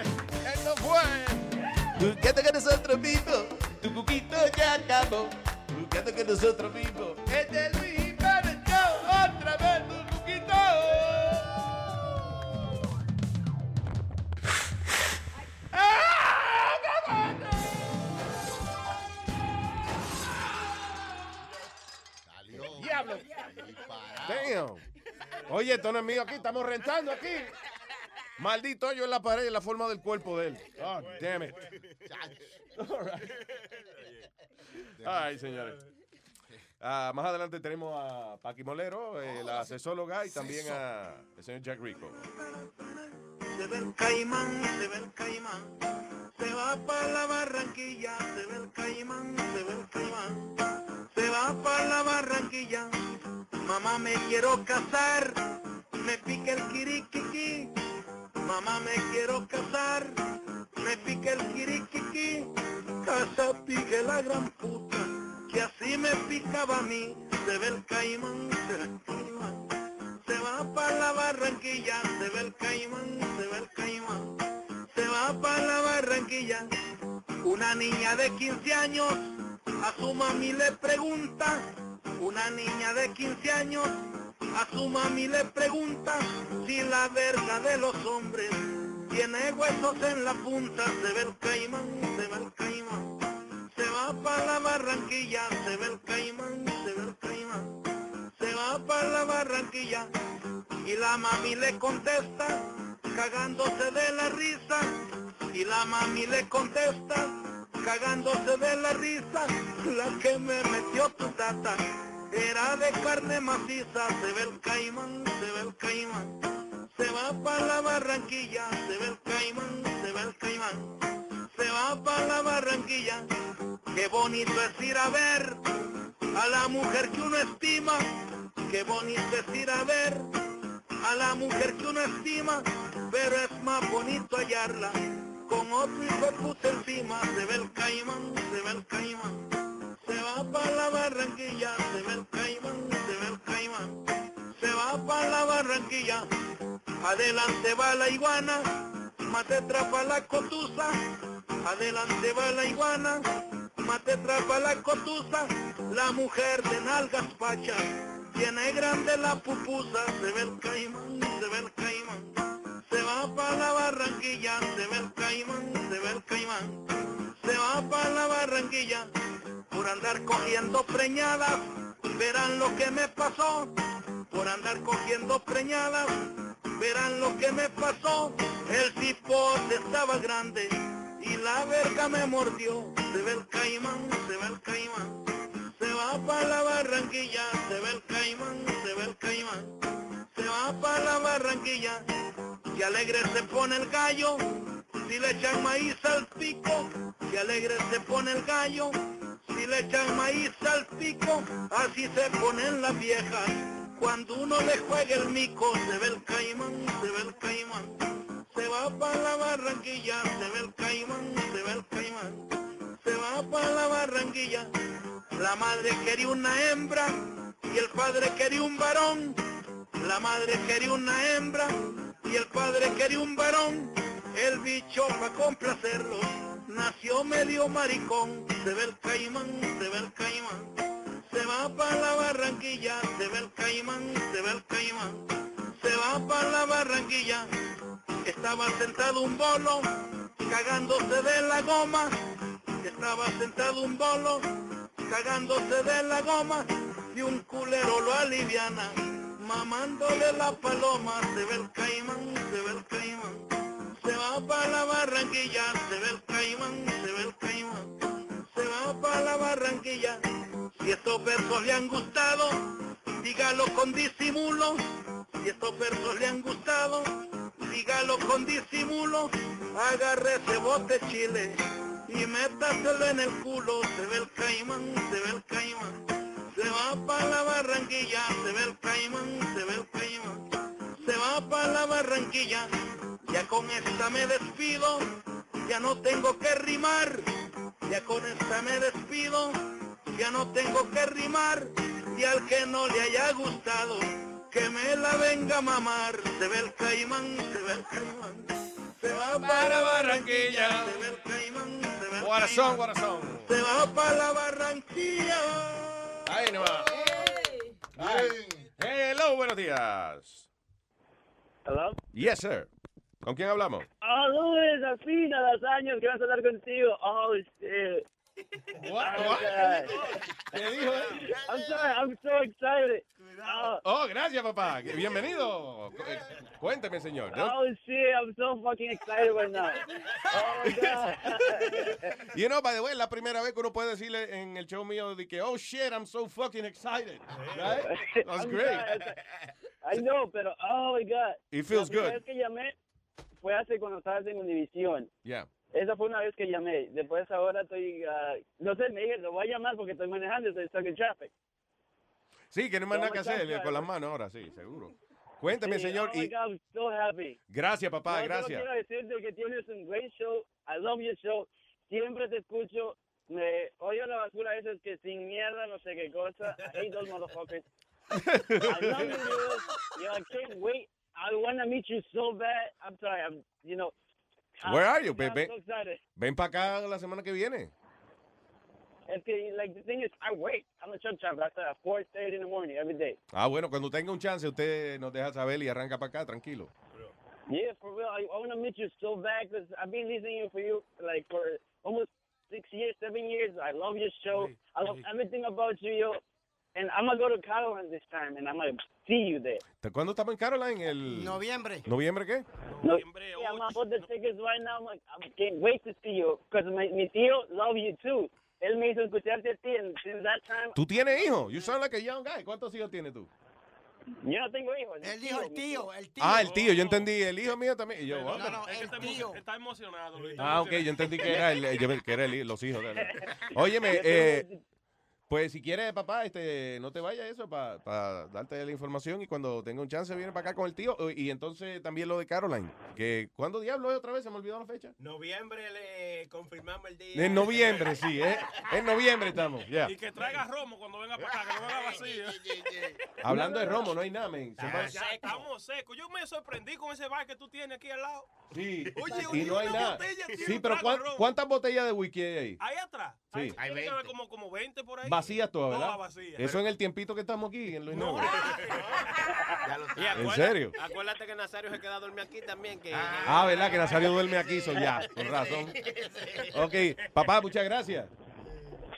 esto fue. Buscando que nosotros mismos, tu cuquito ya acabó. Buscando que nosotros mismos, este es Luis Damn. Oye, esto no es mío aquí, estamos rentando aquí. Maldito hoyo en la pared en la forma del cuerpo de él. Oh, damn it. All right. Ay, señores. Ah, más adelante tenemos a Paqui Molero, eh, la asesóloga, y también a el señor Jack Rico. Se ve el caimán, se ve el caimán. Se va para la Barranquilla, se ve el caimán, se ve el caimán. Se va para la Barranquilla. Mamá me quiero casar, me pica el kirikiqui. Mamá me quiero casar, me pica el kirikiqui. Casa pique la gran puta, que así me picaba a mí. Se ve el caimán, se ve el caimán. Se va para la Barranquilla, se ve el caimán, se ve el caimán. Se va para la Barranquilla. Una niña de 15 años a su mami le pregunta. Una niña de 15 años a su mami le pregunta si la verga de los hombres tiene huesos en la punta. Se ve el caimán, se ve el caimán. Se va para la Barranquilla, se ve el caimán, se ve el caimán se va para la Barranquilla y la mami le contesta cagándose de la risa y la mami le contesta cagándose de la risa la que me metió tu tata era de carne maciza se ve el caimán se ve el caimán. Se va para la Barranquilla se ve el caimán se ve el caimán. Se va para la Barranquilla qué bonito es ir a ver a la mujer que uno estima, qué bonito es ir a ver a la mujer que uno estima, pero es más bonito hallarla con otro hijo puta encima, se ve el caimán, se ve el caimán, va para la Barranquilla, se ve el caimán, se ve el caimán, se va para la Barranquilla, adelante va la iguana, mate trapa la cotusa, adelante va la iguana, mate trapa la cotusa, la mujer de nalgas pachas, tiene grande la pupusa, se ve el caimán, se ve el caimán, se va para la Barranquilla, se ve el caimán, se ve el caimán, se va para la Barranquilla, por andar cogiendo preñadas, verán lo que me pasó, por andar cogiendo preñadas, verán lo que me pasó, el cipote estaba grande, y la verga me mordió, se ve el caimán, se ve el caimán, se va para la Barranquilla, se ve el caimán, se ve el caimán, se va para la Barranquilla, que alegre se pone el gallo, si le echan maíz al pico, que alegre se pone el gallo, si le echan maíz al pico, así se ponen las viejas, Cuando uno le juega el mico, se ve el caimán, se ve el caimán. Se va para la barranquilla, se ve el caimán, se ve el caimán. Se va para la barranquilla. La madre quería una hembra y el padre quería un varón. La madre quería una hembra y el padre quería un varón. El bicho para complacerlo nació medio maricón. Se ve el caimán, se ve el caimán. Se va para la barranquilla, se ve el caimán, se ve el caimán. Se va para la barranquilla. Estaba sentado un bolo, cagándose de la goma. Estaba sentado un bolo, cagándose de la goma. Y un culero lo aliviana, mamándole la paloma. Se ve el caimán, se ve el caimán. Se va para la barranquilla, se ve el caimán, se ve el caimán. Se va para la barranquilla. Si estos versos le han gustado, dígalo con disimulo. Si estos versos le han gustado, dígalo con disimulo. Agarre ese bote chile y métaselo en el culo. Se ve el caimán, se ve el caimán. Se va para la barranquilla, se ve el caimán, se ve el caimán. Se va para la barranquilla, ya con esta me despido, ya no tengo que rimar. Ya con esta me despido, ya no tengo que rimar. Y al que no le haya gustado, que me la venga a mamar. Se ve el caimán, se ve el caimán. Se va para Barranquilla. Se ve el caimán, se ve el Guarazón, caimán. guarazón. Se va para la Barranquilla. Ahí nomás. Ay. Hello, buenos días. Hello. Yes, sir. ¿Con quién hablamos? Oh, Luis, al fin, a los años que vas a hablar contigo. Oh, shit. What? Oh, What? ¿Qué dijo [LAUGHS] I'm sorry, I'm so excited. Oh, Oh, gracias, papá. Bienvenido. Cu- Cuénteme, señor. ¿no? oh, shit, I'm so fucking excited right now. Oh, God. [LAUGHS] You know, by the way, es la primera vez que uno puede decirle en el show mío de que, oh, shit, I'm so fucking excited. Right? [LAUGHS] That's I'm great. sorry, I know, pero, oh, my God. It feels La good. vez que llamé fue hace cuando estabas en Univision. Yeah. Esa fue una vez que llamé. Después ahora estoy, ah, no sé, me dije, lo voy a llamar porque estoy manejando, estoy stuck in traffic. Sí, que no hay más nada que hacer time, con las manos ahora, sí, seguro. Cuénteme, Sí, señor. Oh my God, I'm so happy. Gracias, papá, No, gracias. quiero decirte que tienes un great show. I love your show. Siempre te escucho. Me odio la basura a veces que sin mierda, no sé qué cosa. I hate those motherfuckers. [LAUGHS] I love you. Yo, I can't wait. I want to meet you so bad. I'm sorry. I'm, you know. Where are you, I'm baby? so excited. Ven para acá la semana que viene. Es que, like, the thing is, I wait. I'm a truck driver. I start at 4.30 in the morning every day. Ah, bueno, cuando tenga un chance, usted nos deja saber y arranca para acá, tranquilo. Yeah, for real. I, I want to meet you so bad because I've been listening for you like for almost six years, seven years. I love your show. I love everything about you, yo. And I'm gonna go to Caroline this time, and I'm gonna see you there. ¿De ¿Cuándo estamos en Caroline? El... Noviembre. ¿Noviembre qué? No, yeah, I'm gonna put the tickets right now. I'm like, I can't wait to see you because my mi tío love you too. Él me hizo escucharte a ti, and since that time, ¿Tú tienes hijos? You sound like a young guy. ¿Cuántos hijos tienes tú? yo no tengo hijos. Él dijo el tío, el tío. Ah, el tío, yo entendí. El hijo mío también. Y yo, No, "Anda". no, el tío. Está emocionado, Luis. Ah, ok, yo entendí que era, el, yo- que era el- los hijos de él. [LAUGHS] Óyeme, eh, pues si quieres, papá, este, no te vayas eso para darte la información y cuando tenga un chance viene para acá con el tío. Y entonces también lo de Caroline, que ¿cuándo diablo es otra vez? Se me olvidó la fecha. Noviembre le confirmamos el día. En noviembre, sí, ¿eh? En noviembre estamos, ya. Y que traiga romo cuando venga para acá, que no venga vacío. [LAUGHS] Hablando de romo, no hay nada, men. Ya estamos secos. Yo me sorprendí con ese bar que tú tienes aquí al lado. Sí, Oye, y no hay una nada. botella Sí, pero trago ¿cuán- de romo. ¿cuántas botellas de whisky hay ahí? Ahí atrás. Sí. Hay, haber como, como 20 por ahí. Vacías todas, ¿verdad? Todas vacías. Eso en el tiempito que estamos aquí, en Luis Noble. [LAUGHS] Y ¿En serio? Acuérdate que Nazario se queda a dormir aquí también. Que, Ah, ¿verdad? Que Nazario duerme aquí, so ya, con razón. Ok, papá, muchas gracias.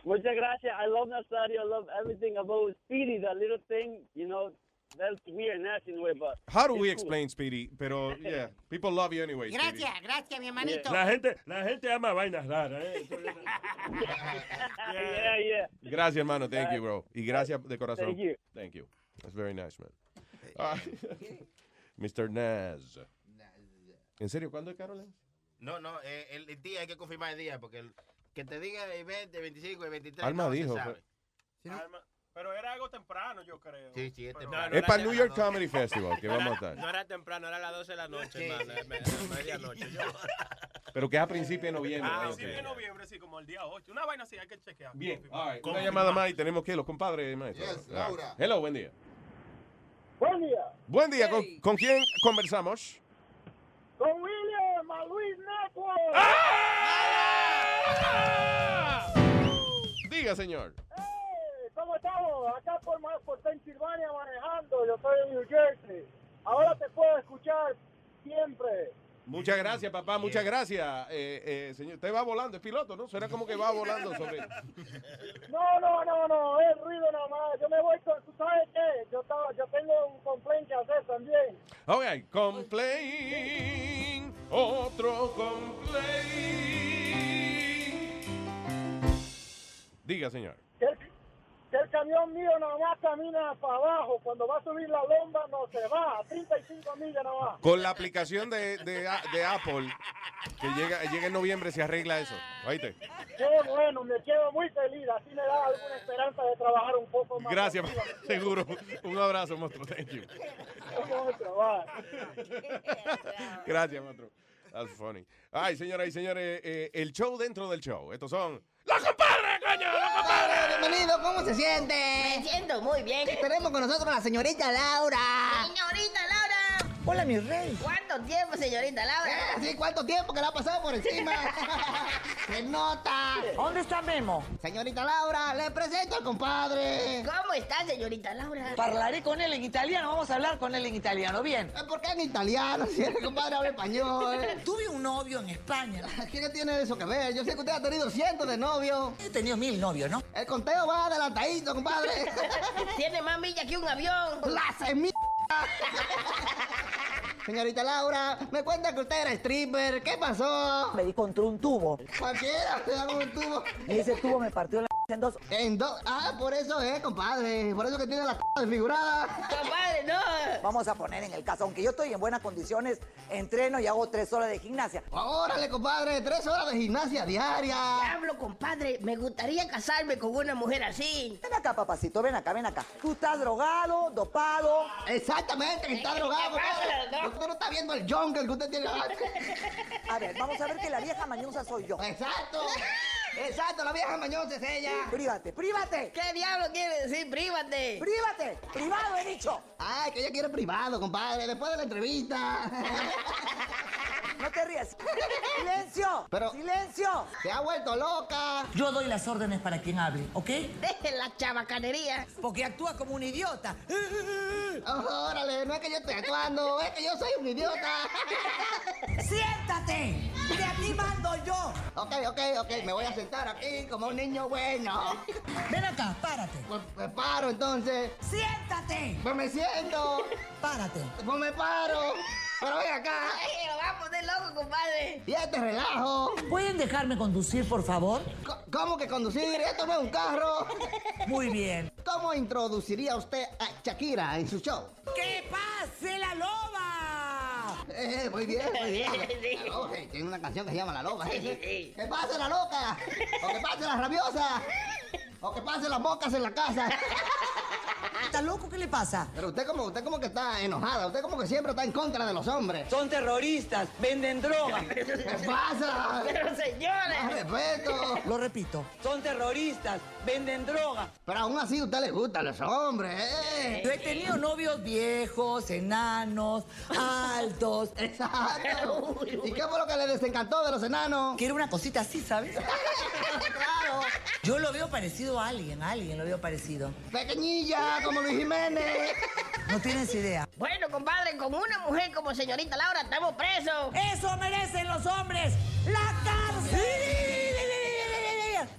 Muchas gracias. I love Nazario. I love everything about Speedy, that little thing. You know, that's weird, in way, but How do we cool. explain Speedy? Pero, yeah, [LAUGHS] people love you anyway, Speedy. Gracias, gracias, mi hermanito. La gente, la gente ama vainas raras, ¿eh? Es- [LAUGHS] yeah, yeah. Gracias, hermano. Thank you, bro. Y gracias de corazón. Thank you. Thank you. That's very nice, man. Ah, [LAUGHS] Mr. Naz. ¿En serio? ¿Cuándo es Caroline? No, no, eh, el, el día hay que confirmar el día, porque el, que te diga el 20, 25 y 23. Alma no se dijo, sabe. fue- Alma, Pero era algo temprano, yo creo. Sí, sí, es temprano. Es para el New York Comedy Festival que vamos a estar. No era temprano, era a las 12 de la noche, hermano. Medianoche. yo- [LAUGHS] Pero que es a principios de noviembre. Ah, ok. sí, en noviembre, sí, como el día 8. Una vaina así, hay que chequear. Bien, all right. Una llamada más y tenemos que los compadres, maestro. Yes, Ah. Laura. Hello, buen día. Buen día. Buen día, ¿con, con quién conversamos? Con William, a Luis Network. Diga, señor. Hey, Acá por, ma- por Pensilvania manejando. Yo estoy en New Jersey. Ahora te puedo escuchar siempre. Muchas gracias, papá, muchas gracias. Eh, eh, señor, usted va volando, es piloto, ¿no? Suena como que va volando [LAUGHS] sobre... No, no, no, no, es ruido nada más. Yo me voy con, ¿tú sabes qué? Yo, estaba, yo tengo un complaint que hacer también. Ok, complain, otro complain. Diga, señor. El, que el camión mío nada más camina para abajo. Cuando va a subir la lomba no se va. A 35 millas nada más. Con la aplicación de, de, de Apple, que llega, llega en noviembre, se arregla eso. ¿Oíste? Qué bueno, me quedo muy feliz. Así me da alguna esperanza de trabajar un poco más. Gracias, [LAUGHS] seguro. Un abrazo, monstruo. Thank you. Gracias, monstruo. That's funny. Ay, señoras y señores, eh, el show dentro del show. Estos son Bienvenido, ¿cómo se siente? Me siento muy bien. Tenemos con nosotros a la señorita Laura. Señorita Laura. Hola, mi rey. ¿Cuánto tiempo, señorita Laura? Eh, sí, ¿cuánto tiempo que la ha pasado por encima? [LAUGHS] ¡Se nota! ¿Dónde está Memo? Señorita Laura, le presento al compadre. ¿Cómo está, señorita Laura? Parlaré con él en italiano, vamos a hablar con él en italiano, ¿bien? ¿Por qué en italiano? Si el compadre habla español. [LAUGHS] Tuve un novio en España. [LAUGHS] ¿Qué tiene eso que ver? Yo sé que usted ha tenido cientos de novios. He tenido mil novios, ¿no? El conteo va adelantadito, compadre. Tiene más millas que un avión. ¡La semilla! [LAUGHS] Señorita Laura, me cuenta que usted era stripper. ¿Qué pasó? Me di contra un tubo. Cualquiera da un tubo. Y ese tubo me partió la en dos. En dos. Ah, por eso es, compadre. Por eso que tiene la desfigurada. Compadre, no. Vamos a poner en el caso, aunque yo estoy en buenas condiciones, entreno y hago tres horas de gimnasia. Órale, compadre, tres horas de gimnasia diaria. Diablo, compadre, me gustaría casarme con una mujer así. Ven acá, papacito, ven acá, ven acá. Tú estás drogado, dopado. Exactamente, que está drogado, compadre. Usted no está viendo el jungle que usted tiene. [LAUGHS] A ver, vamos a ver que la vieja mañosa soy yo. Exacto. Exacto, la vieja mañosa es ella. Prívate, prívate. ¿Qué diablo quiere decir prívate? Prívate, privado he dicho. Ay, que ella quiere privado, compadre, después de la entrevista. No te rías. ¡Silencio! Pero, ¡Silencio! Se ha vuelto loca. Yo doy las órdenes para quien hable, ¿ok? Deje la chabacanería. Porque actúa como un idiota. órale, no es que yo esté actuando, es que yo soy un idiota. [LAUGHS] ¡Siéntate! ¡Que aquí mando yo! Ok, ok, ok, me voy a sentar aquí como un niño bueno. [LAUGHS] Ven acá, párate. Pues me paro entonces. ¡Siéntate! Pues me siento. [LAUGHS] Párate. Pues me paro. Pero ven acá. Ay, lo va a poner loco, compadre. Y este relajo. ¿Pueden dejarme conducir, por favor? ¿Cómo que conducir? Esto no es un carro. [LAUGHS] Muy bien. ¿Cómo introduciría usted a Shakira en su show? ¡Que pase la loba! Eh, muy bien, muy bien. [LAUGHS] La eh, tiene una canción que se llama La Loba. eh. ¡Que pase la loca! ¡O que pase la rabiosa! ¡O que pase las mocas en la casa! [LAUGHS] ¿Está loco? ¿Qué le pasa? Pero usted como, usted como que está enojada. Usted como que siempre está en contra de los hombres. Son terroristas, venden droga. [LAUGHS] ¿Qué pasa? [LAUGHS] Pero, señores. Más respeto. Lo repito. Son terroristas, venden droga. Pero aún así a usted le gustan los hombres, ¿eh? Yo he tenido novios viejos, enanos, altos. [LAUGHS] Exacto. ¿Y qué fue lo que le desencantó de los enanos? Que era una cosita así, ¿sabes? claro. Yo lo veo parecido a alguien, a alguien lo veo parecido. Como Luis Jiménez. No tienes idea. Bueno, compadre, con una mujer como señorita Laura estamos presos. ¡Eso merecen los hombres! ¡La cárcel!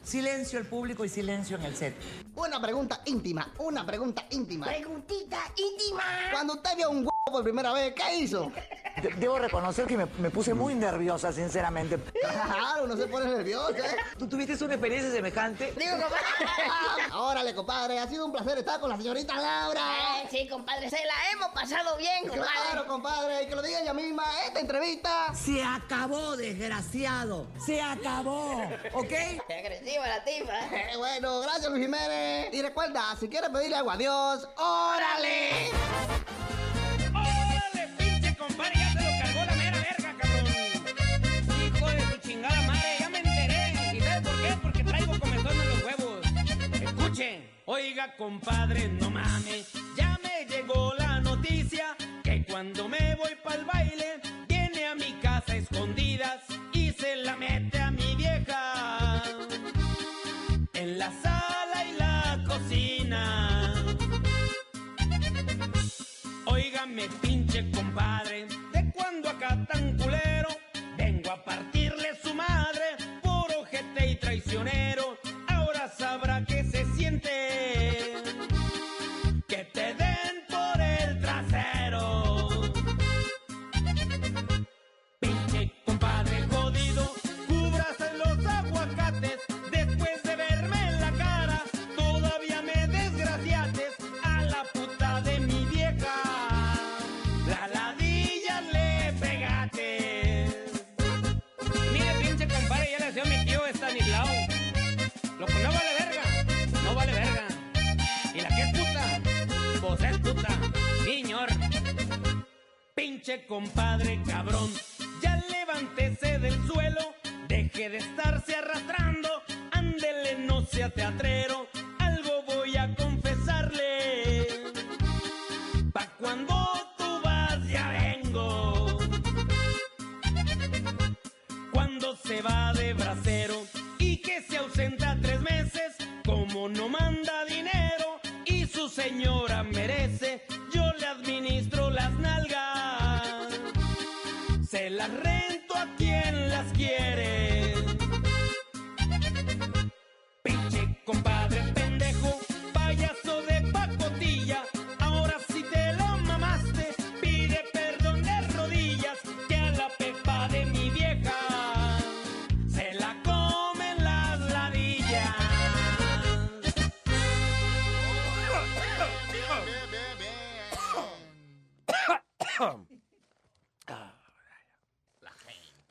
Silencio el público y silencio en el set. Una pregunta íntima, una pregunta íntima. Preguntita íntima. Cuando usted vio un por primera vez, ¿qué hizo? De- Debo reconocer que me, me puse muy nerviosa, sinceramente. Claro, no se pone nervioso, ¿eh? ¿Tú tuviste una experiencia semejante? Digo, compadre. Órale, compadre, ha sido un placer estar con la señorita Laura. Eh, sí, compadre, se la hemos pasado bien, compadre. Claro, compadre, y que lo diga ella misma, esta entrevista. Se acabó, desgraciado. Se acabó. ¿Ok? Qué agresiva la tipa. Eh, bueno, gracias, Luis Jiménez. Y recuerda, si quieres pedirle algo a Dios, órale. ¡Órale, pinche compadre! ¡Ya se lo cargó la mera verga, cabrón! Hijo de su chingada madre, ya me enteré. ¿Y sabes por qué? Porque traigo comezón en los huevos. Escuchen. Oiga, compadre, no mames. Ya me llegó la noticia que cuando me voy pa'l baile, viene a mi casa a escondidas y se la mete a mi vieja. En la sala y la cocina. Óigame, pinche compadre, de cuando acá tan culero, vengo a partirle Compadre cabrón, ya levántese del suelo, deje de estarse arrastrando, ándele, no sea teatrero, algo voy a confesarle. Pa' cuando tú vas ya vengo. Cuando se va de bracero y que se ausenta tres meses, como no manda dinero y su señora merece,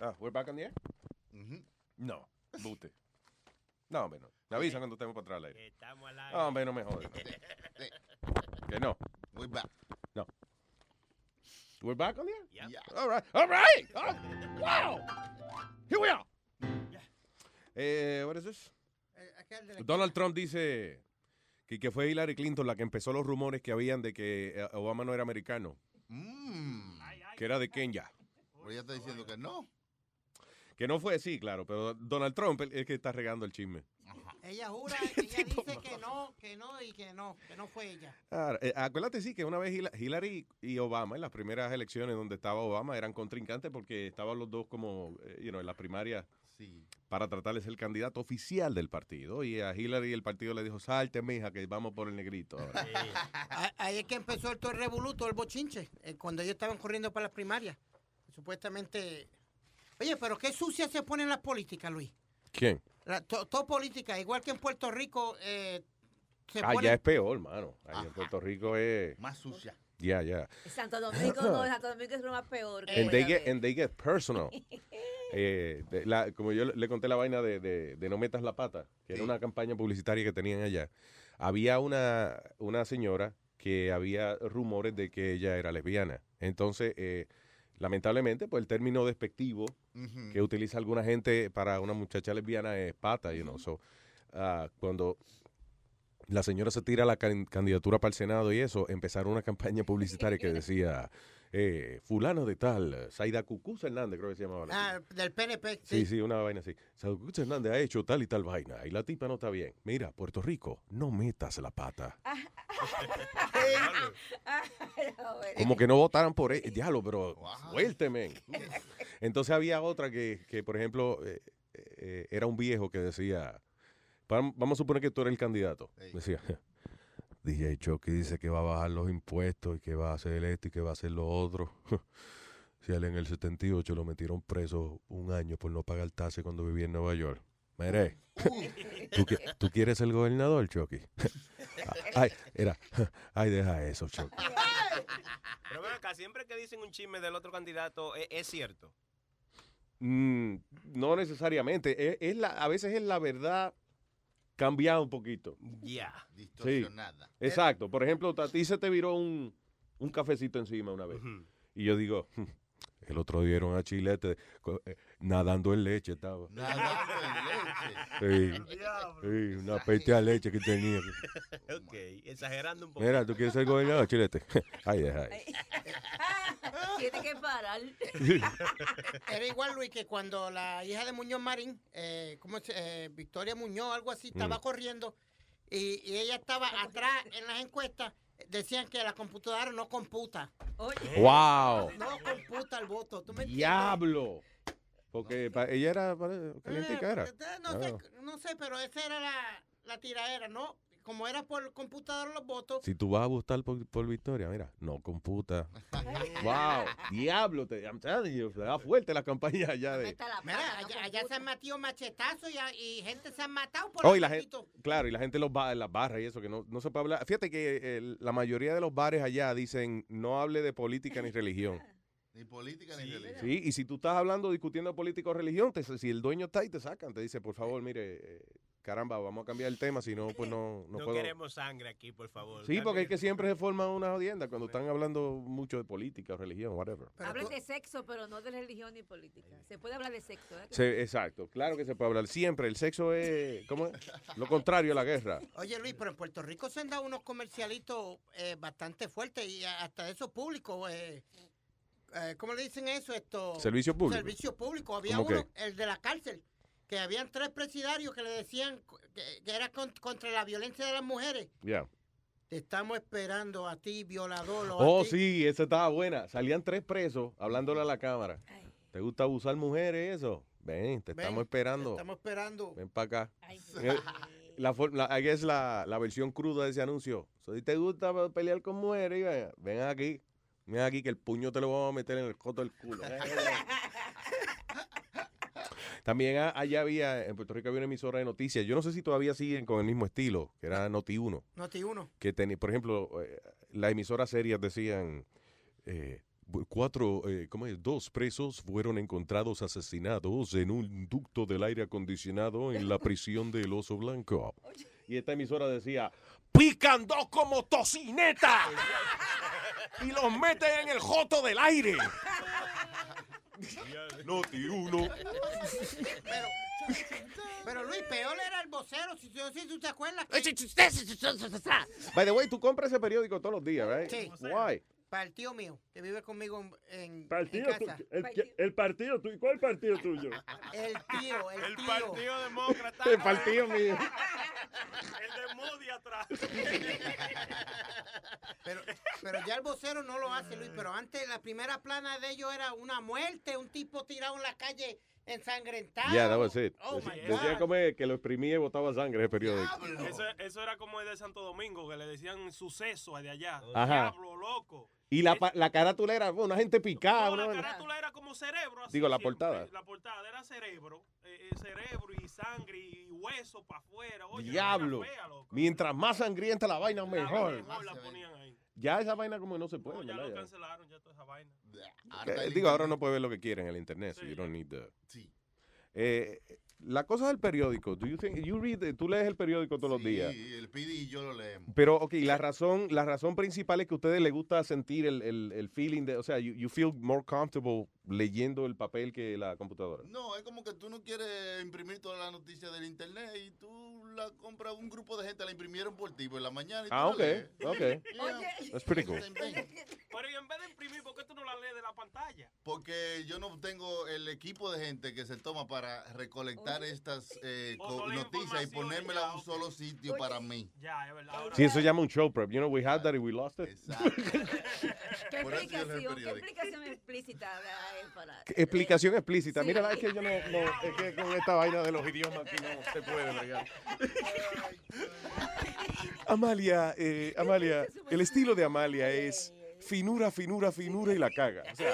Ah, we're back on the air? No, bute. No, hombre, no. Me avisan cuando estemos para atrás al aire. Estamos al No, hombre, no me jodas. que no. We're back. No. We're back on the air? Yeah. All right. All right. Oh, wow. Here we are. Eh, what is this? Donald Trump dice que, que fue Hillary Clinton la que empezó los rumores que habían de que eh, Obama no era americano, Mm. que era de Kenya. Pero ella está diciendo que no. Que no fue así, claro, pero Donald Trump es el que está regando el chisme. Ella jura, [LAUGHS] ella dice que no, que no y que no, que no fue ella. Ah, eh, acuérdate, sí, que una vez Hillary y Obama, en las primeras elecciones donde estaba Obama, eran contrincantes porque estaban los dos como, eh, you know, en las primarias para tratar de ser el candidato oficial del partido. Y a Hillary el partido le dijo, salte, mija, que vamos por el negrito. ahora". Ah, [LAUGHS] Ahí es que empezó el todo el revoluto, el bochinche, eh, cuando ellos estaban corriendo para las primarias. Supuestamente. Oye, pero qué sucia se pone en la política, Luis. ¿Quién? La, to- todo política, igual que en Puerto Rico, eh, se Ah, pone. ya es peor, mano. Ahí en Puerto Rico es... Más sucia. Ya, ya. Santo Domingo no, Santo Domingo es lo más peor. que And they, get, haber. and they get personal. [LAUGHS] Eh, de- la- como yo le conté la vaina de, de- de No Metas la Pata, que era una campaña publicitaria que tenían allá, había una, una señora que había rumores de que ella era lesbiana. Entonces, eh, lamentablemente, pues el término despectivo Que utiliza alguna gente para una muchacha lesbiana es pata, you know. So, ah, cuando la señora se tira la can- candidatura para el Senado y eso, empezaron una campaña publicitaria que [LAUGHS] decía, eh, fulano de tal, Saida Cucuz Hernández, creo que se llamaba. la Ah, del PNP. Sí, sí, una vaina así. Saida Cucuz Hernández ha hecho tal y tal vaina y la tipa no está bien. Mira, Puerto Rico, no metas la pata. [LAUGHS] [LAUGHS] Como que no votaran por él. Diablo, pero [LAUGHS] fuerte, men. Entonces había otra que, que por ejemplo, eh, eh, era un viejo que decía, vam- vamos a suponer que tú eres el candidato. Decía, DJ Chucky dice que va a bajar los impuestos y que va a hacer esto y que va a hacer lo otro. [LAUGHS] Si a él en el 78 lo metieron preso un año por no pagar tasa cuando vivía en Nueva York. Mire, ¿tú, qui- tú quieres ser gobernador, Chucky? [LAUGHS] Ay, era, [LAUGHS] ay, deja eso, Chucky. Pero ven acá, siempre que dicen un chisme del otro candidato, ¿es, es cierto? Mm, no necesariamente. Es, es la, a veces es la verdad cambiada un poquito. Ya. Distorsionada. exacto. Por ejemplo, a ti se te viró un, un cafecito encima una vez. Y yo digo, "Hmm, el otro día era a Chilete eh, nadando en leche estaba. Nadando en leche. Sí, sí, una peste de leche que tenía. ok, exagerando un poco. Mira, ¿tú quieres ser gobernador, Chilete? [LAUGHS] Ay, ahí. [LAUGHS] Tiene que parar. Era igual, Luis, que cuando la hija de Muñoz Marín, eh, ¿cómo se- eh, Victoria Muñoz, algo así, estaba Mm. corriendo y, y ella estaba atrás en las encuestas, decían que la computadora no computa. ¡Wow! No computa el voto. ¿tú me entiendes? ¡Diablo! Porque ella era pare- calientica, era. Eh, No sé, no sé, pero esa era la, la tiraera, ¿no? Como era por computadora los votos. Si tú vas a votar por, por Victoria, mira, no computa. [LAUGHS] ¡Wow! ¡Diablo! Te, I'm telling you, se da fuerte la campaña allá de... Mira, allá, allá se han metido machetazos y, gente se han matado por Oh, y el la gente, claro, y la gente en, los ba- en las barras y eso, que no, no se puede hablar. Fíjate que el- la mayoría de los bares allá dicen no hable de política ni religión. [LAUGHS] Ni política ni religión. Sí, y si tú estás hablando, discutiendo política o religión, te- si el dueño está ahí, te sacan, te dice, por favor, mire, eh, caramba, vamos a cambiar el tema, si no, pues no, [LAUGHS] no, No, puedo. queremos sangre aquí, por favor. Sí, porque es que siempre se forma una jodienda cuando están hablando mucho de política o religión, whatever. Hablan de sexo, pero no de religión ni política. Se puede hablar de sexo, ¿eh? Sí, exacto, claro que se puede hablar. Siempre el sexo es, ¿cómo es? Lo contrario a la guerra. Oye, Luis, pero en Puerto Rico se han dado unos comercialitos eh, bastante fuertes y hasta eso público. Eh, eh, ¿Cómo le dicen eso? Esto, Servicio público. Servicio público. Había ¿Cómo uno, qué? el de la cárcel, que habían tres presidarios que le decían que, que era con- contra la violencia de las mujeres. Ya. Te estamos esperando a ti, violador. a Oh, ti. sí, esa estaba buena. Salían tres presos hablándole a la cámara. ¿Te gusta abusar mujeres eso? Ven, te Ven, estamos esperando. te estamos esperando. Ven para acá. [LAUGHS] La, for- la, ahí es la, la versión cruda de ese anuncio. Si te gusta pelear con mujeres, ven, ven aquí. Ven aquí que el puño te lo vamos a meter en el coto del culo. [LAUGHS] También a- allá había, en Puerto Rico había una emisora de noticias. Yo no sé si todavía siguen con el mismo estilo, que era Noti1. Noti uno. Que tenía, por ejemplo, eh, las emisoras serias decían, eh, cuatro, eh, ¿cómo es? Dos presos fueron encontrados asesinados en un ducto del aire acondicionado en la prisión del Oso Blanco. [LAUGHS] Y esta emisora decía, pican dos como tocineta [LAUGHS] y los meten en el joto del aire. Noti uno. Pero, pero Luis, peor era el vocero, si, si tú te acuerdas. By the way, tú compras ese periódico todos los días, right? Sí. Why? Para el tío mío, que vive conmigo en, en, Partido, en tu- casa. el, el partido tuyo. ¿Cuál partido tuyo? [LAUGHS] El tío, el, El tío. Partido Demócrata. [LAUGHS] El partido mío. El de Moody atrás. [LAUGHS] Pero, pero ya el vocero no lo hace, Luis. Pero antes la primera plana de ellos era una muerte, un tipo tirado en la calle ensangrentado. Yeah, that was it. Oh, my Decía God. como que lo exprimía y botaba sangre ese periódico. Eso, eso era como el de Santo Domingo, que le decían suceso de allá. Ajá. Diablo, loco. Y la, pa- la carátula era bueno, una gente picada. No, la carátula era como cerebro. así Digo, la siempre. portada. La portada era cerebro. eh, eh, cerebro y sangre y hueso para afuera. Oye, Diablo. fea, loco. Mientras más sangrienta la vaina, mejor. Mejor la ponían ahí. Ya esa vaina como no se puede, Ya ¿verdad? lo Ya. cancelaron, ya toda esa vaina. Eh, digo, ahora no puede ver lo que quiere en el internet, so you don't need the- Eh, la cosa del periódico, do you think, you read, tú lees el periódico todos los días. Y el PD y yo lo leemos. Pero, ok, la razón, la razón principal es que a ustedes les gusta sentir el, el, el feeling de, o sea, you, you feel more comfortable leyendo el papel que la computadora. No, es como que tú no quieres imprimir toda la noticia del internet y tú la compras, un grupo de gente la imprimieron por ti por la mañana y tú Ah, la ok, lees. ok. [LAUGHS] Yeah. That's pretty cool. Pero y en vez de imprimir, ¿por qué tú no la lees de la pantalla? Porque yo no tengo el equipo de gente que se toma para recolectar estas eh, noticias y ponérmela ya, a un solo sitio para mí. Ya, es verdad. Ahora- Sí, eso se llama un show prep. You know, we had that and we lost it. ¿Qué [LAUGHS] Por eso yo leo el explicación, ¿Qué explicación explícita ¿Qué Explicación explícita. Sí. Mira, la- es que yo no, no, es que con esta vaina de los idiomas aquí no se puede bregar. Amalia, eh, Amalia, el estilo de Amalia es finura, finura, finura y la caga. O sea,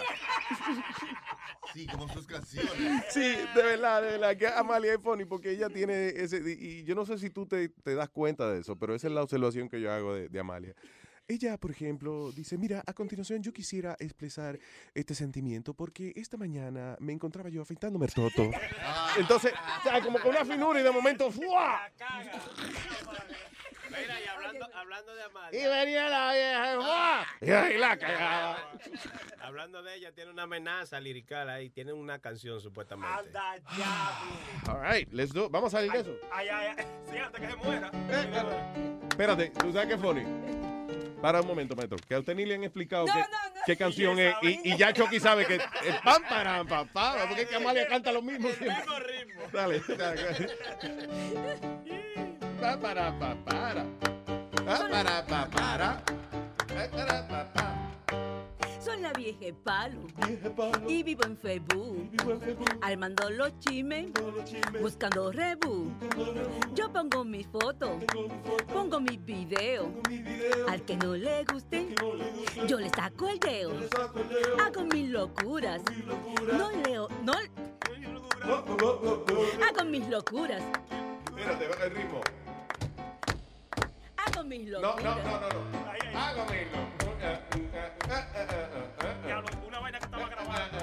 Sí, como sus canciones. Sí, de verdad, de verdad, que Amalia es funny porque ella tiene ese, y y yo no sé si tú te, te das cuenta de eso, pero esa es la observación que yo hago de, de Amalia. Ella, por ejemplo, dice, mira, a continuación yo quisiera expresar este sentimiento porque esta mañana me encontraba yo afeitándome el toto. Entonces, o sea, como con una finura y de momento, ¡fua! Mira, y hablando, hablando de Amalia. Y venía la vieja, ¡fua! Y ahí la cagaba. Hablando de ella, tiene una amenaza lirical ahí. Tiene una canción supuestamente. Anda ya. All right, let's do, vamos a salir de eso. Ay, ay, ay. Sí, antes que se muera. Espérate, ¿tú sabes qué funny? Para un momento, maestro. Que a usted ni le han explicado No, qué, no, no. qué canción Y es. Y, y ya Chucky sabe que es pam, param, pam, pam. Porque es que Amalia canta lo mismo siempre. Dale, dale. Pa, para, pa, para. Pa, para, pa, para. Pa, para, pa, pa. Soy la vieja palo. Y vivo en Facebook. Armando los chismes. Buscando rebu. Yo pongo mis fotos. Pongo mis videos. Al que no le guste, yo le saco el dedo. Hago mis locuras. No leo. No. Hago mis locuras. Espérate, va el ritmo. Hago mis No, locuras. no, no, no. no. Hago Una vaina que estaba grabando.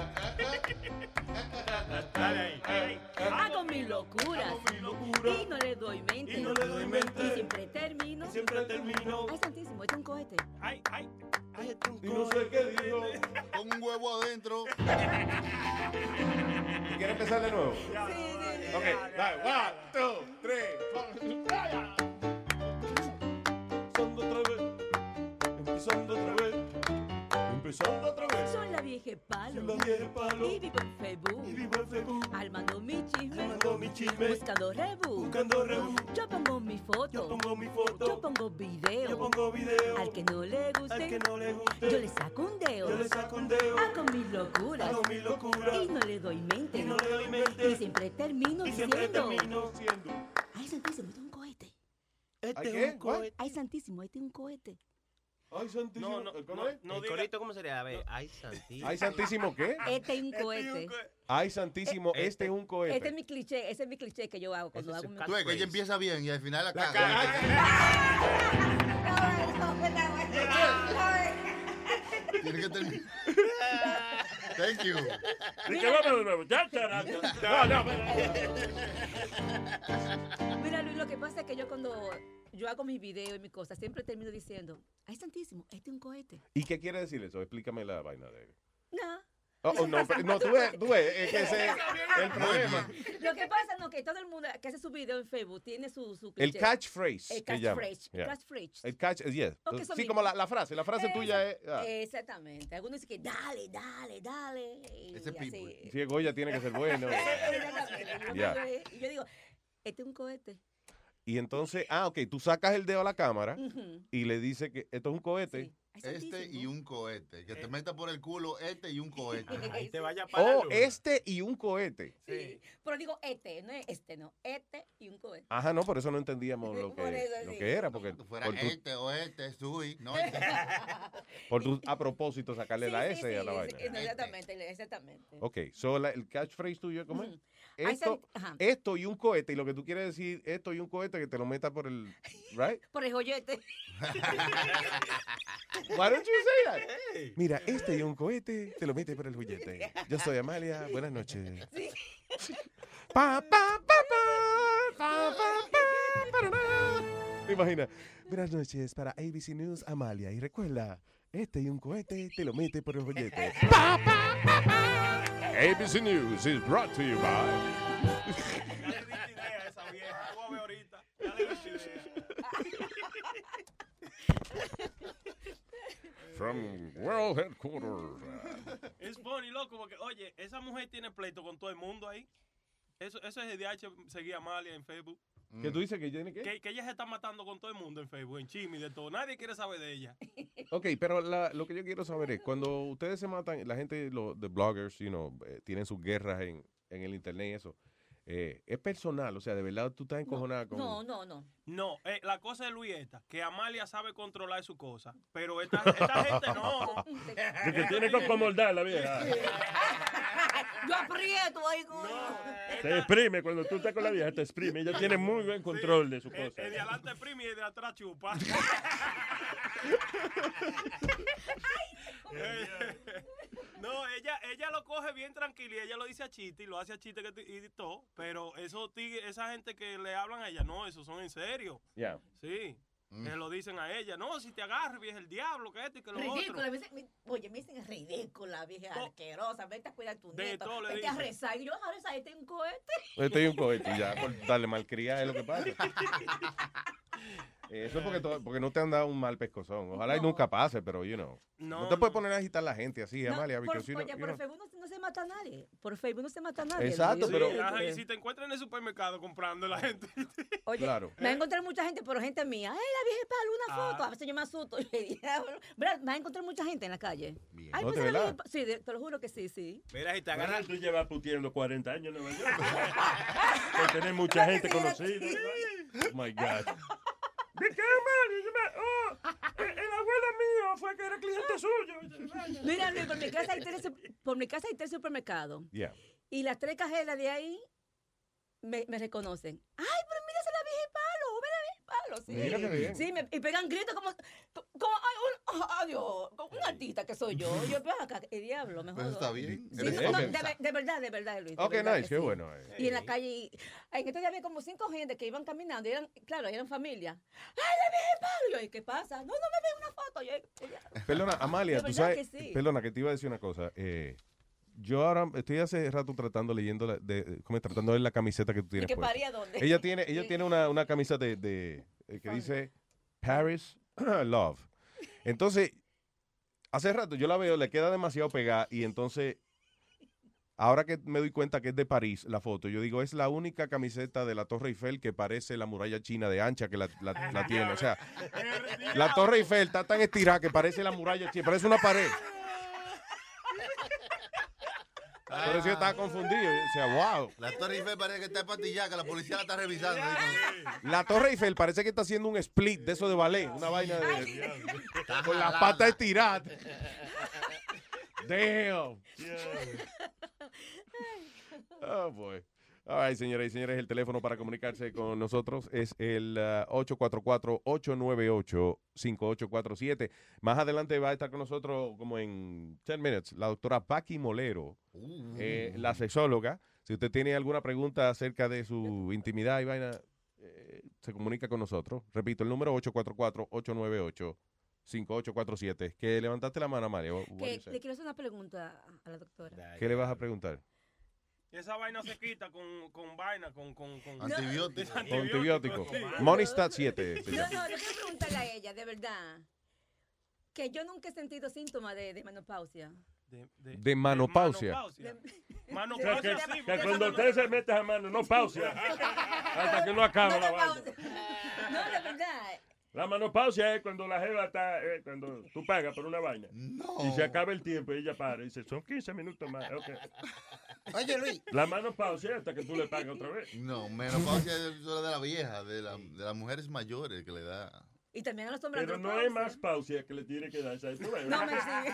Dale ahí. Hago mis locuras. Y no le doy mente. Y siempre termino. Siempre termino. Ay, santísimo, esto es un cohete. Ay, ay. Ay, este un Y no sé qué dijo. Con un huevo adentro. ¿Quieres empezar de nuevo? Ok, dale. One, two, three, four. Empezando otra vez. Empezando otra vez. Soy la vieja palo. Soy la vieja palo. Y vivo en Facebook. Y vivo en Facebook. Armando mi chisme. Armando mi chisme. Buscando rebu. Buscando rebu. Yo pongo mi foto. Yo pongo mi foto. Yo pongo video. Yo pongo video. Al que no le guste. Al que no le guste. Yo le saco un dedo. Yo le saco un dedo. Hago mis locuras. Hago mis locuras. Y no le doy mente. Y no le doy mente. Y siempre termino Y siempre diciendo. termino siendo. Ay, santísimo, este es un cohete. Este ¿Ay, es qué? un cohete. Ay, santísimo, este es un cohete. Ay, santísimo. No, no, ¿Cómo no, es? no ¿El corito cómo sería? A ver, ay, santísimo. Ay, santísimo, ¿qué? Este es un cohete. Ay, santísimo, este es un cohete. Este es mi cliché, ese es mi cliché que yo hago cuando hago mi Tú ves que ella empieza bien y al final la, La caga. Tiene que terminar. [LAUGHS] Thank you. De nuevo. Ya. No, no. Mira, Luis, lo que pasa es que yo cuando yo hago mis videos y mis cosas, siempre termino diciendo, ay, santísimo, este es un cohete. ¿Y qué quiere decir eso? Explícame la vaina de... No. Oh, oh, no, pero- no, tú ves, tú ves, es que ese es [LAUGHS] el problema. Lo que pasa no que todo el mundo que hace su video en Facebook tiene su, su El catchphrase. El catchphrase. Yeah. catchphrase. El catch, yeah. Eso Sí, como la, la frase. La frase tuya es... ah. Exactamente. Algunos dicen que dale, dale, dale. Ese así. people. Sí, Goya tiene que ser bueno. [LAUGHS] Exactamente. Yo, Ya. digo, y yo digo, este es un cohete. Y entonces, ah, ok, tú sacas el dedo a la cámara y le dices que esto es un cohete. Este y un cohete. Que te meta por el culo este y un [LAUGHS] cohete. Ahí te vaya para la Oh, luna. este y un cohete. Sí. Pero digo este, no es este, no. Este y un cohete. Ajá, no, por eso no entendíamos lo [LAUGHS] Por que, eso, lo sí. que era, porque Que fuera por tu, este o este, sui. No, este. [LAUGHS] por tu- a propósito sacarle Sí, la sí, S a sí, la sí, vaina. sí, exactamente, exactamente. Ok, so la- el catchphrase tuyo, ¿cómo es? Esto, esto y un cohete, y lo que tú quieres decir, esto y un cohete, que te lo metas por el, [LAUGHS] right? Por el joyete. [LAUGHS] Why don't you say that? Mira, este y un cohete, te lo metes por el juguete. Yo soy Amalia, buenas noches. [LAUGHS] Pa, pa, pa, pa, pa, pa, pa, parará. ¿Te imaginas? Buenas noches para ABC News, Amalia. Y recuerda, este y un cohete, te lo metes por el juguete. Pa, pa, pa, pa. ABC News is brought to you by... From World Headquarters. Es funny, loco, porque, oye, esa mujer tiene pleito con todo el mundo ahí. Eso, eso es de DH, seguía a Amalia en Facebook. ¿Qué tú dices que tiene que? Que, que ella se está matando con todo el mundo en Facebook, en Chimi, de todo. Nadie quiere saber de ella. [LAUGHS] Ok, pero la- lo que yo quiero saber es, cuando ustedes se matan, la gente, los de bloggers, you know, eh, tienen sus guerras en, en el internet y eso, eh, es personal, o sea, de verdad tú estás encojonada con... No, no, no. No, eh, la cosa de Luis esta, que Amalia sabe controlar su cosa, pero esta, esta gente no. [LAUGHS] Que tiene que acomodar la vieja. [LAUGHS] Yo aprieto ahí con... Te exprime, cuando tú estás con la vieja, te exprime. Ella tiene muy buen control de su El, cosa. el de adelante prime y el de atrás chupa. [LAUGHS] no, ella, ella lo coge bien tranquila y ella lo dice a chiste y lo hace a chiste que y todo, pero esos tigres- esa gente que le hablan a ella, no, esos son en serio. Ya. Sí. Que lo dicen a ella, no, si te agarro, es el diablo, que esto y que lo Ridícula, otro. me oye, me dicen ridícula, vieja asquerosa, vete a cuidar a tu De nieto, todo le vete a rezar. Y yo, a rezar, este es un cohete. Estoy un cohete y ya, por darle malcriada es lo que pasa. [LAUGHS] Eh, Eso es porque, to- porque no te han dado un mal pescozón. Ojalá y nunca pase, pero, you know. No, No, te puedes poner a agitar la gente así, No, Amalia, por, porque si no- oye, you por know. Facebook no, no se mata a nadie. Por Facebook no se mata a nadie. Exacto, pero- Sí, ajá, y si te encuentran en el supermercado comprando la gente. [LAUGHS] Oye, Claro. me va a encontrar mucha gente, pero gente mía. Ay, la vieja palo, una Ah. foto. A veces yo me asusto. Diablo. ¿Verdad? Me va a encontrar mucha gente en la calle. Ay, ¿No, pues de la vieja Sí, te lo juro que sí, sí. Mira, si te Agarra, tú llevas puteando 40 años en Nueva York. [LAUGHS] Por tener mucha gente conocida. Oh my God. [LAUGHS] ¿De qué, Oh, el, el abuelo mío fue que era cliente suyo. Mira, Luis, por mi casa hay tres, por mi casa hay tres supermercados. Yeah. Y las tres cajeras de ahí me, me reconocen. Ay, pero mira esa es la vieja palo, ve la vieja palo. Sí, Mira qué bien. sí me- y pegan gritos como, como ay, un, adiós, como un artista que soy yo. Yo, pues acá, el diablo, mejor. Pues está bien. Sí, Eres no, no, famosa. de, ver- de verdad, de verdad, Luis. Ok, verdad nice, qué sí. bueno. eh. Y en la calle, y, ay, en estos días había como cinco gente que iban caminando, y eran, claro, eran familia. ¡Ay, la vieja palo! Y yo, ¿y qué pasa? No, no me ve una foto. Yo, Perdona, Amalia, tú sabes. que sí. Perdona, que te iba a decir una cosa. Eh, yo ahora estoy hace rato tratando, leyendo, la- de, como tratando de ver la camiseta que tú tienes. que puesta. paría dónde? Ella tiene, [LAUGHS] ella tiene una, una camisa de, de- eh, que dice Paris [CLEARS THROAT] Love. Entonces, hace rato yo la veo, le queda demasiado pegada y entonces, ahora que me doy cuenta que es de París la foto, yo digo, es la única camiseta de la Torre Eiffel que parece la muralla china de ancha que la, la- la tiene. O sea, [LAUGHS] la Torre Eiffel está tan estirada que parece la muralla china, parece una pared. Por eso yo estaba confundido. Yo decía, wow. La Torre Eiffel parece que está empastillada, que la policía la está revisando. La Torre Eiffel parece que está haciendo un split de eso de ballet, una vaina de. con las patas estiradas. Damn. Oh, boy. All right, señoras y señores, el teléfono para comunicarse con nosotros es el uh, 844-898-5847. Más adelante va a estar con nosotros como en 10 minutes la doctora Paqui Molero, eh, la sexóloga. Si usted tiene alguna pregunta acerca de su intimidad y vaina, eh, se comunica con nosotros. Repito, el número 844-898-5847. Que levantaste la mano, say? le quiero hacer una pregunta a la doctora. ¿Qué le vas a preguntar? Y esa vaina se quita con, con vaina, con... con, con Antibiótico. Sí. Monistat 7. se No, no, yo quiero preguntarle a ella, de verdad, que yo nunca he sentido síntomas de, de menopausia. De manopausia. Mano O sea, que, pausa, sí, que cuando usted se mete a mano, no pausa. [LAUGHS] Hasta que no acaba la vaina. No, de verdad. La manopausia es cuando la jeva está, eh, cuando tú pagas por una vaina. Y se acaba el tiempo y ella para y dice, son 15 minutos más. ok. Oye, Luis. La manopausia es hasta que tú le pagas otra vez. No, menopausia es solo de la vieja, de, la, de las mujeres mayores que le da. Y también a los hombres Pero no hay más pausia que le tiene que dar. ves, No, me sí.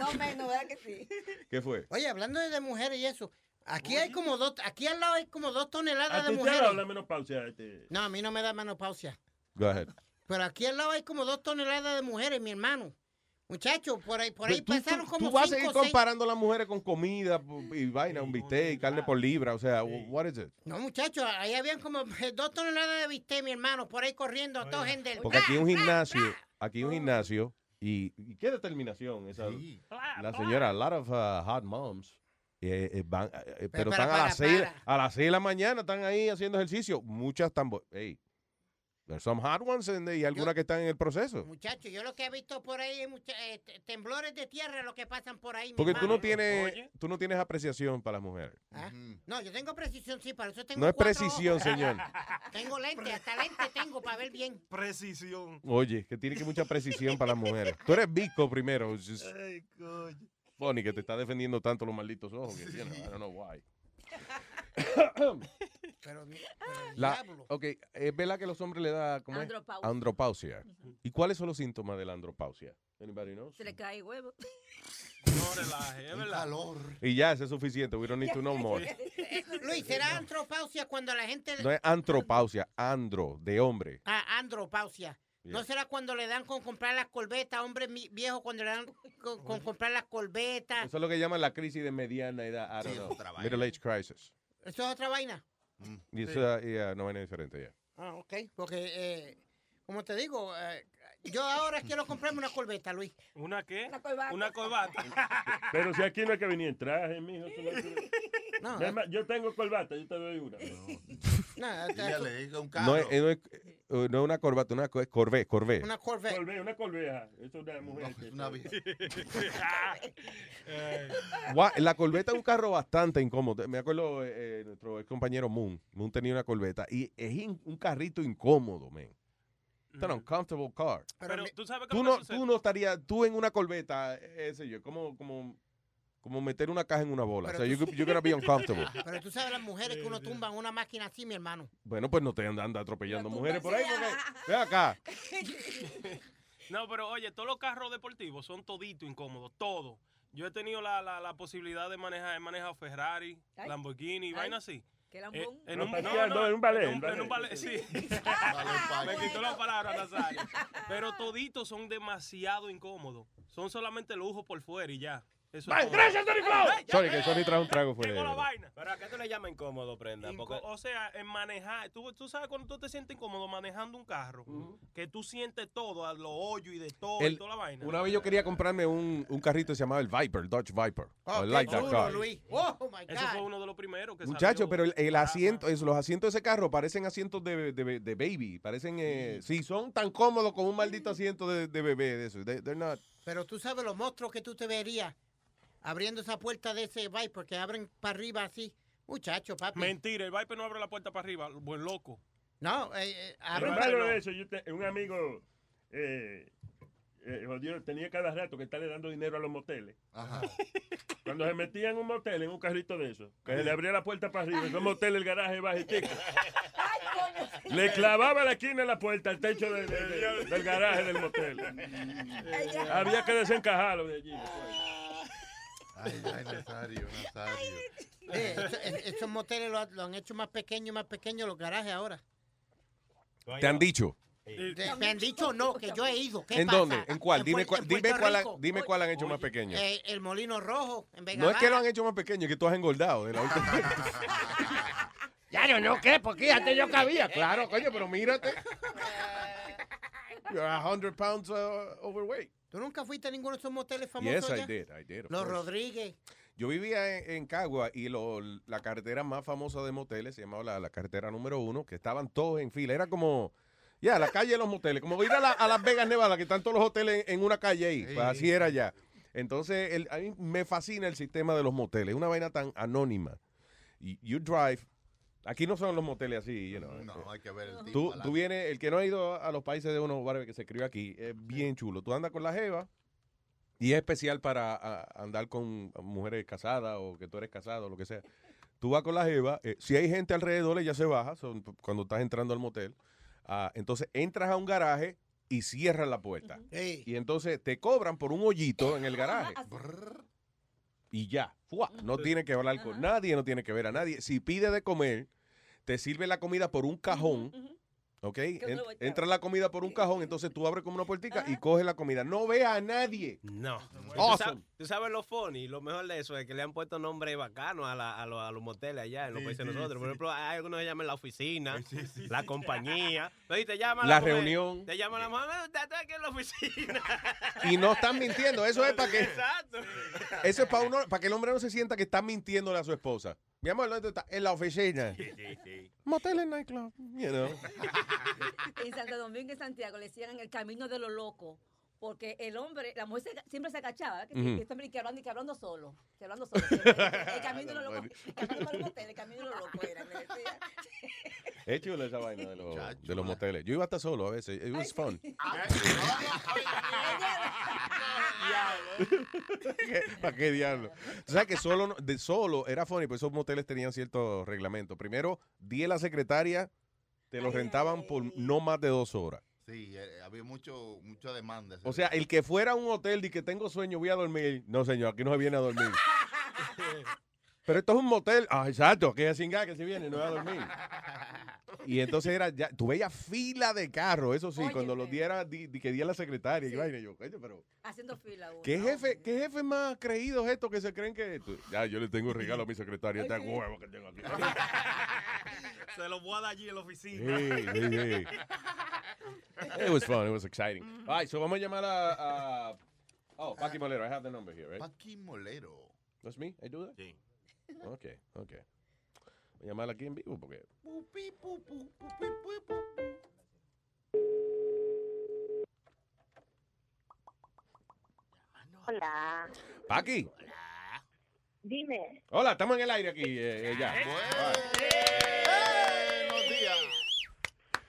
No, menos, ¿verdad que sí? ¿Qué fue? Oye, hablando de, mujeres y eso, aquí hay como dos, aquí al lado hay como dos ¿A toneladas de ti te mujeres. dado la menopausia? Este? No, a mí no me da menopausia. Go ahead. Pero aquí al lado hay como dos toneladas de mujeres, mi hermano. Muchachos, por ahí, por ahí Tú- tú- pasaron tú como vas a seguir seis. comparando las mujeres con comida y vaina, un bistec, carne por libra. O sea, what is it? No, muchachos, ahí habían como [LAUGHS] dos toneladas de bistec, mi hermano, por ahí corriendo, todos en del... Porque aquí hay un gimnasio, aquí hay un gimnasio y, y qué determinación esa. La señora, a lot of uh, hot moms. eh, eh, van, eh, eh, pero para, están a para, las seis, para. a las seis de la mañana, están ahí haciendo ejercicio. Muchas están, bo- hey, there's some hot ones and- y algunas que están en el proceso. Muchachos, yo lo que he visto por ahí es eh, te- temblores de tierra lo que pasan por ahí. Porque tú no tienes, tú no tienes apreciación para las mujeres. ¿Ah? No, yo tengo precisión, sí, para eso tengo No es precisión, ojos. señor. [LAUGHS] Tengo lente, hasta lente tengo para ver bien. Precisión. Oye, que tiene que mucha precisión para las mujeres. Tú eres Vico primero. just Ay, coño. funny que te está defendiendo tanto los malditos ojos. Que, you know, I don't know why. [COUGHS] Pero, pero La, diablo. ok, es verdad que los hombres le da ¿cómo es? Andropausia. Andropausia. ¿Y cuáles son los síntomas de la andropausia? Anybody knows? Se le cae huevo. No relaje, es verdad. Y ya, eso es suficiente. We don't need to know [LAUGHS] more. [LAUGHS] Luis, ¿será antropausia cuando la gente... le- No es antropausia, andro, de hombre. Ah, andropausia. ¿No será cuando le dan con comprar las corbetas, hombres mi- viejos, cuando le dan con, con comprar las corbetas? Eso es lo que llaman la crisis de mediana edad. I don't know. otra vaina. Middle age crisis. ¿Eso es otra vaina? Y eso yeah, no vaina diferente ya. Ah, ok. Porque, eh, como te digo, eh, yo ahora quiero comprarme una corbeta, Luis. ¿Una qué? Una corbata. Una corbata. [LAUGHS] Pero si aquí no hay que venir en traje, mijo. no No, Es más, yo tengo corbata, yo te doy una. No, [LAUGHS] [LAUGHS] Un No es, no, es, eh, no es una corbata, una co- es corvé, corvé. Una Corvette. Corvée, una es una mujer. que- Una vieja. [LAUGHS] Gua- La corbeta es un carro bastante incómodo. Me acuerdo, eh, eh, nuestro ex compañero Moon. Moon tenía una corbeta y es in- un carrito incómodo, man. It's an uncomfortable car. Pero tú sabes qué Tú no, tú no estarías, tú en una corbeta, eh, ese yo, como, como, como meter una caja en una bola. Pero o sea, tú- you- you're gonna be uncomfortable. [LAUGHS] Pero tú sabes las mujeres que uno tumba en una máquina así, mi hermano. Bueno, pues no te andan anda atropellando mujeres por ahí. Porque, ve acá. [LAUGHS] No, pero oye, todos los carros deportivos son todito incómodos, todo. Yo he tenido la, la, la posibilidad de manejar, he manejado Ferrari, Ay. Lamborghini, Ay. vaina así. ¿Qué Eh, lambón? en No, un, paseando en un ballet, en un, en un ballet. [LAUGHS] ballet, sí. Me quitó la palabra, Nazario. Pero toditos son demasiado incómodos. Son solamente lujo por fuera y ya. Eso todo. gracias, Tony Flow. Ay, Sorry, que Sony trajo un trago Llegó la fuera. vaina. Pero ¿a qué tú le llamas incómodo, Prenda? Inco- Porque o sea, en manejar, tú, tú sabes cuando tú te sientes incómodo manejando un carro, que tú sientes todo, a los hoyos y de todo El- y toda la vaina. una vez yo quería comprarme un, un carrito que se llamaba el Viper, Dodge Viper. Oh, I like that car. Luis. Oh, my Eso fue God. uno de los primeros que Muchacho, salió. pero el, el asiento, es, los asientos de ese carro parecen asientos de, de, de baby. Parecen, eh, sí, son tan cómodos como un maldito asiento de, de bebé de eso. They- they're not- Pero tú sabes los monstruos que tú te verías abriendo esa puerta de ese Viper que abren para arriba así. Muchacho, papi. Mentira, el Viper no abre la puerta para arriba, buen loco. No, eh, eh, abren malo no. eso, yo te- un amigo eh, eh, jodido, tenía cada rato que estarle dando dinero a los moteles. Ajá. [LAUGHS] Cuando se metía en un motel, en un carrito de eso, que se le abría la puerta para arriba, esos motel, el garaje bajitico. Le clavaba la esquina de la puerta al techo de- de- de- del garaje del motel. Había que desencajarlo de allí. Ay, ay, Nazario, Nazario. Eh, esos moteles lo, lo han hecho más pequeños y más pequeños los garajes ahora. ¿Te han dicho? De- me han dicho no, que yo he ido. ¿Qué ¿En pasa? dónde? ¿En cuál? Dime cuál, en dime cuál, han- Rico. dime cuál han hecho más pequeño. Eh, el Molino Rojo, en Vega No es que lo han hecho más pequeño, es que tú has engordado de la última vez. [LAUGHS] Ya yo no qué, porque antes yo cabía. Claro, coño, pero mírate. [LAUGHS] You're a hundred pounds uh, overweight. ¿Tú nunca fuiste a ninguno de esos moteles famosos Yes, I did, I did. of Los course. Rodríguez. Yo vivía en, en Cagua y lo- la carretera más famosa de moteles se llamaba la, la carretera número uno, que estaban todos en fila. Era como, ya, la calle de los moteles, como ir a, la- a Las Vegas, Nevada, que están todos los hoteles en, en una calle ahí. Pues así era ya. Entonces, el- a mí me fascina el sistema de los moteles. Es una vaina tan anónima. You drive. Aquí no son los moteles así, you know. No, hay que ver el tipo. Tú, tú vienes, el que no ha ido a los países de uno, whatever, que se escribe aquí, es bien chulo. Tú andas con la jeva y es especial para a- andar con mujeres casadas o que tú eres casado o lo que sea. Tú vas con la jeva, eh, si hay gente alrededor, ella se baja son, cuando estás entrando al motel. Ah, entonces entras a un garaje y cierras la puerta. Y entonces te cobran por un hoyito en el garaje. Y ya, no tiene que hablar con nadie, no tiene que ver a nadie. Si pide de comer, te sirve la comida por un cajón. ¿Ok? En- entra la comida por un cajón, entonces tú abres como una puertica y coges la comida. No ve a nadie. No. ¿Tú, Awesome. sabes, tú sabes lo funny, lo mejor de eso es que le han puesto nombre bacano a, la- a, los- a los moteles allá en los Sí, países de sí, nosotros. Por ejemplo, hay algunos que llaman la oficina, la compañía. Te llama La mujer, reunión. Te llama la mujer, "Usted está aquí en la oficina. [LAUGHS] Y no están mintiendo. Eso es para que, Exacto. eso es para uno, para que el hombre no se sienta que está mintiéndole a su esposa. Mi amor, ¿dónde está? En la oficina. Sí, sí, sí. Motel en nightclub. You know. [LAUGHS] En Santo Domingo y Santiago le decían en el camino de los locos. Porque el hombre, la mujer se- siempre se agachaba, ¿verdad? que, Ujú. que este que hablando, y que hablando solo, que hablando solo. El camino de los locos, el camino de los locos era, decían. Es chulo esa vaina de los, de los moteles. Yo iba hasta solo a veces. It was fun. [LAUGHS] ¿Para qué diablo? Tú sabes que solo, no- de solo era funny, pues esos moteles tenían ciertos reglamentos. Primero, di a la secretaria, te lo rentaban por no más de dos horas. Sí, eh, había mucho, mucha demanda. O sea, el que fuera a un hotel y que tengo sueño, voy a dormir. No, señor, aquí no se viene a dormir. [LAUGHS] Pero esto es un motel. Ah, exacto, que es sin gas que se viene, no va a dormir. Y entonces era ya, tú veías fila de carros, eso sí, cuando los diera, di, di que di a la secretaria. Y vaina, yo, coño, pero Haciendo fila uno. ¿qué jefe, qué jefe más creídos estos que se creen que tú- ya yo le tengo un regalo a mi secretaria, este huevo que tengo aquí. [LAUGHS] Se lo voy a dar allí en la Sí, oficina. sí, sí. [LAUGHS] It was fun, it was exciting. All right, so vamos a llamar a, a Oh, Paqui Molero, I have the number here, right? Paqui Molero. That's me? I do that? Sí. Okay, okay. Voy a llamarla aquí en vivo porque Hola. Paqui. Dime. Hola, estamos en el aire aquí eh, eh, ya. Buenos días.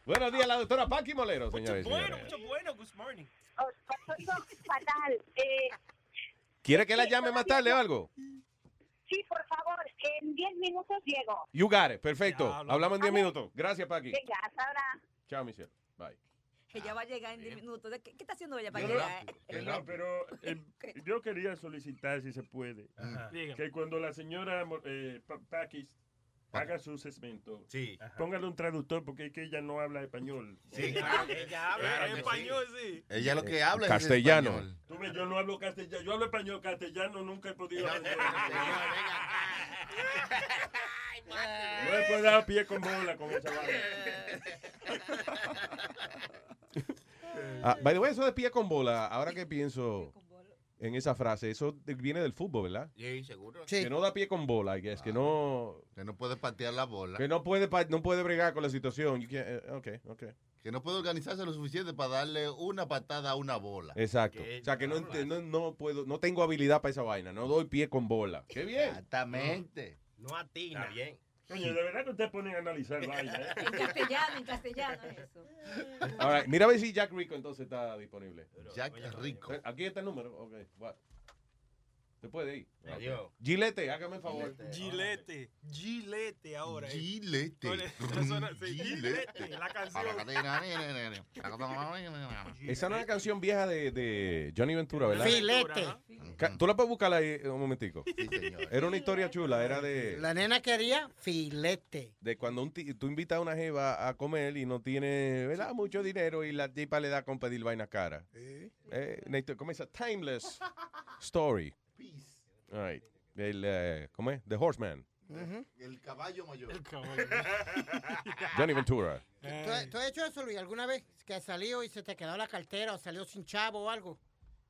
Buenos días, la doctora Paqui Molero, señores y Bueno, señores. mucho bueno. Good morning. Os oigo fatal. Eh, ¿Quiere que la llame más tarde o algo? sí, por favor, en 10 minutos llego. You got it, perfecto. Hablamos en 10 minutos. Gracias, Paqui. Venga, hasta ahora. Chao, Michelle. Bye. Ella va a llegar en 10 minutos. ¿De ¿Qué, qué está haciendo ella para llegar? no, no, pero eh, [LAUGHS] yo quería solicitar, si se puede, que cuando la señora eh, Pa- Pakis haga su segmento, Sí. póngale un traductor porque es que ella no habla español. Sí, [LAUGHS] claro. Ella habla Claro en que español, sí. Ella lo que habla es Castellano. español. Tú ves, yo no hablo castellano, yo hablo español, castellano nunca he podido aprender. [LAUGHS] No he podido dar pie con bola con esa vaina. Ah, by the way, eso de pie con bola, ahora que pienso en esa frase, eso viene del fútbol, ¿verdad? Sí, seguro. Que no da pie con bola, I guess, que no Que no puede patear la bola. que no puede no puede bregar con la situación. You okay. Que no puede organizarse lo suficiente para darle una patada a una bola. Exacto. O sea, que no, no, no puedo, no tengo habilidad para esa vaina, no doy pie con bola. Qué bien. Exactamente. No atina. Está bien. Coño, de verdad que ustedes ponen a analizar vaina, ¿eh? En castellano, en castellano es eso. All right, Mira a ver si Jack Rico entonces está disponible. Jack Rico. Aquí está el número. Ok, what? Se puede ir. Adiós. Gilete, hágame el favor. Gilete. Gilete ahora. eh. Gilete. Oye, eso suena- sí, Gilete. La canción. Esa no es una canción vieja de, de Johnny Ventura, ¿verdad? Filete. Ca- Tú la puedes buscar ahí un momentico. Sí, señor. Era una historia chula, era de, La nena quería filete. de cuando un ti- tú invitas a una jeva a comer y no tiene ¿verdad? mucho dinero y la tipa le da con pedir vainas caras. Eh, una histo- ¿Cómo es? Timeless story. All right. El, eh, ¿Cómo es? The Horseman. El caballo mayor. [LAUGHS] Johnny Ventura. ¿Tú, tú has hecho eso, Luis, alguna vez? Que has salido y se te quedó la cartera o salió sin chavo o algo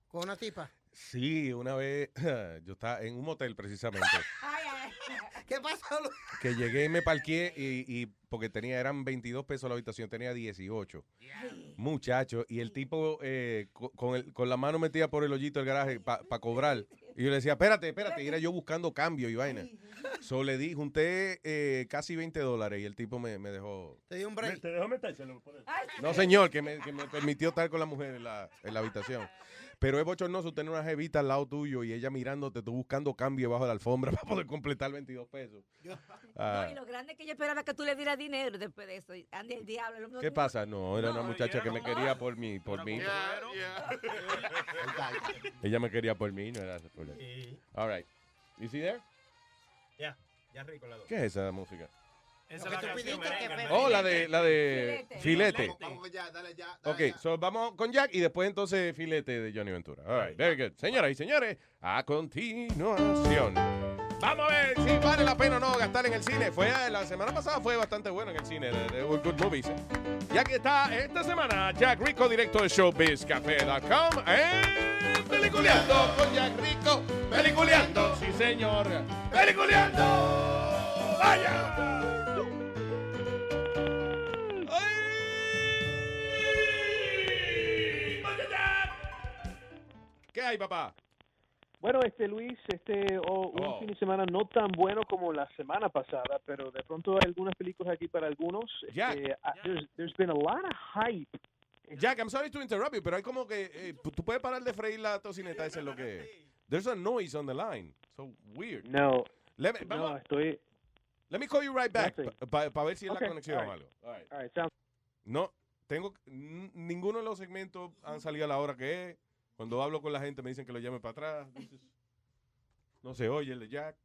con una tipa. Sí, una vez [LAUGHS] yo estaba en un motel precisamente. [LAUGHS] ¿Qué pasó, que llegué y me parqué y, y porque tenía, eran 22 pesos la habitación, tenía 18. Muchacho, y el tipo eh, co- con, el- con la mano metida por el hoyito del garaje para cobrar. [LAUGHS] Y yo le decía, espérate, espérate, y era yo buscando cambio y vaina. So le di, junté eh, casi 20 dólares y el tipo me, me dejó. Te dio un Me- break. ¿Te dejó eso? No, señor, que me, que me permitió estar con la mujer en la, en la habitación. Pero es bochornoso tener una jevita al lado tuyo y ella mirándote, tú buscando cambio bajo la alfombra [LAUGHS] para poder completar 22 pesos. Ah. No, y lo grande es que yo esperaba que tú le dieras dinero después de eso. Y Ande el diablo. ¿Qué que- pasa? No, era una muchacha era que me quería por mí, por mí. [LAUGHS] Ella me quería por mí, no era por él. Sí. All right. You see there? Ya, ya rico la dos. ¿Qué es esa música? Esa es la canción merengue, Oh, la de la de filete. Vamos, vamos ya, dale ya. dale Ok, ya. so vamos con Jack y después entonces filete de Johnny Ventura. All right, very good. Señoras y señores, a continuación. Vamos a ver si vale la pena o no gastar en el cine. Fue la semana pasada fue bastante bueno en el cine de, de Good Movies. eh. Ya que está esta semana Jack Rico, directo de showbizcafé.com en Peliculeando con Jack Rico. Peliculeando, sí señor. Peliculeando. Vaya. ¿Qué hay, papá? Bueno, este Luis, este oh, un Oh. fin de semana no tan bueno como la semana pasada, pero de pronto hay algunas películas aquí para algunos. Jack. Este, ah, there's, there's been a lot of hype Jack, I'm sorry to interrupt you, pero hay como que eh, tú puedes parar de freír la tocineta, eso es lo que. There's a noise on the line. So weird. No. Let me, No, estoy. let me call you right back para ver si es Okay, la conexión all o right. algo. All right. All right, sounds- No, tengo ninguno de los segmentos han salido a la hora que es. Cuando hablo con la gente me dicen que lo llame para atrás. No se oye el de Jack.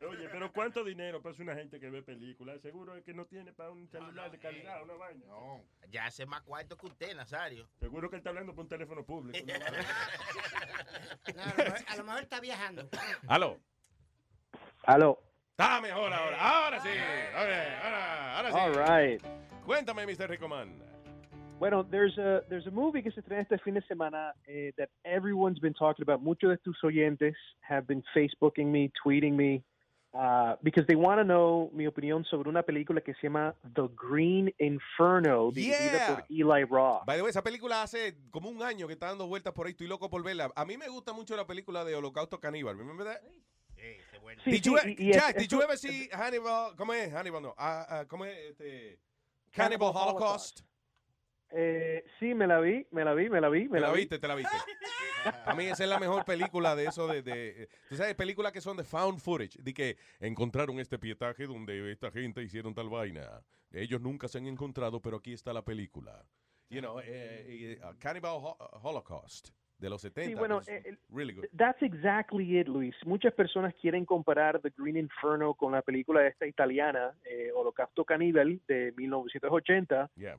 Oye, pero ¿cuánto dinero pasa una gente que ve películas? Seguro es que no tiene para un celular de calidad, una vaina. No, ya hace más cuarto que usted, Nazario. Seguro que él está hablando por un teléfono público. No, [LAUGHS] a, lo mejor, a lo mejor está viajando. Aló. Aló. Está mejor ahora. Ahora sí. Ahora, ahora sí. All right. Cuéntame, Mr. Ricoman. Bueno, there's a there's a movie que se estrena este fin de semana eh, that everyone's been talking about. Muchos de tus oyentes have been Facebooking me, tweeting me, uh, because they want to know mi opinión sobre una película que se llama The Green Inferno, dirigida Yeah. por Eli Roth. By the way, esa película hace como un año que está dando vueltas por ahí. Estoy loco por verla. A mí me gusta mucho la película de Holocausto Caníbal. Remember that? Sí, did you, sí, y- y Jack, es- did you ever see Hannibal? ¿Cómo es? Hannibal, no. Ah, ah, ¿Cómo es? Este, Cannibal Holocaust. Eh, sí, me la vi, me la vi, me la vi, me ¿Te la, la vi. viste? ¿Te la viste? A mí esa es la mejor película de eso de, de tú sabes, películas que son de found footage, de que encontraron este pietaje donde esta gente hicieron tal vaina. Ellos nunca se han encontrado, pero aquí está la película. You know, eh, eh, Cannibal Ho- Holocaust de los 70. Sí, bueno, was eh, really good. That's exactly it, Luis. Muchas personas quieren comparar The Green Inferno con la película esta italiana, eh, Holocausto Caníbal, de 1980. Yeah.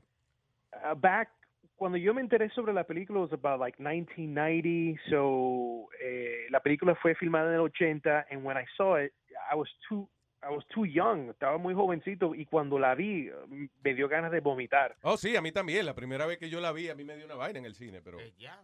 Uh, back cuando yo me enteré sobre la película was about like 1990, so eh, la película fue filmada en el 80 and when I saw it, I was too I was too young, estaba muy jovencito y cuando la vi me dio ganas de vomitar. Oh, sí, a mí también. La primera vez que yo la vi, a mí me dio una vaina en el cine, pero... Yeah.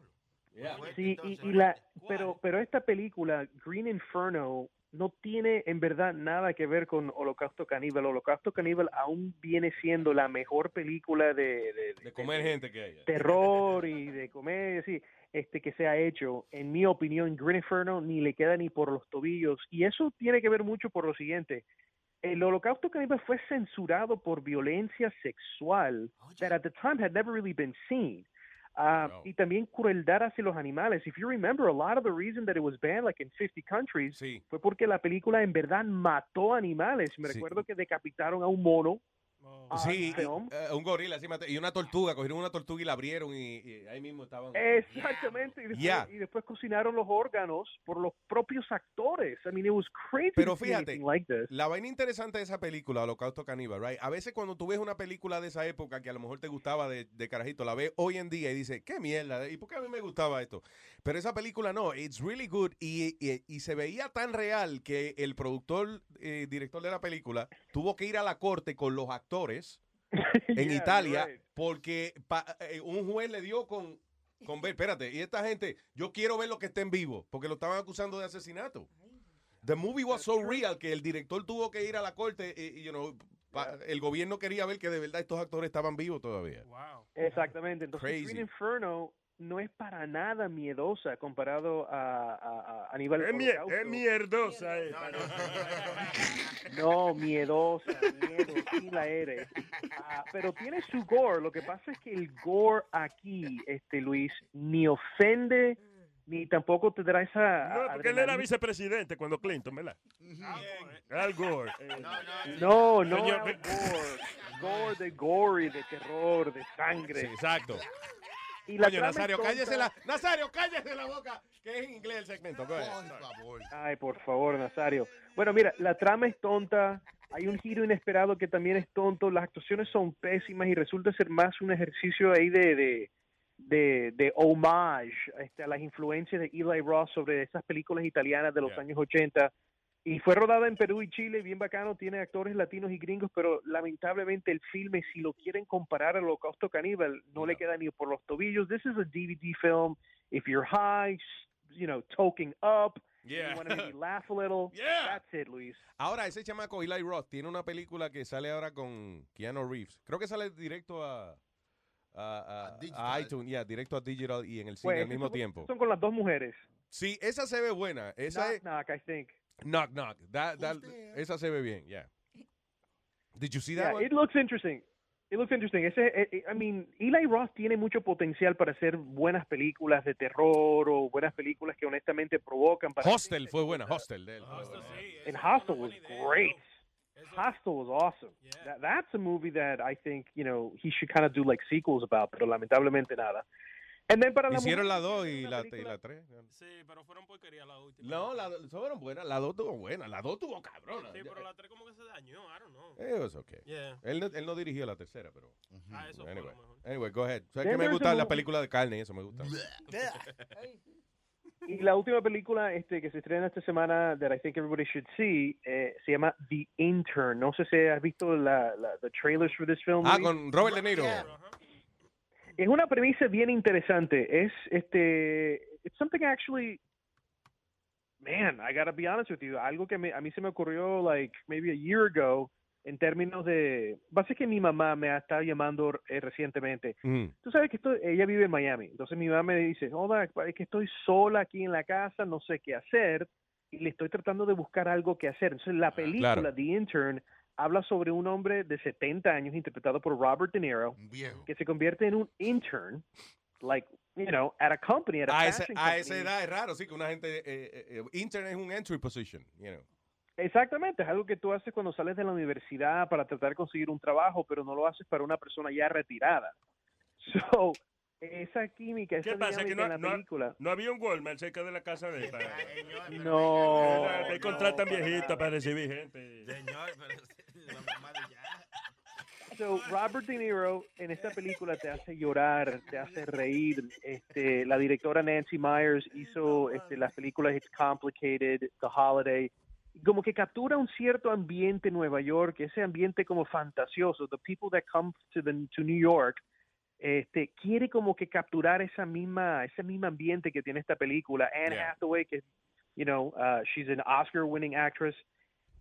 Sí, y, y la, pero, pero esta película, Green Inferno, no tiene en verdad nada que ver con Holocausto Caníbal. Holocausto Caníbal aún viene siendo la mejor película de, de- de De comer gente que haya. terror y de comedia, sí, este, que se ha hecho. En mi opinión, Green Inferno ni le queda ni por los tobillos. Y eso tiene que ver mucho por lo siguiente. El Holocausto Caníbal fue censurado por violencia sexual that at the time had never really been seen. Ah, Y también crueldad hacia los animales. If you remember, a lot of the reason that it was banned like in 50 countries fue porque la película en verdad mató animales. Me Sí. recuerdo que decapitaron a un mono. Ah, Sí, y, eh, un gorila, sí, y una tortuga, cogieron una tortuga y la abrieron y, y ahí mismo estaban. Exactamente. Y después, Yeah. y después cocinaron los órganos por los propios actores. I mean, it was crazy Pero fíjate, anything like this. la vaina interesante de esa película, Holocausto Caníbal, right? A veces cuando tú ves una película de esa época que a lo mejor te gustaba de, de carajito, la ves hoy en día y dices, qué mierda, ¿y por qué a mí me gustaba esto? Pero esa película no, it's really good y, y- y se veía tan real que el productor, eh, director de la película, tuvo que ir a la corte con los actores [LAUGHS] en Yeah, Italia right. porque pa- eh, un juez le dio con, con ver, espérate, y esta gente, yo quiero ver lo que esté en vivo, porque lo estaban acusando de asesinato. The movie was so real que el director tuvo que ir a la corte y, y, you know, pa- el gobierno quería ver que de verdad estos actores estaban vivos todavía. Exactamente. Entonces, Crazy. Green Inferno no es para nada miedosa comparado a, a, a Aníbal Es, mier- es mierdosa. eh. No, miedosa, miedo, sí la eres. Ah, pero tiene su gore. Lo que pasa es que el gore aquí, este Luis, ni ofende ni tampoco te da esa. No, porque él era adrenalina. vicepresidente cuando Clinton, ¿verdad? Al Gore. eh. No, no, Señor, Al gore. Gore de gory, de terror, de sangre. Sí, exacto. Y la es Nazario, tonta. cállese la, Nazario, cállese la boca, que es en inglés el segmento. Go ahead. Ay, por favor, Nazario. Bueno, mira, la trama es tonta. Hay un giro inesperado que también es tonto. Las actuaciones son pésimas y resulta ser más un ejercicio ahí de, de, de, de homage este, a las influencias de Eli Roth sobre esas películas italianas de los años 80. Y fue rodada en Perú y Chile, bien bacano, tiene actores latinos y gringos, pero lamentablemente el filme, si lo quieren comparar al Holocausto Caníbal, no le queda ni por los tobillos. This is a DVD film. If you're high, you know, toking up, Yeah. you want to maybe [LAUGHS] laugh a little, Yeah. that's it, Luis. Ahora, ese chamaco Eli Roth tiene una película que sale ahora con Keanu Reeves. Creo que sale directo a, a, a- a iTunes, yeah, directo a Digital y en el cine Pues, al mismo son- tiempo. Son con las dos mujeres. Sí, esa se ve buena. Esa Knock, es knock, I think. Knock Knock. That- that- esa se ve bien, yeah. Did you see that Yeah, one? it looks interesting. It looks interesting. Ese, eh, eh, I mean, Eli Roth tiene mucho potencial para hacer buenas películas de terror o buenas películas que honestamente provocan. Para Hostel fue buena, Hostel de él. fue buena. And Hostel was great. Hostel was awesome. That, that's a movie that I think, you know, he should kind of do like sequels about, pero lamentablemente nada. And then para Hicieron la 2 y la, y la 3. Sí, pero fueron porquería la última. No, la fueron buenas. La 2 tuvo buena. La 2 tuvo cabrona. Sí, pero la 3 como que se dañó, I don't know. It was okay. Yeah. Él, no, él no dirigió la tercera, pero. Ah, eso fue anyway. lo mejor. Anyway, go ahead. O sea, Then que me gustan las movie- películas de carne y eso me gusta. [LAUGHS] Y la última película este, que se estrena esta semana that I think everybody should see eh, se llama The Intern. No sé si has visto la, la the trailers for this film. Ah, con Robert De Niro. Es una premisa bien interesante. Es este, it's something actually, man, I gotta be honest with you. Algo que me- a mí se me ocurrió like maybe a year ago en términos de, básicamente que mi mamá me ha estado llamando eh, recientemente. Mm. Tú sabes que estoy, ella vive en Miami. Entonces mi mamá me dice, hola, es que estoy sola aquí en la casa, no sé qué hacer y le estoy tratando de buscar algo que hacer. Entonces la película claro. The Intern habla sobre un hombre de 70 años interpretado por Robert De Niro que se convierte en un intern, like, you know, at a company, at a A esa, fashion a company. esa edad es raro, sí, que una gente. Eh, eh, eh, intern es un entry position, you know. Exactamente, es algo que tú haces cuando sales de la universidad para tratar de conseguir un trabajo, pero no lo haces para una persona ya retirada. So, esa química, esa ¿Qué pasa? Que no, en la no- película. no había un Walmart cerca de la casa de él. para- No. Me contratan viejitos para recibir gente. Señor, pero la mamá de ya. [LAUGHS] So, Robert De Niro en esta película te hace llorar, te hace reír. Este, la directora Nancy Myers hizo este, las películas It's Complicated, The Holiday. Como que captura un cierto ambiente en Nueva York, ese ambiente como fantasioso. The people that come to, the, to New York, este, quiere como que capturar esa misma, ese mismo ambiente que tiene esta película. Anne Yeah. Hathaway, que, you know, uh, she's an Oscar-winning actress.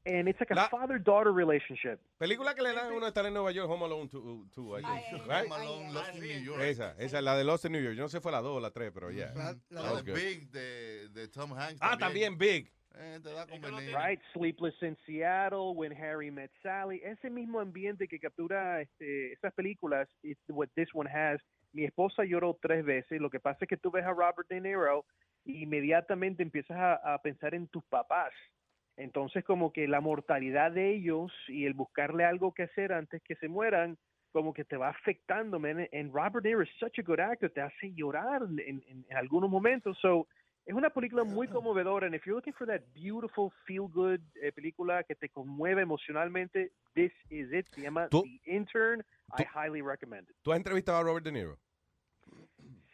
And it's like a La- father-daughter relationship. Película que le dan a uno estar en Nueva York, Home Alone 2, I think. Right? Home Alone, Lost in New York. Esa, esa es la de Lost in New York. Yo no sé si fue la 2 o la 3, pero ya. La, That la was de good. Big de, de Tom Hanks. Ah, también Big. Eh, te da. Right, Sleepless in Seattle, When Harry Met Sally, ese mismo ambiente que captura este, esas películas, it's what this one has. Mi esposa lloró tres veces. Lo que pasa es que tú ves a Robert De Niro y inmediatamente empiezas a, a pensar en tus papás. Entonces, como que la mortalidad de ellos y el buscarle algo que hacer antes que se mueran, como que te va afectando, man. And Robert De Niro is such a good actor, te hace llorar en, en- en algunos momentos. So, es una película muy conmovedora. And if you're looking for that beautiful, feel-good eh, película que te conmueve emocionalmente, this is it. Se llama The Intern. I highly recommend it. ¿Tú has entrevistado a Robert De Niro?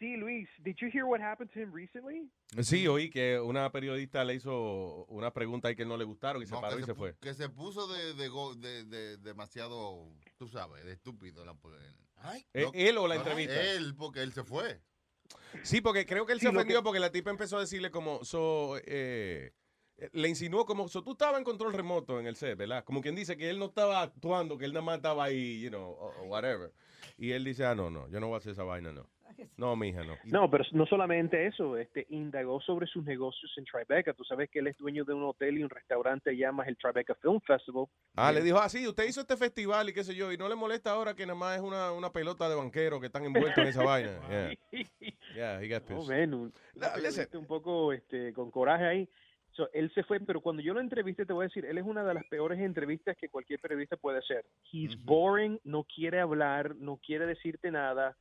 Sí, Luis, did you hear what happened to him recently? Sí, oí que una periodista le hizo una pregunta ahí que no le gustaron y se No, paró que y se fue. Que se puso de, de, go- de- de- demasiado, tú sabes, de estúpido. La, Ay, ¿Eh, él o la entrevista? Él, porque él se fue. Sí, porque creo que él Sí, se ofendió que- porque la tipa empezó a decirle como, so, eh, le insinuó como, so, tú estabas en control remoto en el set, ¿verdad? Como quien dice que él no estaba actuando, que él nada más estaba ahí, you know, o, o whatever. Y él dice, ah, no, no, yo no voy a hacer esa vaina, no. No, mija, no. No, pero no solamente eso, este indagó sobre sus negocios en Tribeca. Tú sabes que él es dueño de un hotel y un restaurante allá más el Tribeca Film Festival. Ah, le dijo, ah, sí, usted hizo este festival y qué sé yo, y no le molesta ahora que nada más es una, una pelota de banquero que están envueltos en esa [LAUGHS] vaina. Yeah, yeah he got No, pissed. man, un, poco este, con coraje ahí. So, él se fue, pero cuando yo lo entrevisté, te voy a decir, él es una de las peores entrevistas que cualquier periodista puede hacer. He's boring, no quiere hablar, no quiere decirte nada.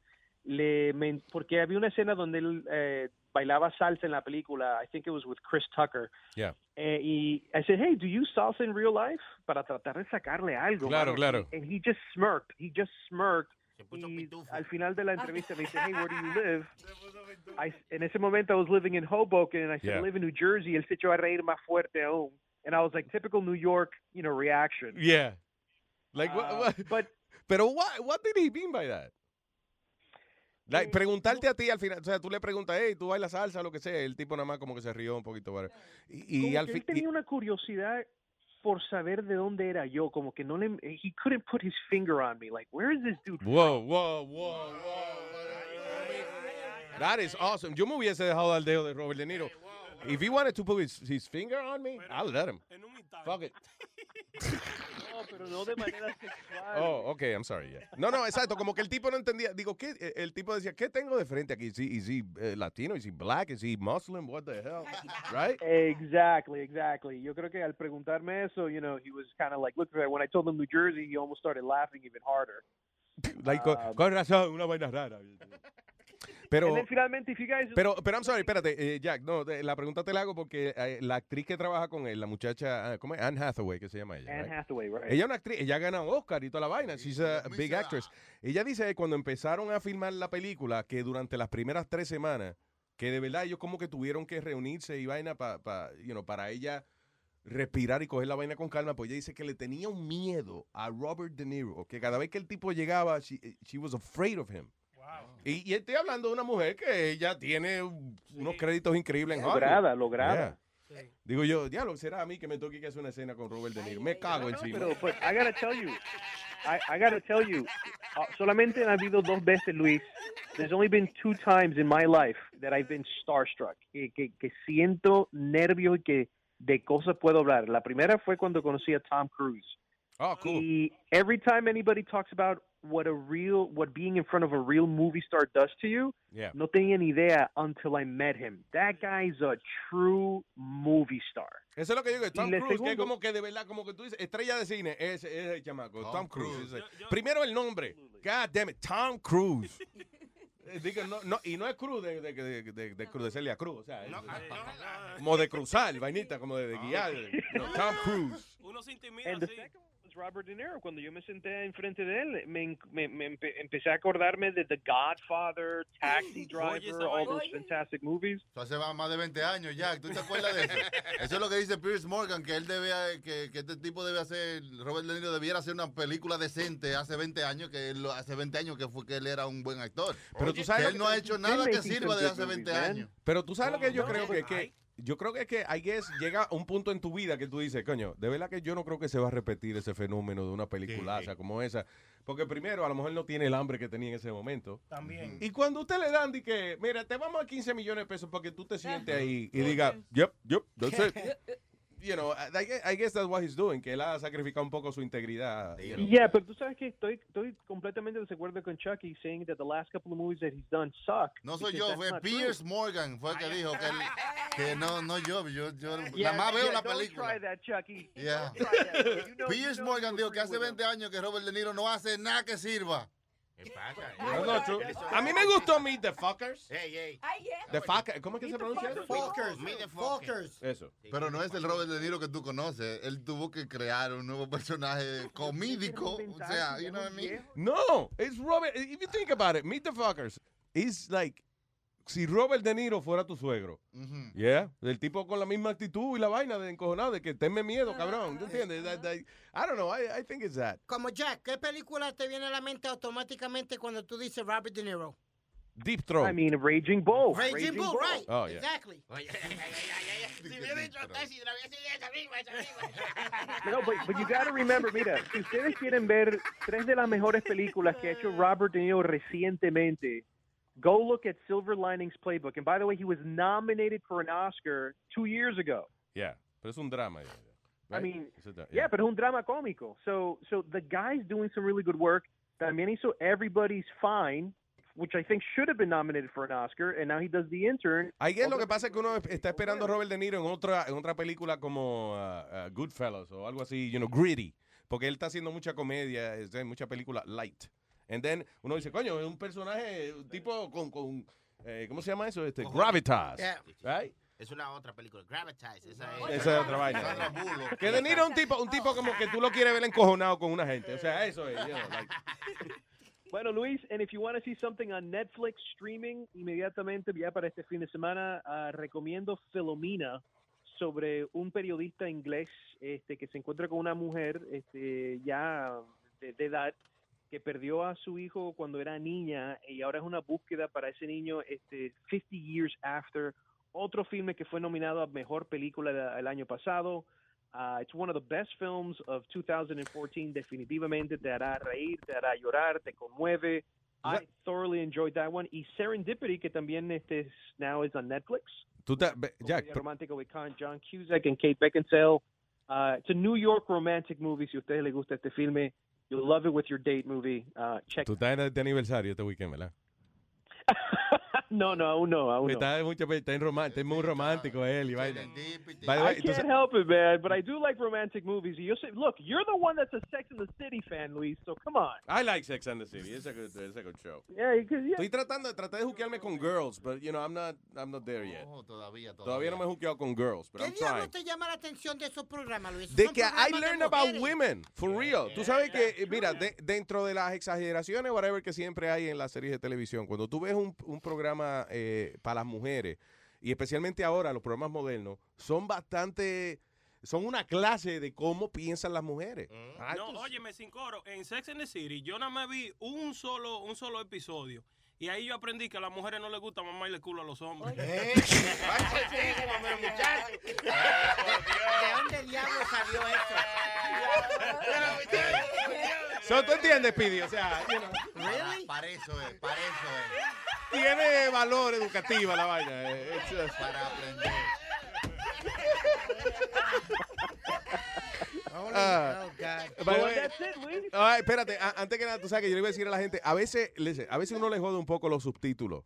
Le, porque había una escena donde él eh, bailaba salsa en la película, I think it was with Chris Tucker. Yeah. Eh, y I said, hey, do you salsa in real life? Para tratar de sacarle algo. Claro, mano. claro. And he just smirked. He just smirked. Y al final de la entrevista me dice, hey, where do you live? [LAUGHS] I, en ese momento I was living in Hoboken, and I said, Yeah. I live in New Jersey. Él se echó a reír más fuerte aún. And I was like, typical New York, you know, reaction. Yeah. Like, what, Uh, what- but [LAUGHS] pero what, what did he mean by that? Like, preguntarte a ti al final, o sea, tú le preguntas, hey, tú bailas salsa, lo que sea, el tipo nada más como que se rió un poquito. whatever. Y, y al que fin, él tenía una curiosidad por saber de dónde era yo, como que no le, he couldn't put his finger on me, like, where is this dude from? Whoa, whoa, whoa, That is awesome. Yo me hubiese dejado al dedo de Robert De Niro. If he wanted to put his, his finger on me, I'll let him. Fuck it. [LAUGHS] No, pero no de manera sexual. Oh, ok, I'm sorry. yeah. No, no, exacto. Como que el tipo no entendía. Digo, ¿qué? Eh, El tipo decía, ¿qué tengo de frente aquí? ¿Is he, is he, eh, latino? ¿Is he black? ¿Is he Muslim? What the hell? [LAUGHS] Right? Exactly, exactly. Yo creo que al preguntarme eso, you know, he was kind of like, look, when I told him New Jersey, he almost started laughing even harder. [LAUGHS] Like, Um, con razón, una vaina rara. Pero, finalmente, pero, pero I'm sorry, espérate, eh, Jack, no, de- la pregunta te la hago porque eh, la actriz que trabaja con él, la muchacha, ah, ¿cómo es? Anne Hathaway, que se llama ella. Anne right? Hathaway, right? Ella es una actriz, ella gana un Oscar y toda la vaina. She's a big actress. Ella dice que cuando empezaron a filmar la película, que durante las primeras tres semanas, que de verdad ellos como que tuvieron que reunirse y vaina pa, you know, para ella respirar y coger la vaina con calma, pues ella dice que le tenía un miedo a Robert De Niro, que cada vez que el tipo llegaba, she, she was afraid of him. Y, y estoy hablando de una mujer que ella tiene un- unos créditos increíbles en Hollywood. Lograda, lograda. Yeah. Digo yo, diablo, será a mí que me toque que hacer una escena con Robert De Niro. Me cago encima. Pero, but I gotta tell you, I, I gotta tell you, uh, solamente han habido dos veces, Luis. There's only been two times in my life that I've been starstruck, que, que, que siento nervios y que de cosas puedo hablar. La primera fue cuando conocí a Tom Cruise. Oh, cool. Y every time anybody talks about what a real, what being in front of a real movie star does to you, Yeah. no tenía ni idea until I met him. That guy's a true movie star. Eso es lo que digo, Y Tom le Cruise, que es segundo- como que de verdad, como que tú dices, estrella de cine, es, es el chamaco, Tom, Cruise. ese. Primero el nombre, God damn it, Tom Cruise. [LAUGHS] Eh, digo, no, no, y no es Cruz de, de, de, de, de Cruz de Celia Cruz, o sea, es- como de cruzar, vainita, como de, de guiar. no, Tom Cruise. Uno se intimida And Robert De Niro. Cuando yo me senté enfrente de él, me, me, me empe- empecé a acordarme de The Godfather, Taxi Driver, all those fantastic movies. Eso hace más de 20 años, Jack. ¿Tú te acuerdas de eso? Eso es lo que dice Pierce Morgan, que él debe, que, que este tipo debe hacer, Robert De Niro debiera hacer una película decente hace 20 años, que él, hace 20 años que fue que él era un buen actor. Pero tú sabes que lo él que- no ha hecho nada que sirva desde hace 20 años. Pero tú sabes lo que yo creo que, que yo creo que es que I guess, llega un punto en tu vida que tú dices, coño, de verdad que yo no creo que se va a repetir ese fenómeno de una peliculaza como esa. Porque primero, a lo mejor no tiene el hambre que tenía en ese momento. También. Y cuando usted le dan, di que, mira, te vamos a 15 millones de pesos para que tú te sientes ahí y diga, yep, yep, that's it. [LAUGHS] You know, I guess, I guess that's what he's doing, que él ha sacrificado un poco su integridad. you know. Yeah, pero tú sabes que estoy, estoy completamente de acuerdo con Chucky saying that the last couple of movies that he's done suck. No soy yo, fue Pierce true. Morgan, fue el que dijo que, él, que no, no yo, yo, yo Yeah, nada más veo yeah, la don't película. try that, Chucky. Yeah. Don't try that. You know- Pierce [LAUGHS] you know Morgan dijo que hace with him. 20 años que Robert De Niro no hace nada que sirva. Not true. A mí me gustó Meet the Fuckers. Hey, hey. The fucker, ¿Cómo es que se pronuncia eso? Fuckers. Meet the fuckers. Eso. Pero no es el Robert De Niro que tú conoces. Él tuvo que crear un nuevo personaje [LAUGHS] comídico. O sea, you know what I mean? No, it's Robert. If you think about it, Meet the Fuckers is like si Robert De Niro fuera tu suegro. Yeah, el tipo con la misma actitud y la vaina de encojonado, de que tenme miedo, cabrón. ¿Tú entiendes? That- that- I don't know. I, I think it's that. Como Jack, ¿qué película te viene a la mente automáticamente cuando tú dices Robert De Niro? Deep Throat. I mean, Raging Bull. Raging Bull, right. Oh, yeah. Exactly. [LAUGHS] No, but, but you gotta remember, mira, si ustedes quieren ver tres de las mejores películas que ha hecho Robert De Niro recientemente, go look at Silver Linings Playbook. And by the way, he was nominated for an Oscar two years ago. Yeah, but it's un drama. yeah, yeah. I mean, It's a dra- yeah, pero es un drama cómico. So, so the guy's doing some really good work. También hizo Everybody's Fine, which I think should have been nominated for an Oscar, and now he does The Intern. Ahí es lo que pasa es que uno está esperando a Robert De Niro en otra, en otra película como uh, uh, Goodfellas o algo así, you know, gritty. Porque él está haciendo mucha comedia, mucha película light. And then uno dice, coño, es un personaje, un tipo con, con eh, ¿cómo se llama eso? Este, gravitas. Yeah. Right? Es una otra película, Gravitize. Esa es, Esa es otra vaina. Que De Niro es un tipo, un tipo como que tú lo quieres ver encojonado con una gente. O sea, eso es. you know, like- [LAUGHS] Bueno, Luis, and if you want to see something on Netflix streaming, inmediatamente ya para este fin de semana, ah, recomiendo Philomena sobre un periodista inglés este, que se encuentra con una mujer este, ya de, de edad que perdió a su hijo cuando era niña y ahora es una búsqueda para ese niño este, 50 years after. Otro filme que fue nominado a Mejor Película de- el año pasado. Uh, it's one of the best films of 2014. Definitivamente te hará reír, te hará llorar, te conmueve. I thoroughly enjoyed that one. Y Serendipity, que también este es, now is on Netflix. Tú te- Jack, Comedia romántica with Con John Cusack and Kate Beckinsale. Uh, it's a New York romantic movie. Si a ustedes les gusta este filme, you'll love it with your date movie. Uh, check. Tú estás de aniversario este weekend, ¿verdad? [LAUGHS] No, no, aún no, aún no. Está, mucho, está, en román- está muy romántico él. Y vaina. By the I can't help it, man, but I do like romantic movies. You say, look, you're the one that's a Sex in the City fan, Luis. So come on. I like Sex and the City. It's a good, it's a good show. Yeah, because yeah. Estoy tratando, traté de juquearme con girls, but you know, I'm not, I'm not there yet. todavía, Todavía no me he juqueado con girls, but ¿Qué I'm trying. te llama la atención de esos programas, Luis? De que I de learn about women, for real. Tú sabes que, eh, mira, de- dentro de las exageraciones, whatever, que siempre hay en las series de televisión, cuando tú ves un, un programa eh, para las mujeres, y especialmente ahora los programas modernos, son bastante, son una clase de cómo piensan las mujeres. Ah, No, óyeme, sin coro, en Sex and the City yo nada más vi un solo, un solo episodio. Y ahí yo aprendí que a las mujeres no les gusta mamarle el culo a los hombres. [LAUGHS] ¿De dónde diablo salió eso? So, ¿Tú entiendes, Pidi? O sea, you know, Para, para eso es, para eso es. tiene valor educativo la vaina. eh, Para aprender. Ah. Oh, God. By the Well, way- that's it, Luis. Ay, espérate, a- antes que nada, tú sabes que yo le iba a decir a la gente, a veces, listen, a veces uno le jode un poco los subtítulos.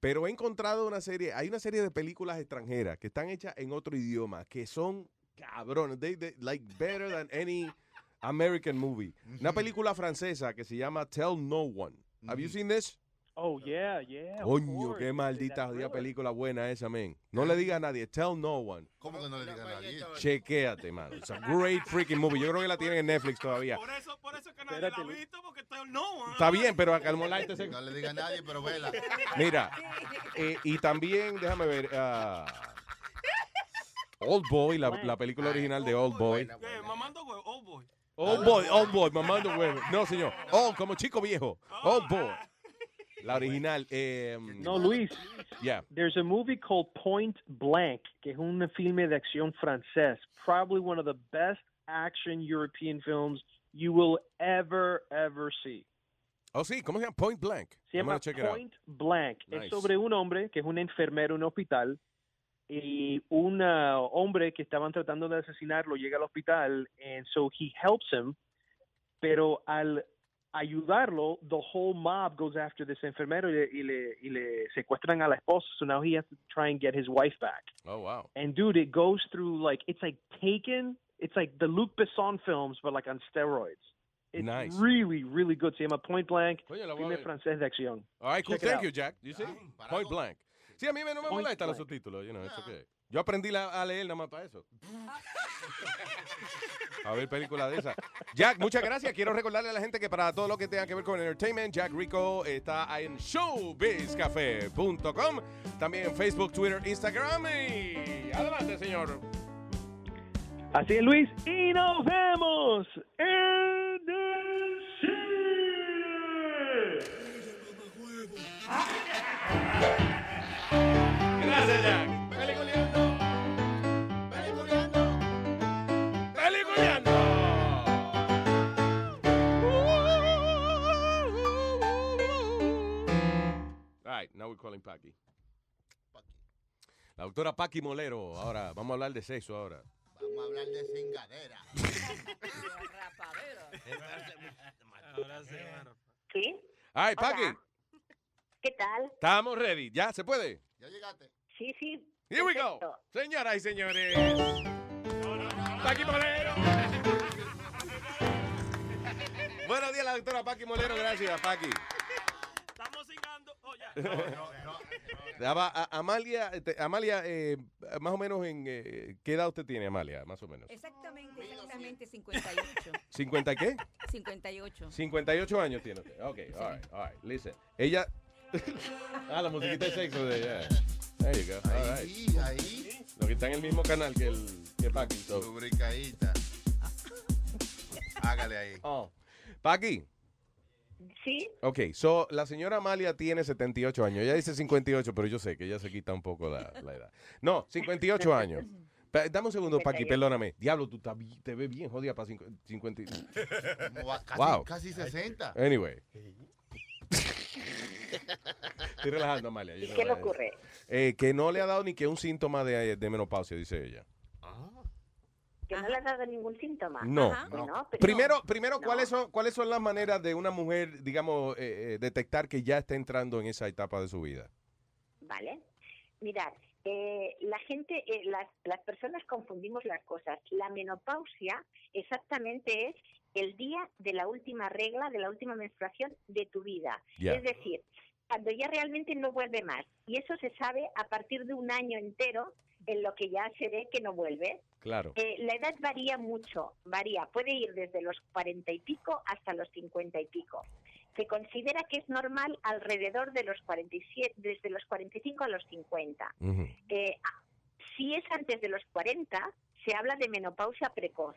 Pero he encontrado una serie, hay una serie de películas extranjeras que están hechas en otro idioma, que son cabrones, they, they- like better than any American movie. Una película francesa que se llama Tell No One. Have you seen this? Oh, yeah, yeah. Coño, qué maldita jodida película buena esa, men. No le diga a nadie, Tell No One. ¿Cómo que no le diga a nadie? Chequéate, man. It's a great freaking movie. Yo creo que la tienen en Netflix todavía. Por eso, por eso que nadie la ha visto, porque está no. Está bien, pero acá el Molite se... No le diga a nadie, pero vela. [LAUGHS] Mira, eh, y también, déjame ver, ah, Old Boy, la, la película original de Old Boy. Mamando huevo, oh boy. Old Boy, Old Boy, mamando huevo. No, señor. Old, como chico viejo. Old Boy. La original. Eh, No, Luis. Yeah. There's a movie called Point Blank, que es un filme de acción francés. Probably one of the best action European films you will ever, ever see. Oh, sí, ¿cómo se llama? Point Blank. Se llama. Point Blank. Nice. Es sobre un hombre que es un enfermero en un hospital y un uh, hombre que estaban tratando de asesinarlo llega al hospital and so he helps him, pero al ayudarlo, the whole mob goes after this enfermero y le, y le, y le secuestran a la esposa, so now he has to try and get his wife back. Oh, wow. And dude, it goes through like it's like Taken. It's like the Luc Besson films, but like on steroids. It's Nice. really, really good. Se llama Point Blank. Oye, a Filme ver. francés de acción. All right, cool. Check Thank you, Jack. You see? Point Blank. Sí, a mí me- no me Point los Blank. subtítulos. You know, it's okay. Yo aprendí la- a leer nada más para eso. A ver película de esa. Jack, muchas gracias. Quiero recordarle a la gente que para todo lo que tenga que ver con entertainment, Jack Rico está en showbizcafe.com. También en Facebook, Twitter, Instagram y adelante, señor. Así es, Luis. Y nos vemos en el Gracias, Jack. Now we're calling Paki. La doctora Paki Molero. Ahora, vamos a hablar de sexo ahora. Vamos a hablar de cingadera. ¿Sí? All right, Paki. ¿Qué tal? Estamos ready. ¿Ya se puede? Ya llegaste. Sí, sí. Here we go. Señoras y señores. Paqui Molero. Buenos días, la doctora Paqui Molero. Gracias, Paqui. Daba a- Amalia, Amalia eh, más o menos en eh, qué edad usted tiene, Amalia, más o menos. Exactamente, exactamente 58. ¿50 qué? 58. 58 años tiene usted. Ok, all right, all right. Listen. Ella. [LAUGHS] ah, la musiquita de sexo de ella. There you go. All right. Ahí, ahí. Lo que está en el mismo canal que el que Paqui. so. Lubricadita. Hágale ahí. Oh. Paqui. Sí. Ok, so la señora Amalia tiene 78 años. Ella dice 58, pero yo sé que ella se quita un poco la, la edad. No, 58 años. Dame un segundo, Paqui, 58. perdóname. Diablo, tú estás bi- te ves bien jodida para cincu- 50. y- Como a Casi, Wow. casi 60. Anyway. [LAUGHS] Estoy relajando, Amalia. ¿Y qué le ocurre? Eh, que no le ha dado ni que un síntoma de, de menopausia, dice ella. Que no le has dado ningún síntoma. No. Bueno, pero- Primero, primero ¿cuáles, son, ¿cuáles son las maneras de una mujer, digamos, eh, eh, detectar que ya está entrando en esa etapa de su vida? ¿vale? Mirad, eh, la gente, eh, las, las personas confundimos las cosas. La menopausia exactamente es el día de la última regla, de la última menstruación de tu vida. Es decir, cuando ya realmente no vuelve más. Y eso se sabe a partir de un año entero en lo que ya se ve que no vuelve. Claro. Eh, la edad varía mucho, varía, puede ir desde los cuarenta y pico hasta los cincuenta y pico. Se considera que es normal alrededor de los 47, desde los 45 a los 50. Eh, a- si es antes de los 40, se habla de menopausia precoz.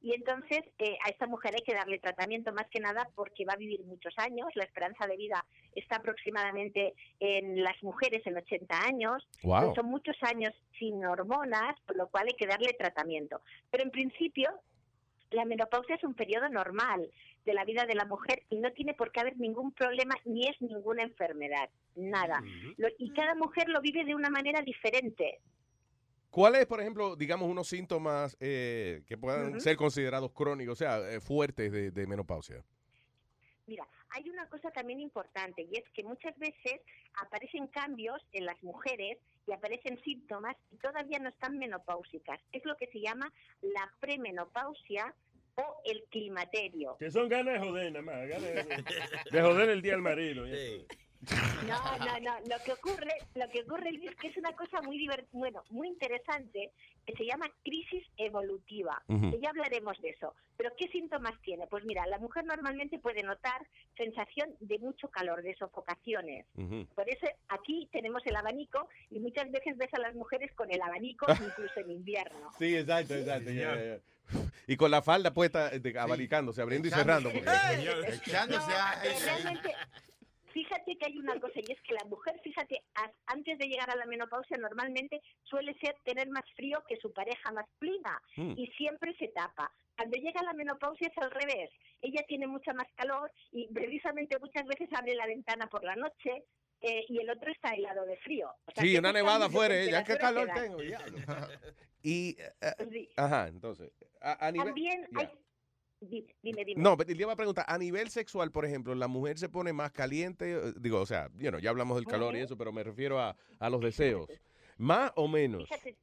Y entonces eh, a esta mujer hay que darle tratamiento más que nada porque va a vivir muchos años. La esperanza de vida está aproximadamente en las mujeres en 80 años. Son muchos años sin hormonas, por lo cual hay que darle tratamiento. Pero en principio la menopausia es un periodo normal de la vida de la mujer y no tiene por qué haber ningún problema ni es ninguna enfermedad, nada. Lo- y cada mujer lo vive de una manera diferente. ¿Cuáles, por ejemplo, digamos, unos síntomas eh, que puedan ser considerados crónicos, o sea, eh, fuertes de, de menopausia? Mira, hay una cosa también importante y es que muchas veces aparecen cambios en las mujeres y aparecen síntomas y todavía no están menopáusicas. Es lo que se llama la premenopausia o el climaterio. Que son ganas de joder, nada más. ganas de, de [LAUGHS] joder el día al marido. ya. No, no, no. Lo que ocurre, lo que ocurre Luis, que es una cosa muy divert- bueno, muy interesante, que se llama crisis evolutiva. Ujú. Que ya hablaremos de eso. Pero ¿qué síntomas tiene? Pues mira, la mujer normalmente puede notar sensación de mucho calor, de sofocaciones. Por eso aquí tenemos el abanico y muchas veces ves a las mujeres con el abanico [LAUGHS] incluso en invierno. Sí, exacto, exacto. ya, ya, ya. Y con la falda puesta, eh, de- abanicándose, abriendo y cerrando. porque- Echándose No, a- realmente, fíjate que hay una cosa y es que la mujer, fíjate, antes de llegar a la menopausia normalmente suele ser tener más frío que su pareja masculina Mm. y siempre se tapa. Cuando llega la menopausia es al revés. Ella tiene mucha más calor y precisamente muchas veces abre la ventana por la noche eh, y el otro está helado de frío. O sea, Sí, que una nevada afuera, eh, ya temperatura calor tengo. diablo. [LAUGHS] Y, eh, Sí. ajá, entonces, a, a nivel... También ya. hay... Dime, dime. No, pero le iba a preguntar, a nivel sexual, por ejemplo, ¿la mujer se pone más caliente? Eh, Digo, o sea, you know, ya hablamos del calor y eso, pero me refiero a, a los deseos. ¿Más o menos? Fíjate,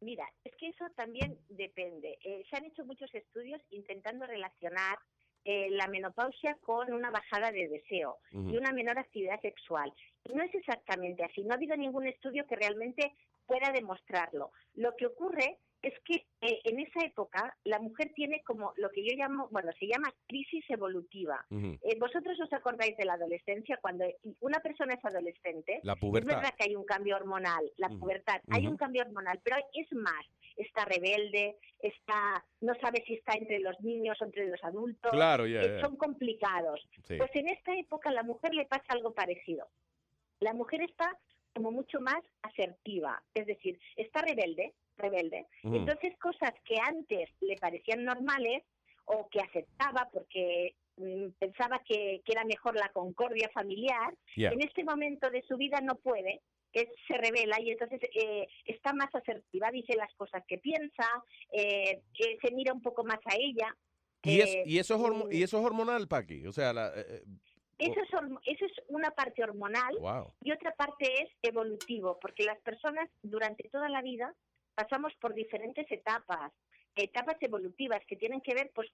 mira, es que eso también depende. Eh, se han hecho muchos estudios intentando relacionar eh, la menopausia con una bajada de deseo y una menor actividad sexual. Y no es exactamente así. No ha habido ningún estudio que realmente pueda demostrarlo. Lo que ocurre es que eh, en esa época la mujer tiene como lo que yo llamo, bueno, se llama crisis evolutiva. Ujú. Eh, ¿Vosotros os acordáis de la adolescencia? Cuando una persona es adolescente, La es pubertad. verdad que hay un cambio hormonal, la Ujú. pubertad, hay Ujú. un cambio hormonal, pero es más, está rebelde, está, no sabe si está entre los niños o entre los adultos, Claro, ya, eh, ya. son complicados. Sí. Pues en esta época a la mujer le pasa algo parecido. La mujer está como mucho más asertiva, es decir, está rebelde, rebelde. Entonces cosas que antes le parecían normales o que aceptaba porque mm, pensaba que, que era mejor la concordia familiar, en este momento de su vida no puede, que se revela y entonces eh, está más asertiva, dice las cosas que piensa, eh, que se mira un poco más a ella. ¿Y, es, eh, y, eso es mm, ¿Y eso es hormonal, Paqui? O sea, la, eh, eh, eso es, eso es una parte hormonal wow. y otra parte es evolutivo, porque las personas durante toda la vida pasamos por diferentes etapas, etapas evolutivas que tienen que ver pues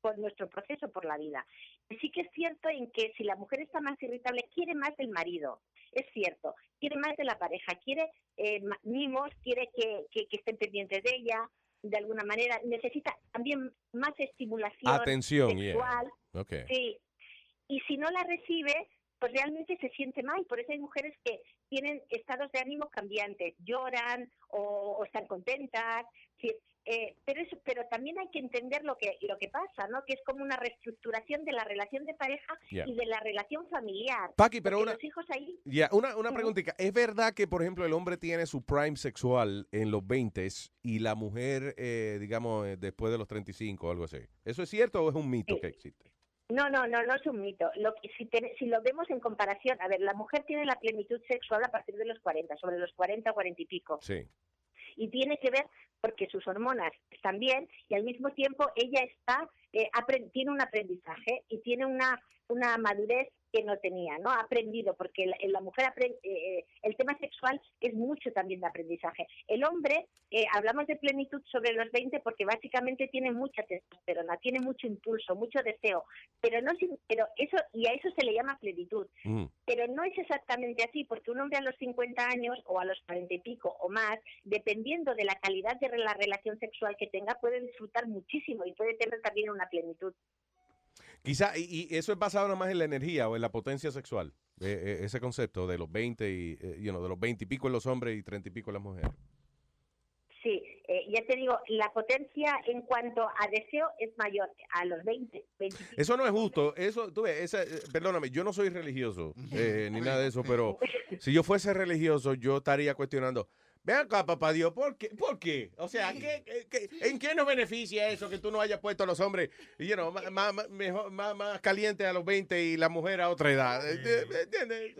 con nuestro proceso por la vida. Y sí que es cierto en que si la mujer está más irritable, quiere más del marido, es cierto, quiere más de la pareja, quiere eh, mimos, quiere que, que- que estén pendientes de ella, de alguna manera, necesita también más estimulación Atención, yeah. sexual. Sí. Y si no la recibe, pues realmente se siente mal. Por eso hay mujeres que tienen estados de ánimo cambiantes, lloran o, o están contentas. Eh, pero eso, pero también hay que entender lo que lo que pasa, ¿no? Que es como una reestructuración de la relación de pareja y de la relación familiar. Paqui, pero una- los hijos ahí Ya, una, una preguntita. ¿Es verdad que, por ejemplo, el hombre tiene su prime sexual en los 20 y la mujer, eh, digamos, eh, después de los 35 o algo así? ¿Eso es cierto o es un mito que existe? No, no, no, no es un mito. Lo que, si, te- si lo vemos en comparación, a ver, la mujer tiene la plenitud sexual a partir de los 40, sobre los 40, 40 y pico. Sí. y tiene que ver porque sus hormonas están bien y al mismo tiempo ella está eh, tiene un aprendizaje y tiene una una madurez que no tenía, ¿no? Ha aprendido, porque la, la mujer apren- eh, el tema sexual es mucho también de aprendizaje. El hombre, eh, hablamos de plenitud sobre los 20 porque básicamente tiene mucha testosterona, tiene mucho impulso, mucho deseo, pero no pero eso y a eso se le llama plenitud. Mm. Pero no es exactamente así, porque un hombre a los 50 años o a los 40 y pico o más, dependiendo de la calidad de la relación sexual que tenga, puede disfrutar muchísimo y puede tener también una plenitud. Quizá, y, y eso es basado nada más en la energía o en la potencia sexual. eh, eh, ese concepto de los 20 y, eh, you know, de los 20 y pico en los hombres y 30 y pico en las mujeres. Sí, eh, ya te digo, la potencia en cuanto a deseo es mayor a los 20, 20 y pico. Eso no es justo. Eso, tú ves, esa, perdóname, yo no soy religioso ni nada de eso, pero [LAUGHS] si yo fuese religioso, yo estaría cuestionando. Ven acá, papá Dios, ¿por qué? ¿Por qué? O sea, ¿qué, qué- qué- en qué nos beneficia eso que tú no hayas puesto a los hombres you know, más, más, más- mejor- más, más calientes a los 20 y la mujer a otra edad?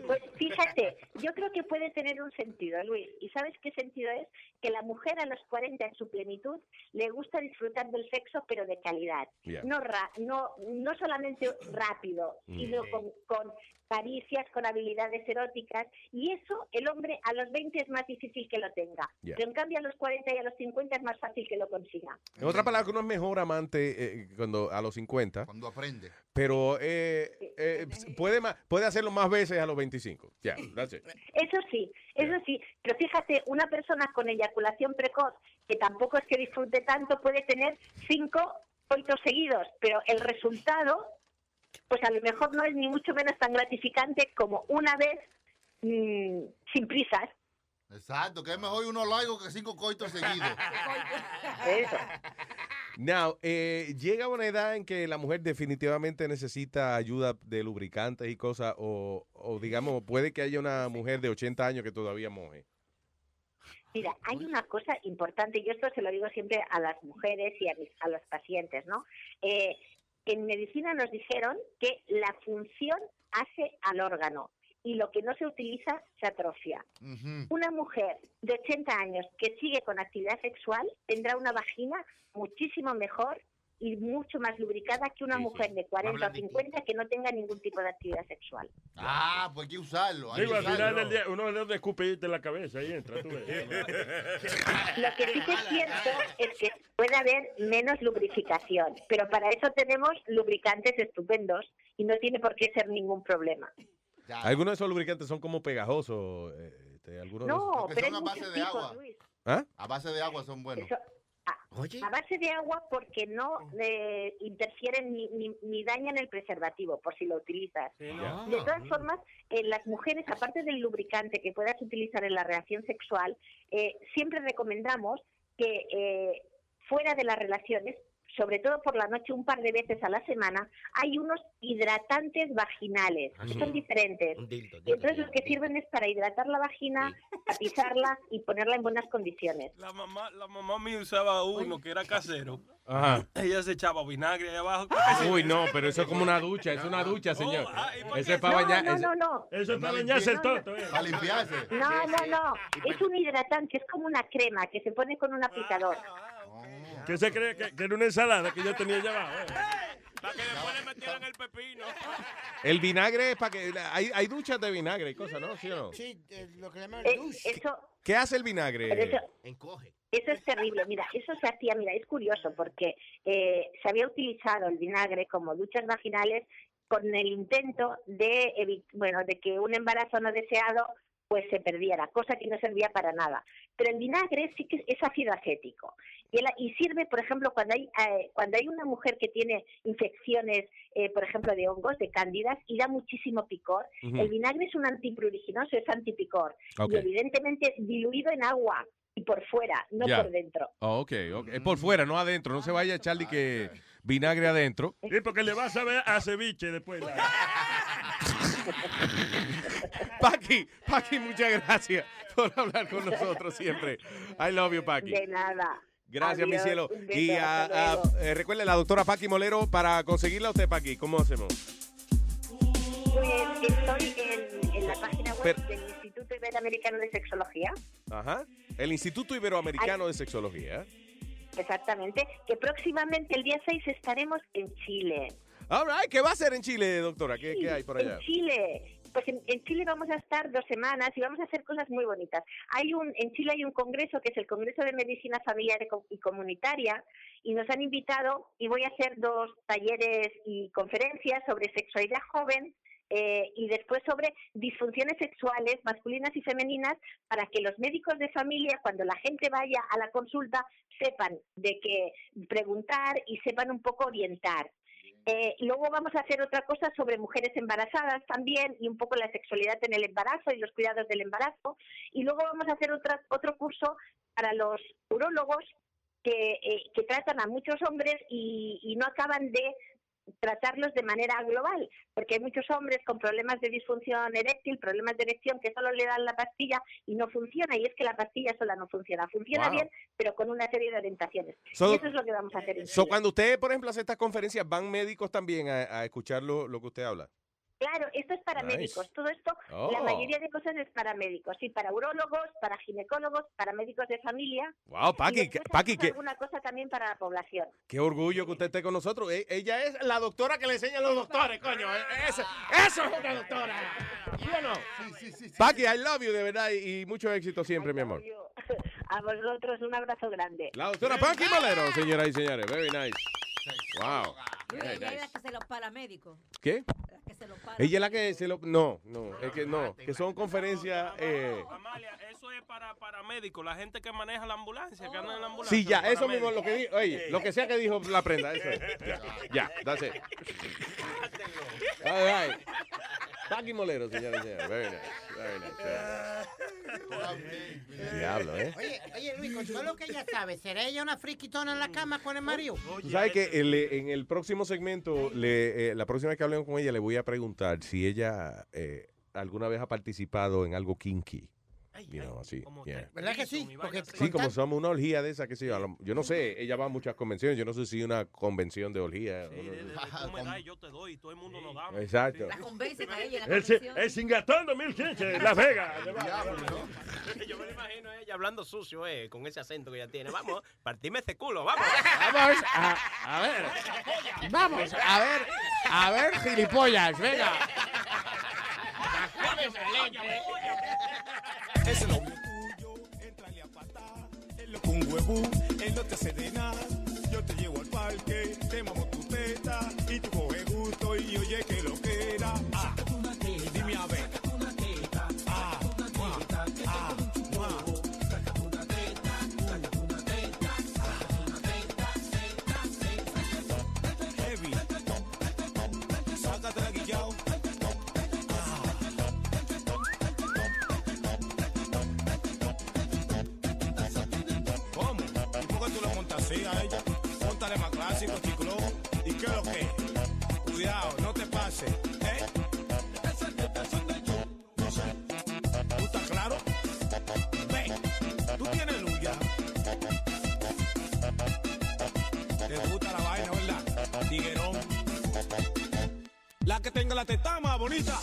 Pues fíjate, yo creo que puede tener un sentido, Luis. ¿Y sabes qué sentido es? Que la mujer a los 40 en su plenitud le gusta disfrutar del sexo, pero de calidad. Yeah. No, ra- no, no solamente rápido, Mm. sino con, con caricias, con habilidades eróticas. Y eso el hombre a los 20 es más difícil que lo tenga. Yeah. Pero en cambio a los 40 y a los 50 es más fácil que lo consiga. En otra palabra, uno es mejor amante eh, cuando a los 50. Cuando aprende. Pero eh, eh, puede, puede hacerlo más veces a los 25. Ya, that's it. Eso sí, eso sí, pero fíjate, una persona con eyaculación precoz, que tampoco es que disfrute tanto, puede tener cinco coitos seguidos, pero el resultado, pues a lo mejor no es ni mucho menos tan gratificante como una vez mm, sin prisas. Exacto, que es mejor uno largo que cinco coitos seguidos. [LAUGHS] Eso. Now, eh, llega una edad en que la mujer definitivamente necesita ayuda de lubricantes y cosas, o, o digamos, puede que haya una mujer de 80 años que todavía moje. Mira, hay una cosa importante, y esto se lo digo siempre a las mujeres y a, mis- a los pacientes, ¿no? Eh, en medicina nos dijeron que la función hace al órgano y lo que no se utiliza se atrofia. Una mujer de 80 años que sigue con actividad sexual tendrá una vagina muchísimo mejor y mucho más lubricada que una mujer de 40 o 50 que no tenga ningún tipo de actividad sexual. Ah, pues hay que usarlo. hay Digo, que al final del día, uno le da escupirte en la cabeza y entra, tú ves. [LAUGHS] Lo que sí que es cierto es que puede haber menos lubrificación, pero para eso tenemos lubricantes estupendos y no tiene por qué ser ningún problema. Algunos de esos lubricantes son como pegajosos. eh, este, algunos de No, esos- Porque pero son a base de tipos, agua. Luis. ¿Ah? A base de agua son buenos. Eso- a, a base de agua porque no eh, interfieren ni, ni, ni dañan el preservativo por si lo utilizas. no. De todas formas, en las mujeres, aparte del lubricante que puedas utilizar en la reacción sexual, eh, siempre recomendamos que eh, fuera de las relaciones, sobre todo por la noche, un par de veces a la semana, hay unos hidratantes vaginales, Ah, que sí. son diferentes. Dildo, Y dildo, entonces los que sirven es para hidratar la vagina, tapizarla y ponerla en buenas condiciones. La mamá, la mamá mía usaba uno que era casero. Ajá. Ella se echaba vinagre ahí abajo. Uy, no, pero eso es como una ducha, es una ducha, señor. Eso es para No, bañar. no, no, no. Eso es para bañarse el toto. eh. Para limpiarse. No, no, no. Es un hidratante, es como una crema que se pone con un aplicador. ¿Qué se cree que, que era una ensalada que yo tenía allá abajo? [LAUGHS] eh? Para que después le metieran el pepino. [LAUGHS] El vinagre es para que. Hay, hay duchas de vinagre y cosas, ¿no? ¿Sí o no? Sí, eh, lo que llaman Eh, douche. eso, ¿Qué hace el vinagre? eso, Encoge. eso es terrible. Mira, eso se hacía, mira, es curioso porque eh, se había utilizado el vinagre como duchas vaginales con el intento de, bueno, de que un embarazo no deseado pues se perdiera, cosa que no servía para nada. Pero el vinagre sí que es ácido acético y, el- y sirve, por ejemplo, cuando hay eh, cuando hay una mujer que tiene infecciones, eh, por ejemplo, de hongos, de cándidas y da muchísimo picor. El vinagre es un antipruriginoso, es antipicor y evidentemente diluido en agua y por fuera, no por dentro. Oh, ok, ok. Es por fuera, no adentro. No se vaya a echarle que vinagre adentro. Sí, porque le vas a ver a ceviche después. [LAUGHS] Paqui, Paqui, muchas gracias por hablar con nosotros siempre. I love you, Paqui. De nada. Gracias, mi cielo. beso, Y hasta ah, ah, luego. eh, recuerde, la doctora Paqui Molero, para conseguirla a usted, Paqui, ¿cómo hacemos? Pues estoy en, en la página web Pero- del Instituto Iberoamericano de Sexología Ajá. El Instituto Iberoamericano de Sexología. Exactamente, que próximamente el día 6 estaremos en Chile. All right, ¿qué va a hacer en Chile, doctora? ¿Qué, qué hay por allá? En Chile. Pues en, Chile vamos a estar dos semanas y vamos a hacer cosas muy bonitas. Hay un, en Chile hay un congreso que es el Congreso de Medicina Familiar y Comunitaria y nos han invitado y voy a hacer dos talleres y conferencias sobre sexualidad joven eh, y después sobre disfunciones sexuales masculinas y femeninas para que los médicos de familia, cuando la gente vaya a la consulta, sepan de qué preguntar y sepan un poco orientar. Eh, luego vamos a hacer otra cosa sobre mujeres embarazadas también y un poco la sexualidad en el embarazo y los cuidados del embarazo. Y luego vamos a hacer otra, otro curso para los urólogos que, eh, que tratan a muchos hombres y, y no acaban de tratarlos de manera global, porque hay muchos hombres con problemas de disfunción eréctil, problemas de erección que solo le dan la pastilla y no funciona, y es que la pastilla sola no funciona. Funciona Wow. bien, pero con una serie de orientaciones. So- y eso es lo que vamos a hacer. So, cuando usted, por ejemplo, hace estas conferencias, ¿van médicos también a, a escuchar lo, lo que usted habla? Claro, esto es para Nice. médicos. Todo esto, Oh. la mayoría de cosas es para médicos. Sí, para urólogos, para ginecólogos, para médicos de familia. Wow, Paqui, Paqui, qué, alguna cosa también para la población. qué orgullo que usted esté con nosotros. E- ella es la doctora que le enseña a los doctores, coño. E- Eso, eso es una doctora. ¿Sí o no? Paqui, I love you, de verdad, y, mucho éxito siempre, mi amor. [LAUGHS] A vosotros un abrazo grande. La doctora Paqui Molero, señoras y señores. Very nice. Wow. Very es la nice. que se los paramédicos. ¿Qué? Se para. Ella es la que se lo... No, no, es que no, que son conferencias... Eh, Amalia, es para, para médicos, la gente que maneja la ambulancia, que anda en la ambulancia. sí, ya, eso mismo lo que paramédicos. dijo. Oye, lo que sea que dijo la prenda, eso es. [LAUGHS] Ya, ya, that's it. All right. Paqui Molero, señores y señores. Very nice, very nice. Diablo, ¿eh? Oye, oye, Luis, con todo lo que ella sabe, ¿será ella una friquitona en la cama con el marido? Tú sabes que el- en el próximo segmento, le, eh, la próxima vez que hablemos con ella, le voy a preguntar si ella eh, alguna vez ha participado en algo kinky. You know, así. yeah. ¿Verdad que sí? Porque Sí, como somos una orgía de esa, que sé yo. lo- Yo no sé, ella va a muchas convenciones. Yo no sé si una convención de orgía. o no- Tú me [LAUGHS] das y yo te doy, y todo el mundo nos da. Exacto. La convencen a ella la El, convención. el Singatón 2015, Las Vegas. [LAUGHS] Yo me lo imagino a ella hablando sucio, eh, con ese acento que ella tiene. Vamos, [LAUGHS] partime ese culo, vamos. Vamos a, a ver. Vamos a ver. A ver, gilipollas, venga. Ese novio tuyo, entrale a patar. Él lo un huevo, él no te hace de nada. Yo te llevo al parque, te mamo tu teta. Y tú coges gusto y oye que así a ella? Póntale más clásico, chiclo. ¿Y qué lo que? Cuidado, no te pases, ¿eh? ¿Tú estás claro? Ve, tú tienes luz ya. Te gusta la vaina, ¿verdad? Tiguerón. La que tenga la teta más bonita.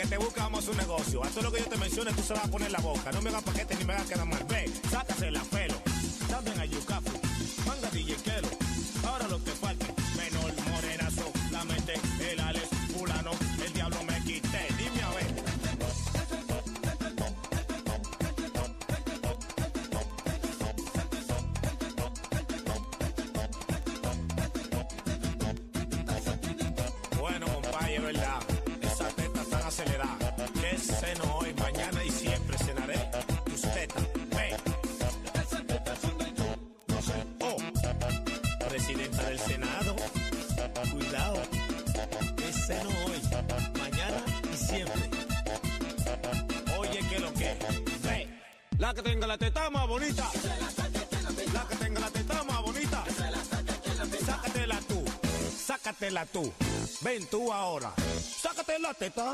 Que te buscamos un negocio. A todo lo que yo te mencione, tú se vas a poner la boca. No me hagas paquete ni me hagas quedar mal. Ve, sácase la pelo. También a Yucafu. Ven tú ahora. Sácate la teta.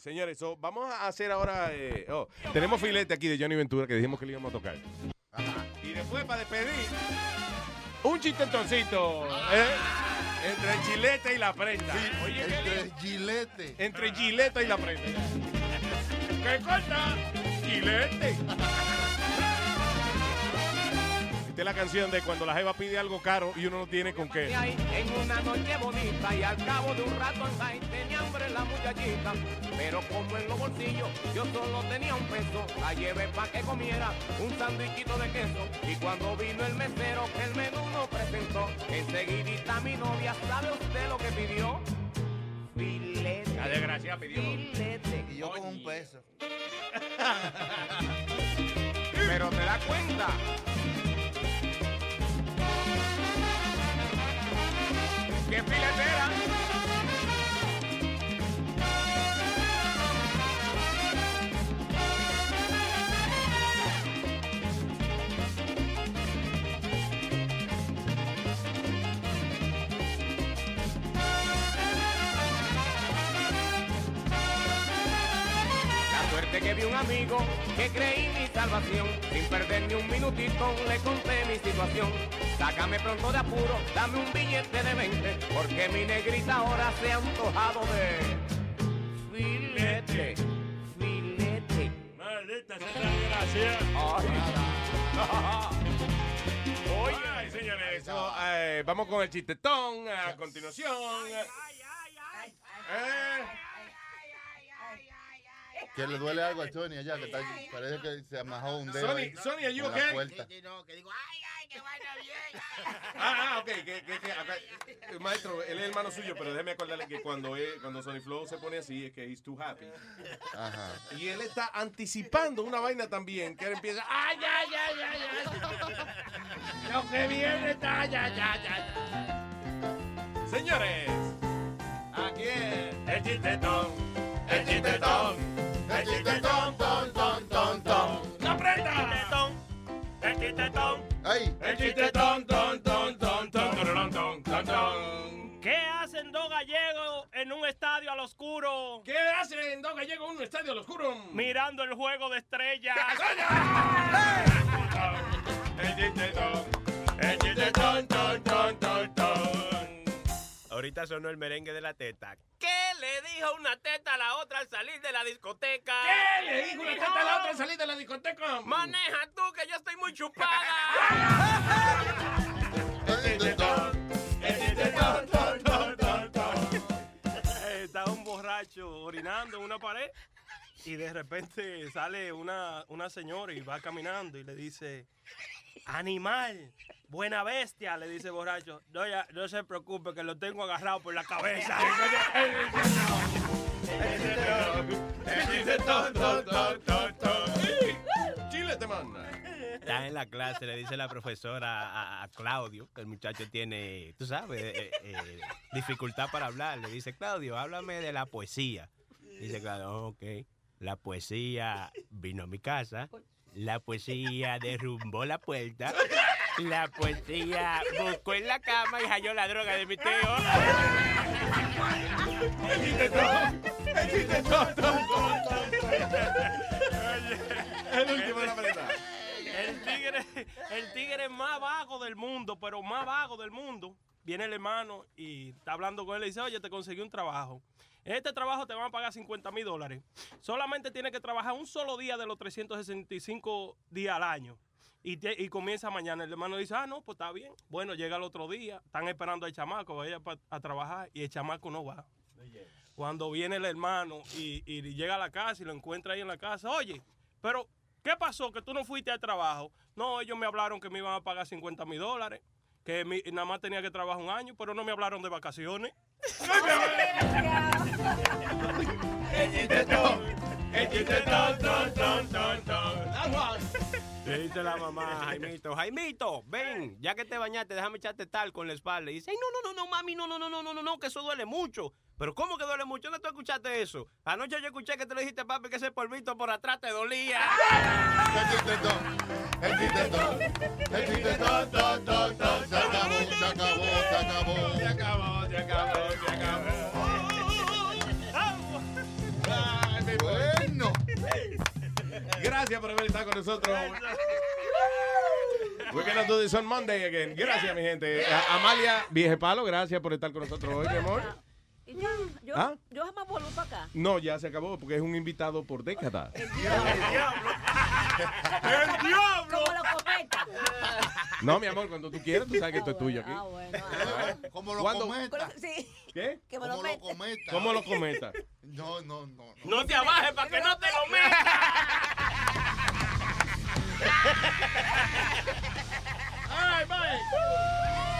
Right. Señores, so, vamos a hacer ahora. eh, oh, tenemos filete aquí de Johnny Ventura que dijimos que le íbamos a tocar. Y después, para despedir, un chistetoncito. ¿eh? Entre el chilete y la prenda. Oye, Entre gilete. Entre gileta y la prenda. ¿Qué cosa? Gilete. Esta es la canción de cuando la jeva pide algo caro y uno no tiene con qué. en una noche bonita y al cabo de un rato en tenía hambre la muchachita pero como en los bolsillos yo solo tenía un peso la llevé pa' que comiera un sándwichito de queso y cuando vino el mesero que el menú nos presentó enseguidita mi novia ¿sabe usted lo que pidió? filete La desgracia pidió. filete Y yo con un peso. [LAUGHS] pero te das cuenta ¿Qué filetera? Amigo que creí mi salvación. Sin perder ni un minutito le conté mi situación. Sácame pronto de apuro, dame un billete de 20, porque mi negrita ahora se ha antojado de filete, filete. Maldita sea la desgracia. Oye, Ay, señores, so, eh, vamos con el chistetón a continuación. Eh, Que le duele algo a Sony allá, que está, parece que se amajó un dedo. Sony, ahí Sony, are you en la okay? puerta. Ah, ah, ok. Que, que, que acá- eh, maestro, él es hermano suyo, pero déjeme acordarle que cuando, él- cuando Sony Flow se pone así es que he's too happy. Ajá. Y él está anticipando una vaina también, que él empieza, ¡ay, ay, ay, ay, ay! Lo que viene está, ay, ay, ay, ay. Señores, aquí es el chistetón, el chistetón, chiquetón, ton, ton, ton, ton. ¡La prenda! El chiquetón, el chiquetón, ton, ton, ton, ton, ton, ton, ton. ¿Qué hacen dos gallegos en un estadio al oscuro? ¿Qué hacen dos gallegos en un estadio al oscuro? Mirando el juego de estrellas. El chiquetón, el chiquetón, ton, ton, ton, ton. Ahorita sonó el merengue de la teta. ¿Qué le dijo una teta a la otra al salir de la discoteca? ¿Qué le dijo una teta a la otra al salir de la discoteca? Maneja tú que yo estoy muy chupada. [LAUGHS] Estaba un borracho orinando en una pared y de repente sale una, una señora y va caminando y le dice, animal, buena bestia, le dice borracho. No, ya, no se preocupe que lo tengo agarrado por la cabeza. Chile te manda. Está en la clase, le dice la profesora a, a Claudio, que el muchacho tiene, tú sabes, eh, eh, dificultad para hablar. Le dice, Claudio, háblame de la poesía. Dice Claudio, ok. La poesía vino a mi casa. La poesía derrumbó la puerta. La poesía buscó en la cama y halló la droga de mi tío. El último la. El tigre, el tigre más vago del mundo, pero más vago del mundo. Viene el hermano y está hablando con él y dice, oye, te conseguí un trabajo. En este trabajo te van a pagar 50 mil dólares. Solamente tienes que trabajar un solo día de los 365 días al año. Y, te- y comienza mañana. El hermano dice, ah, no, pues está bien. Bueno, llega el otro día, están esperando al chamaco, vaya pa- a trabajar y el chamaco no va. Cuando viene el hermano y, y llega a la casa y lo encuentra ahí en la casa, oye, pero ¿qué pasó? Que tú no fuiste al trabajo. No, ellos me hablaron que me iban a pagar 50 mil dólares, que mi- nada más tenía que trabajar un año, pero no me hablaron de vacaciones. [LAUGHS] Le dice la mamá a [LAUGHS] Jaimito, Jaimito, ven, ya que te bañaste, déjame echarte tal con la espalda. Y dice, ay, no, no, no, no, mami, no, no, no, no, no, no, no, que eso duele mucho. Pero ¿cómo que duele mucho? ¿Dónde tú escuchaste eso? Anoche yo escuché que te le dijiste, papi, que ese polvito por atrás te dolía. El el se acabó, se acabó, se acabó. Se acabó, se acabó, se acabó. Gracias por haber estado con nosotros. We're gonna do this on Monday again. Gracias, mi gente. A- Amalia Viejepalo, gracias por estar con nosotros hoy, mi amor. Y yo, yo, ¿Ah? yo jamás vuelvo para acá. No, ya se acabó porque es un invitado por décadas. ¡El diablo! Como lo cometa. No, mi amor, cuando tú quieras, tú sabes que esto es tuyo aquí. Ah, bueno. ¿Cómo lo ¿Cuándo? cometa? Sí. ¿Qué? Que me lo ¿Cómo lo meta. cometa? ¿Cómo lo cometa? No, no, no. No te abajes para que no te lo metas. Ay, bye.